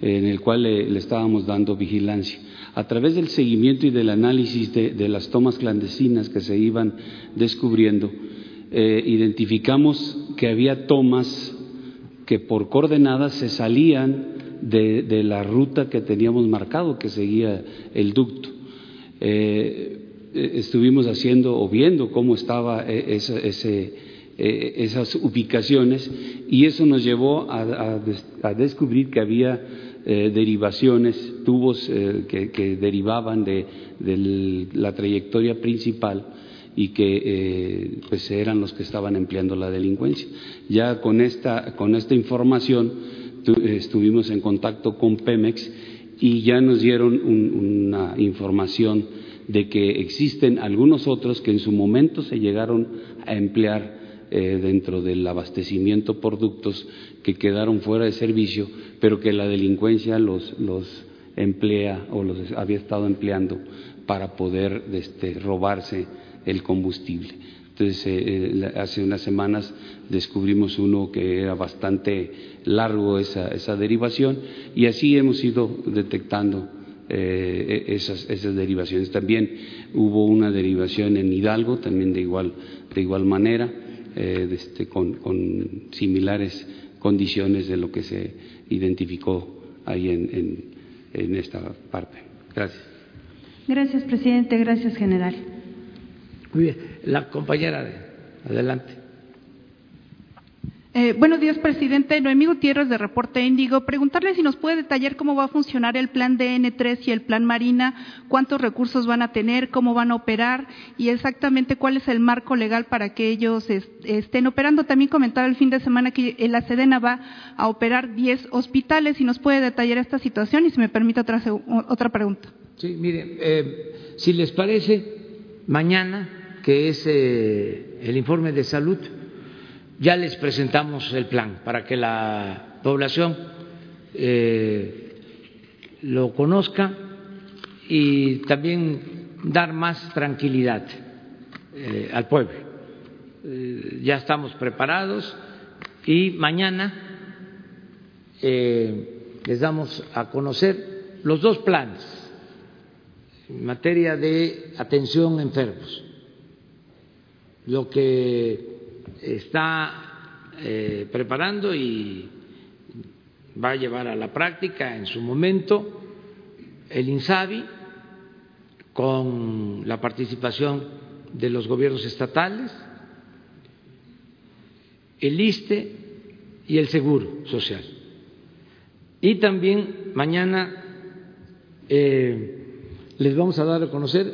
en el cual le, estábamos dando vigilancia. A través del seguimiento y del análisis de, las tomas clandestinas que se iban descubriendo, identificamos que había tomas que por coordenadas se salían de, la ruta que teníamos marcado, que seguía el ducto. Estuvimos haciendo o viendo cómo estaba eh, eh, esas ubicaciones y eso nos llevó a, a des- a descubrir que había eh, derivaciones, tubos eh, que, derivaban de, la trayectoria principal y que eh, pues eran los que estaban empleando la delincuencia. Ya con esta, con esta información tu- estuvimos en contacto con Pemex y ya nos dieron un- una información de que existen algunos otros que en su momento se llegaron a emplear eh, dentro del abastecimiento por ductos que quedaron fuera de servicio, pero que la delincuencia los, los emplea o los había estado empleando para poder este, robarse el combustible. Entonces, eh, hace unas semanas descubrimos uno que era bastante largo esa, esa derivación y así hemos ido detectando eh, esas, esas, derivaciones. También hubo una derivación en Hidalgo, también de igual, de igual manera, eh, este, con, con, similares condiciones de lo que se identificó ahí en, en, en esta parte. Gracias. Gracias, presidente. Gracias, general. Muy bien. La compañera, adelante. Eh, buenos días, presidente. Noemí Gutiérrez, de Reporte Índigo. Preguntarle si nos puede detallar cómo va a funcionar el plan DN3 y el plan Marina, cuántos recursos van a tener, cómo van a operar y exactamente cuál es el marco legal para que ellos estén operando. También comentaba el fin de semana que la Sedena va a operar 10 hospitales. Si nos puede detallar esta situación y si me permite otra, otra pregunta. Sí, mire, eh, si les parece, mañana, que es eh, el informe de salud, ya les presentamos el plan para que la población eh, lo conozca y también dar más tranquilidad eh, al pueblo. Eh, ya estamos preparados y mañana les damos a conocer los dos planes en materia de atención a enfermos, lo que está eh, preparando y va a llevar a la práctica en su momento el INSABI con la participación de los gobiernos estatales, el ISTE y el Seguro Social. Y también mañana eh, les vamos a dar a conocer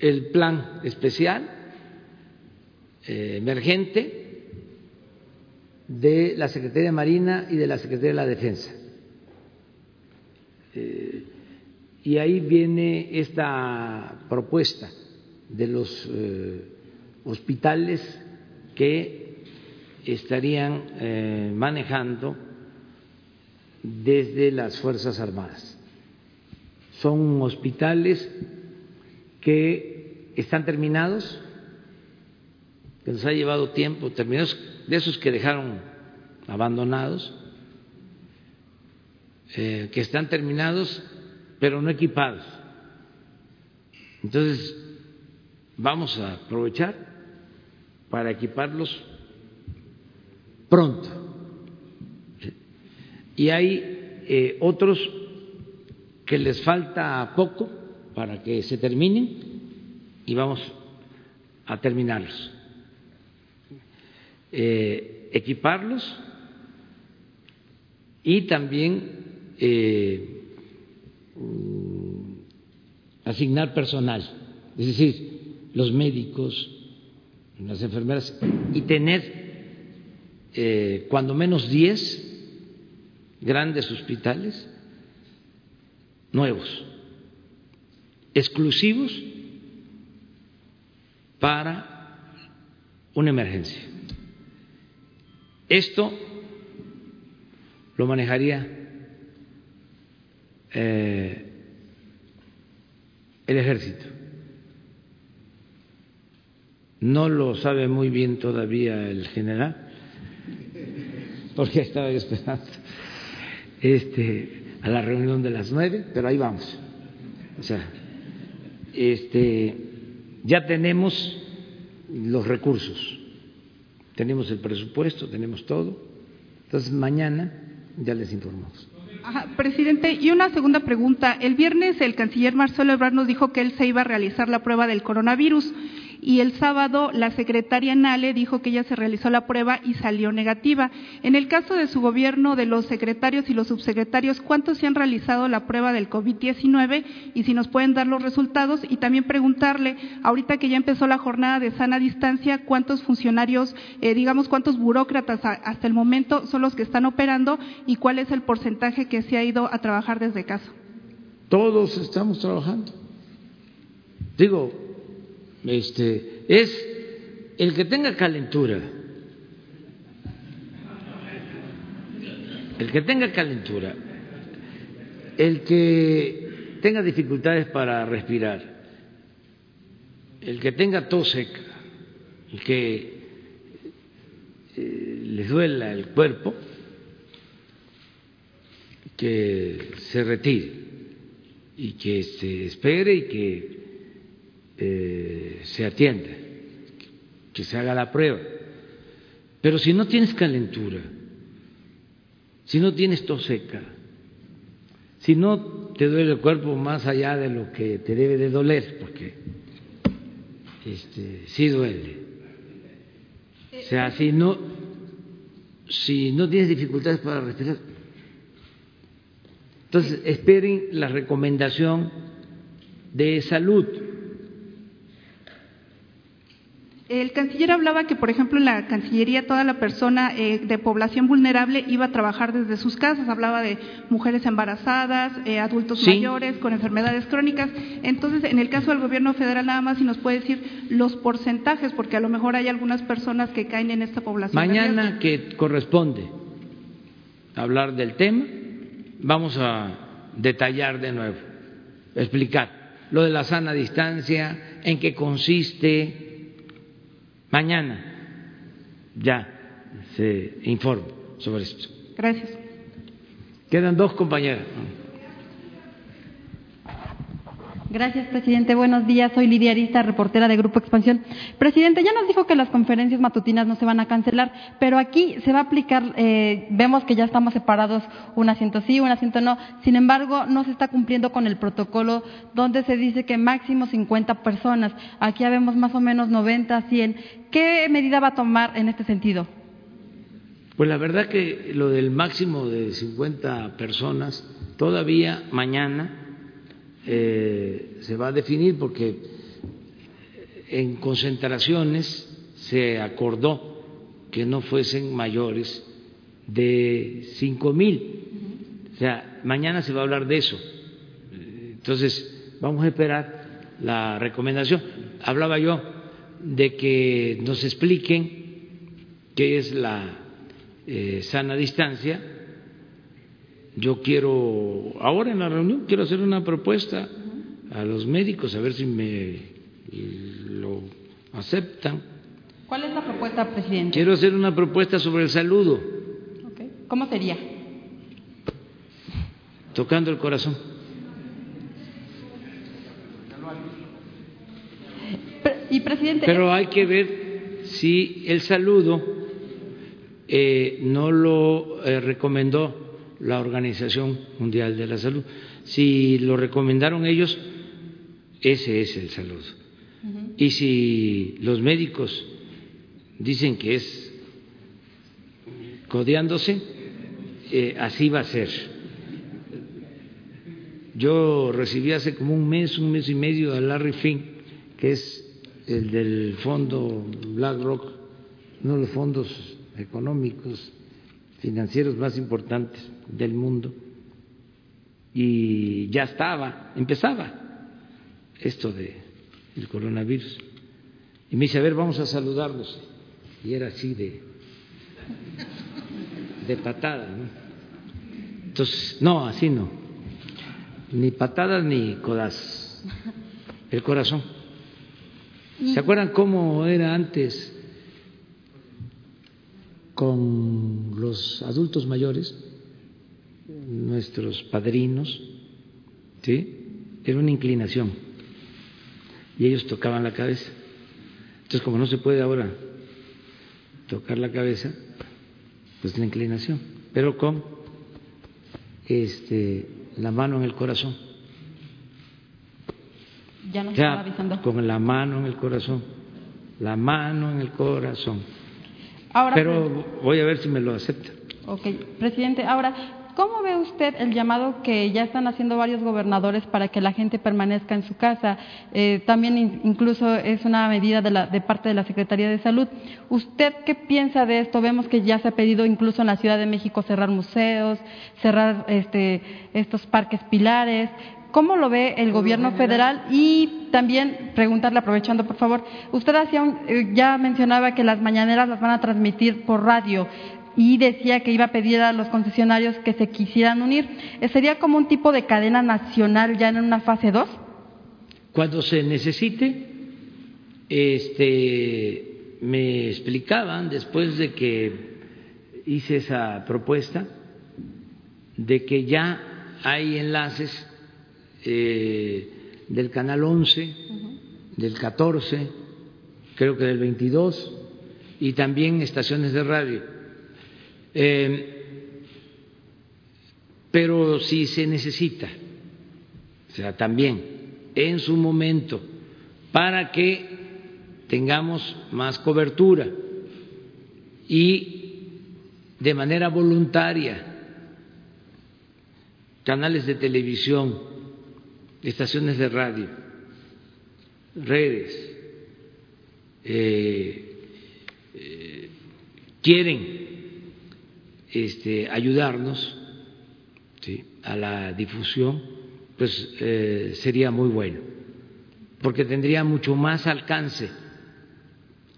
el plan especial emergente de la Secretaría de Marina y de la Secretaría de la Defensa. Eh, y ahí viene esta propuesta de los eh, hospitales que estarían manejando desde las Fuerzas Armadas. Son hospitales que están terminados, nos ha llevado tiempo terminados, de esos que dejaron abandonados, eh, que están terminados pero no equipados. Entonces, vamos a aprovechar para equiparlos pronto. Y hay eh, otros que les falta poco para que se terminen y vamos a terminarlos. Eh, equiparlos y también eh, mm, asignar personal, es decir, los médicos, las enfermeras, y tener eh, cuando menos 10 grandes hospitales nuevos, exclusivos para una emergencia. Esto lo manejaría eh, el ejército. No lo sabe muy bien todavía el general, porque estaba esperando este, a la reunión de las nueve, pero ahí vamos. O sea, este, ya tenemos los recursos tenemos el presupuesto, tenemos todo. Entonces, mañana ya les informamos. Ajá, presidente, y una segunda pregunta. El viernes el canciller Marcelo Ebrard nos dijo que él se iba a realizar la prueba del coronavirus y el sábado la secretaria Nale dijo que ella se realizó la prueba y salió negativa. En el caso de su gobierno, de los secretarios y los subsecretarios, ¿cuántos se han realizado la prueba del COVID-19 y si nos pueden dar los resultados? Y también preguntarle, ahorita que ya empezó la jornada de sana distancia, ¿cuántos funcionarios, eh, digamos, cuántos burócratas hasta el momento son los que están operando y cuál es el porcentaje que se ha ido a trabajar desde casa? Todos estamos trabajando. Digo, este, es el que tenga calentura, el que tenga calentura. El que tenga dificultades para respirar, el que tenga tos seca, el que eh, les duela el cuerpo, que se retire y que se espere y que eh, se atienda, que se haga la prueba. Pero si no tienes calentura, si no tienes tos seca, si no te duele el cuerpo más allá de lo que te debe de doler, porque este, sí duele. O sea, si no, si no tienes dificultades para respirar, entonces esperen la recomendación de salud El canciller hablaba que, por ejemplo, en la Cancillería toda la persona eh, de población vulnerable iba a trabajar desde sus casas. Hablaba de mujeres embarazadas, eh, adultos mayores con enfermedades crónicas. Entonces, en el caso del gobierno federal, nada más si nos puede decir los porcentajes, porque a lo mejor hay algunas personas que caen en esta población. Mañana que corresponde hablar del tema, vamos a detallar de nuevo, explicar lo de la sana distancia, en qué consiste Mañana ya se informa sobre esto. Gracias. Quedan dos compañeras. Gracias, presidente. Buenos días. Soy Lidia Arista, reportera de Grupo Expansión. Presidente, ya nos dijo que las conferencias matutinas no se van a cancelar, pero aquí se va a aplicar, eh, vemos que ya estamos separados, un asiento sí, un asiento no. Sin embargo, no se está cumpliendo con el protocolo donde se dice que máximo 50 personas. Aquí ya vemos más o menos 90, 100. ¿Qué medida va a tomar en este sentido? Pues la verdad que lo del máximo de 50 personas, todavía mañana eh, se va a definir porque en concentraciones se acordó que no fuesen mayores de cinco mil. O sea, mañana se va a hablar de eso. Entonces, vamos a esperar la recomendación. Hablaba yo de que nos expliquen qué es la eh, sana distancia yo quiero, ahora en la reunión, quiero hacer una propuesta a los médicos, a ver si me lo aceptan. ¿Cuál es la propuesta, presidente? Quiero hacer una propuesta sobre el saludo. ¿Cómo sería? Tocando el corazón. Y presidente. Pero hay que ver si el saludo eh, no lo eh, recomendó la Organización Mundial de la Salud. Si lo recomendaron ellos, ese es el saludo. Y si los médicos dicen que es codeándose, eh, así va a ser. Yo recibí hace como un mes, un mes y medio a Larry Fink, que es el del fondo BlackRock, uno de los fondos económicos financieros más importantes del mundo y ya estaba, empezaba esto de el coronavirus. Y me dice, a ver, vamos a saludarlos. Y era así de, de patada, ¿no? Entonces, no, así no. Ni patadas ni codas El corazón. ¿Se acuerdan cómo era antes con los adultos mayores, nuestros padrinos, ¿sí? Era una inclinación. Y ellos tocaban la cabeza. Entonces, como no se puede ahora tocar la cabeza, pues la inclinación, pero con este, la mano en el corazón. Ya nos avisando. Con la mano en el corazón, la mano en el corazón. Pero voy a ver si me lo acepta. Ok, presidente. Ahora, ¿cómo ve usted el llamado que ya están haciendo varios gobernadores para que la gente permanezca en su casa? Eh, también incluso es una medida de, la, de parte de la Secretaría de Salud. ¿Usted qué piensa de esto? Vemos que ya se ha pedido incluso en la Ciudad de México cerrar museos, cerrar este, estos parques pilares. ¿Cómo lo ve el gobierno federal? Y también preguntarle, aprovechando por favor, usted hacía eh, ya mencionaba que las mañaneras las van a transmitir por radio. y decía que iba a pedir a los concesionarios que se quisieran unir. ¿Sería como un tipo de cadena nacional ya en una fase 2? Cuando se necesite, este, me explicaban después de que hice esa propuesta de que ya hay enlaces eh, del canal 11, del 14, creo que del 22 y también estaciones de radio. Eh, pero si se necesita, o sea, también en su momento, para que tengamos más cobertura y de manera voluntaria, canales de televisión, estaciones de radio, redes, eh, eh, quieren este, ayudarnos a la difusión, pues eh, sería muy bueno, porque tendría mucho más alcance.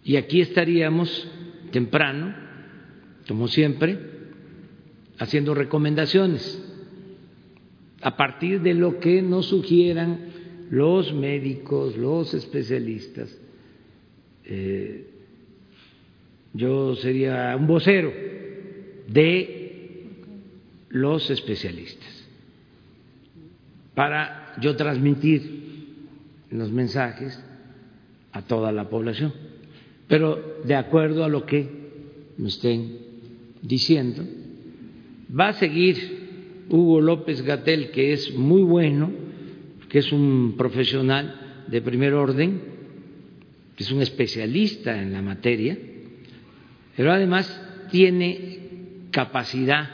Y aquí estaríamos temprano, como siempre, haciendo recomendaciones a partir de lo que nos sugieran los médicos, los especialistas. Eh, yo sería un vocero de los especialistas para yo transmitir los mensajes a toda la población, pero de acuerdo a lo que me estén diciendo, va a seguir Hugo López Gatel, que es muy bueno, que es un profesional de primer orden, que es un especialista en la materia, pero además tiene capacidad,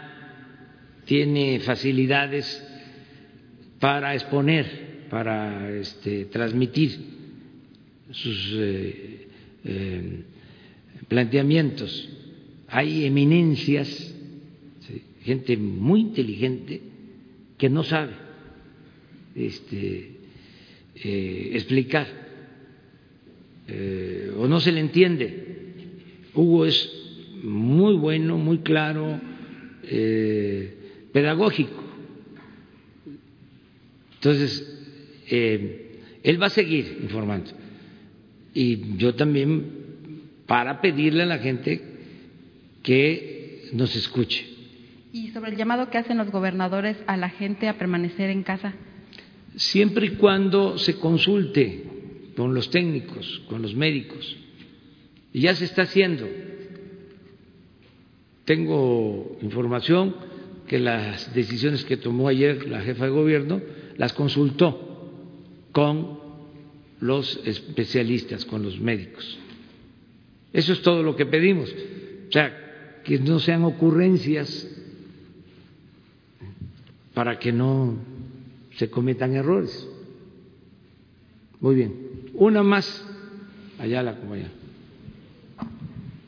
tiene facilidades para exponer, para este, transmitir sus eh, eh, planteamientos. Hay eminencias gente muy inteligente que no sabe este, eh, explicar eh, o no se le entiende. Hugo es muy bueno, muy claro, eh, pedagógico. Entonces, él va a seguir informando. Y yo también para pedirle a la gente que nos escuche ¿Y sobre el llamado que hacen los gobernadores a la gente a permanecer en casa? Siempre y cuando se consulte con los técnicos, con los médicos. Y ya se está haciendo. Tengo información que las decisiones que tomó ayer la jefa de gobierno las consultó con los especialistas, con los médicos. Eso es todo lo que pedimos. O sea, que no sean ocurrencias para que no se cometan errores. Muy bien. Una más. Allá la compañera.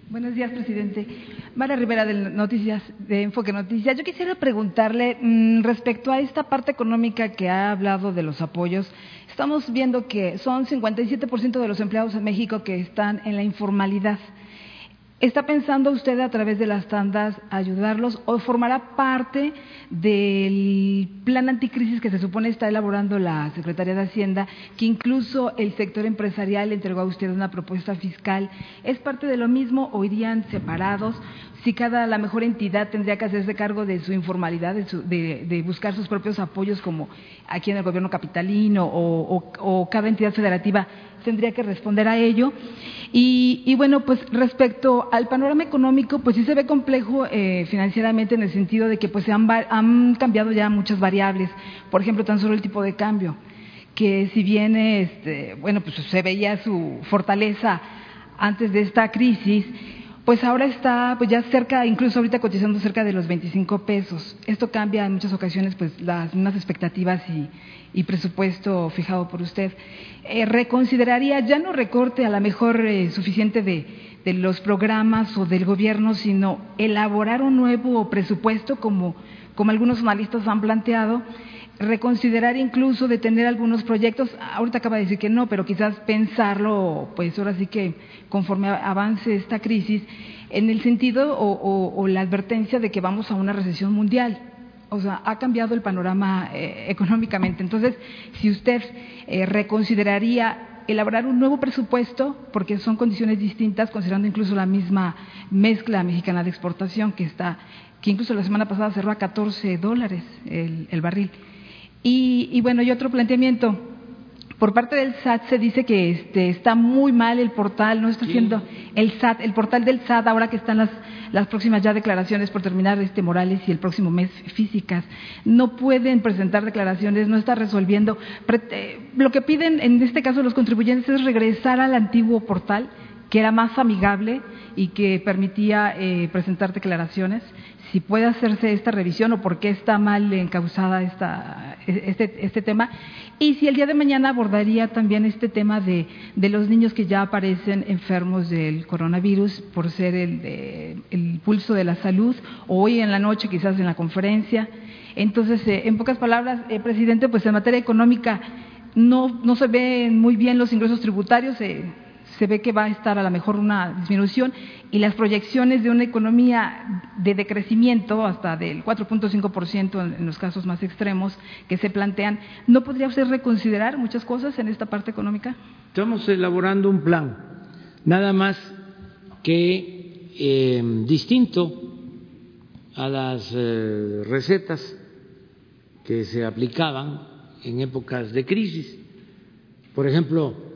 Buenos días, presidente. Mara Rivera de Noticias, de Enfoque Noticias. Yo quisiera preguntarle mm, respecto a esta parte económica que ha hablado de los apoyos. Estamos viendo que son 57% de los empleados en México que están en la informalidad. ¿Está pensando usted a través de las tandas ayudarlos o formará parte del plan anticrisis que se supone está elaborando la Secretaría de Hacienda, que incluso el sector empresarial le entregó a usted una propuesta fiscal? ¿Es parte de lo mismo o irían separados? Si cada la mejor entidad tendría que hacerse cargo de su informalidad, de, buscar sus propios apoyos, como aquí en el gobierno capitalino o cada entidad federativa tendría que responder a ello. Y, bueno, pues respecto al panorama económico, pues sí se ve complejo eh, financieramente en el sentido de que pues se han, han cambiado ya muchas variables. Por ejemplo, tan solo el tipo de cambio, que si bien este, bueno, pues se veía su fortaleza antes de esta crisis, pues ahora está pues ya cerca, incluso ahorita cotizando cerca de los 25 pesos. Esto cambia en muchas ocasiones pues las mismas expectativas y, y presupuesto fijado por usted. Eh, ¿Reconsideraría, ya no recorte a lo mejor eh, suficiente de, de, los programas o del gobierno, sino elaborar un nuevo presupuesto como, como algunos analistas han planteado? Reconsiderar incluso detener algunos proyectos. Ahorita acaba de decir que no, pero quizás pensarlo, pues ahora sí que conforme avance esta crisis, en el sentido o, la advertencia de que vamos a una recesión mundial. O sea, ha cambiado el panorama eh, económicamente. Entonces, si usted eh, reconsideraría elaborar un nuevo presupuesto, porque son condiciones distintas, considerando incluso la misma mezcla mexicana de exportación que está, que incluso la semana pasada cerró a 14 dólares el barril. Y, bueno, y otro planteamiento. Por parte del SAT se dice que este, está muy mal el portal, no está haciendo el SAT, el portal del SAT, ahora que están las, las próximas ya declaraciones por terminar este Morales y el próximo mes físicas, no pueden presentar declaraciones, no está resolviendo. Eh, lo que piden en este caso los contribuyentes es regresar al antiguo portal, que era más amigable y que permitía eh, presentar declaraciones si puede hacerse esta revisión o por qué está mal encausada esta, este, este, tema y si el día de mañana abordaría también este tema de, de los niños que ya aparecen enfermos del coronavirus por ser el, el pulso de la salud o hoy en la noche quizás en la conferencia. Entonces, eh, en pocas palabras, eh, presidente, pues en materia económica no, no se ven muy bien los ingresos tributarios. Eh, se ve que va a estar a lo mejor una disminución y las proyecciones de una economía de decrecimiento hasta del 4.5% en los casos más extremos que se plantean, ¿no podría usted reconsiderar muchas cosas en esta parte económica? Estamos elaborando un plan, nada más que eh, distinto a las eh, recetas que se aplicaban en épocas de crisis. Por ejemplo,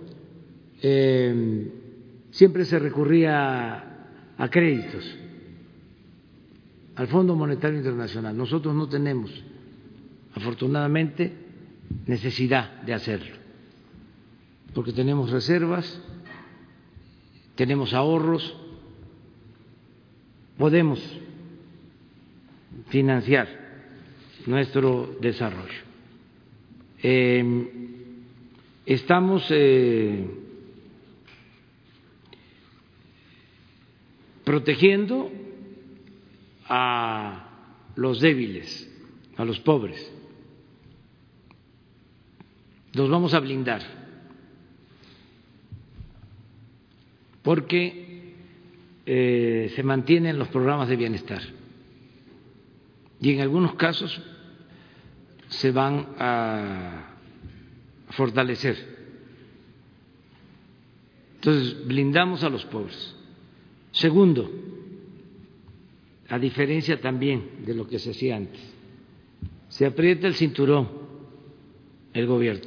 eh, siempre se recurría a créditos, al Fondo Monetario Internacional. Nosotros no tenemos, afortunadamente, necesidad de hacerlo, porque tenemos reservas, tenemos ahorros, podemos financiar nuestro desarrollo. Eh, estamos eh, protegiendo a los débiles, a los pobres. Los vamos a blindar porque eh, se mantienen los programas de bienestar y en algunos casos se van a fortalecer. Entonces, blindamos a los pobres. Segundo, a diferencia también de lo que se hacía antes, se aprieta el cinturón el gobierno.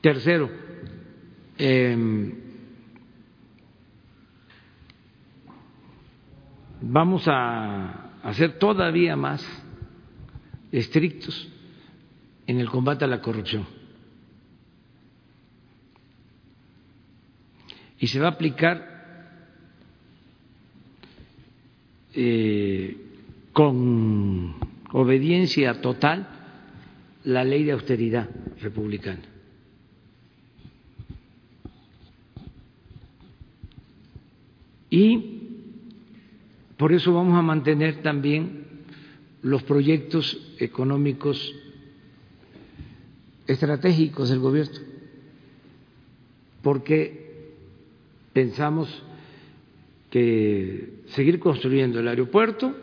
Tercero, eh, vamos a hacer todavía más estrictos en el combate a la corrupción. Y se va a aplicar eh, con obediencia total la ley de austeridad republicana. Y por eso vamos a mantener también los proyectos económicos estratégicos del gobierno, porque pensamos que seguir construyendo el aeropuerto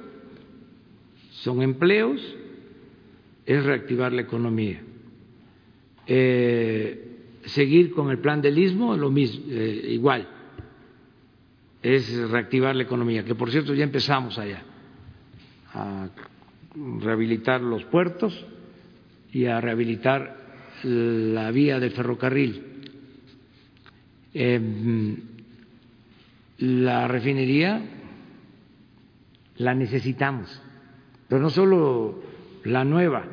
son empleos, es reactivar la economía. Eh, seguir con el plan del istmo, lo mismo, eh, igual, es reactivar la economía, que por cierto ya empezamos allá a rehabilitar los puertos y a rehabilitar la vía del ferrocarril. Eh, la refinería la necesitamos, pero no solo la nueva.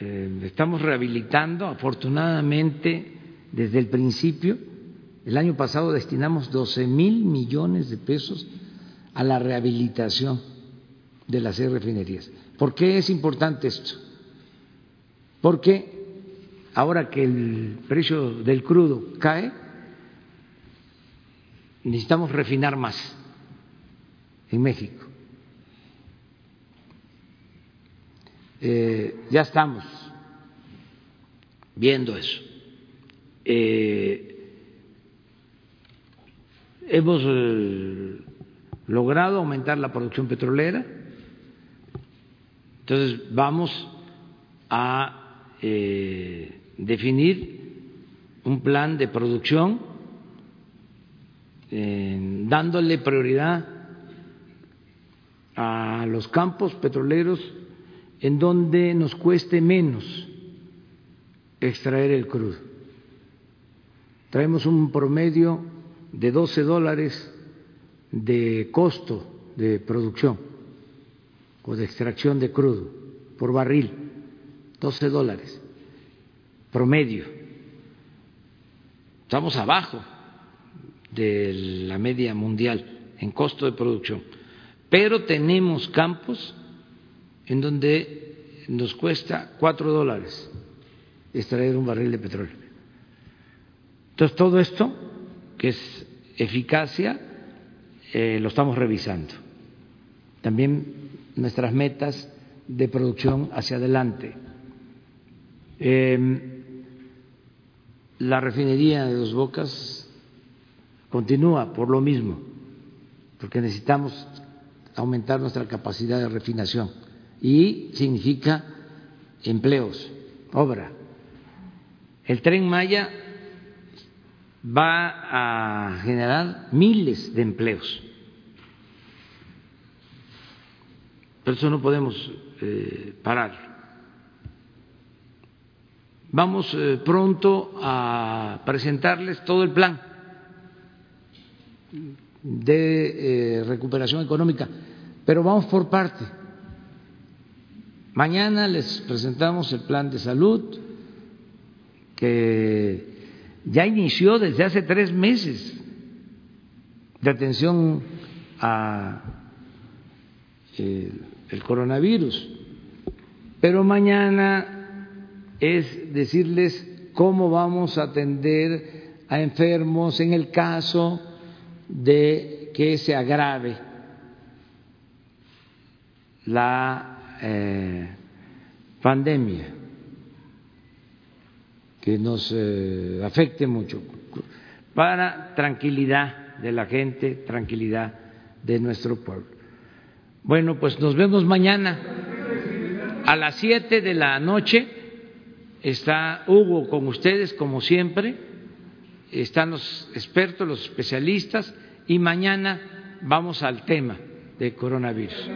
Eh, estamos rehabilitando, afortunadamente, desde el principio. El año pasado destinamos 12 mil millones de pesos a la rehabilitación de las seis refinerías. ¿Por qué es importante esto? Porque ahora que el precio del crudo cae, necesitamos refinar más en México. Eh, ya estamos viendo eso. Eh, hemos eh, logrado aumentar la producción petrolera, entonces vamos a definir un plan de producción dándole prioridad a los campos petroleros en donde nos cueste menos extraer el crudo. Traemos un promedio de 12 dólares de costo de producción o de extracción de crudo por barril, 12 dólares promedio. Estamos abajo de la media mundial en costo de producción, pero tenemos campos en donde nos cuesta cuatro dólares extraer un barril de petróleo. Entonces, todo esto, que es eficacia, eh, lo estamos revisando. También nuestras metas de producción hacia adelante. Em, la refinería de Dos Bocas continúa por lo mismo, porque necesitamos aumentar nuestra capacidad de refinación y significa empleos, obra. El tren Maya va a generar miles de empleos. Por eso no podemos eh, parar. Vamos eh, pronto a presentarles todo el plan de eh, recuperación económica, pero vamos por parte. Mañana les presentamos el plan de salud que ya inició desde hace tres meses de atención a eh, el coronavirus, pero mañana es decirles cómo vamos a atender a enfermos en el caso de que se agrave la eh, pandemia, que nos eh, afecte mucho, para tranquilidad de la gente, tranquilidad de nuestro pueblo. Bueno, pues nos vemos mañana a las siete de la noche. Está Hugo con ustedes, como siempre están los expertos, los especialistas y mañana vamos al tema de coronavirus.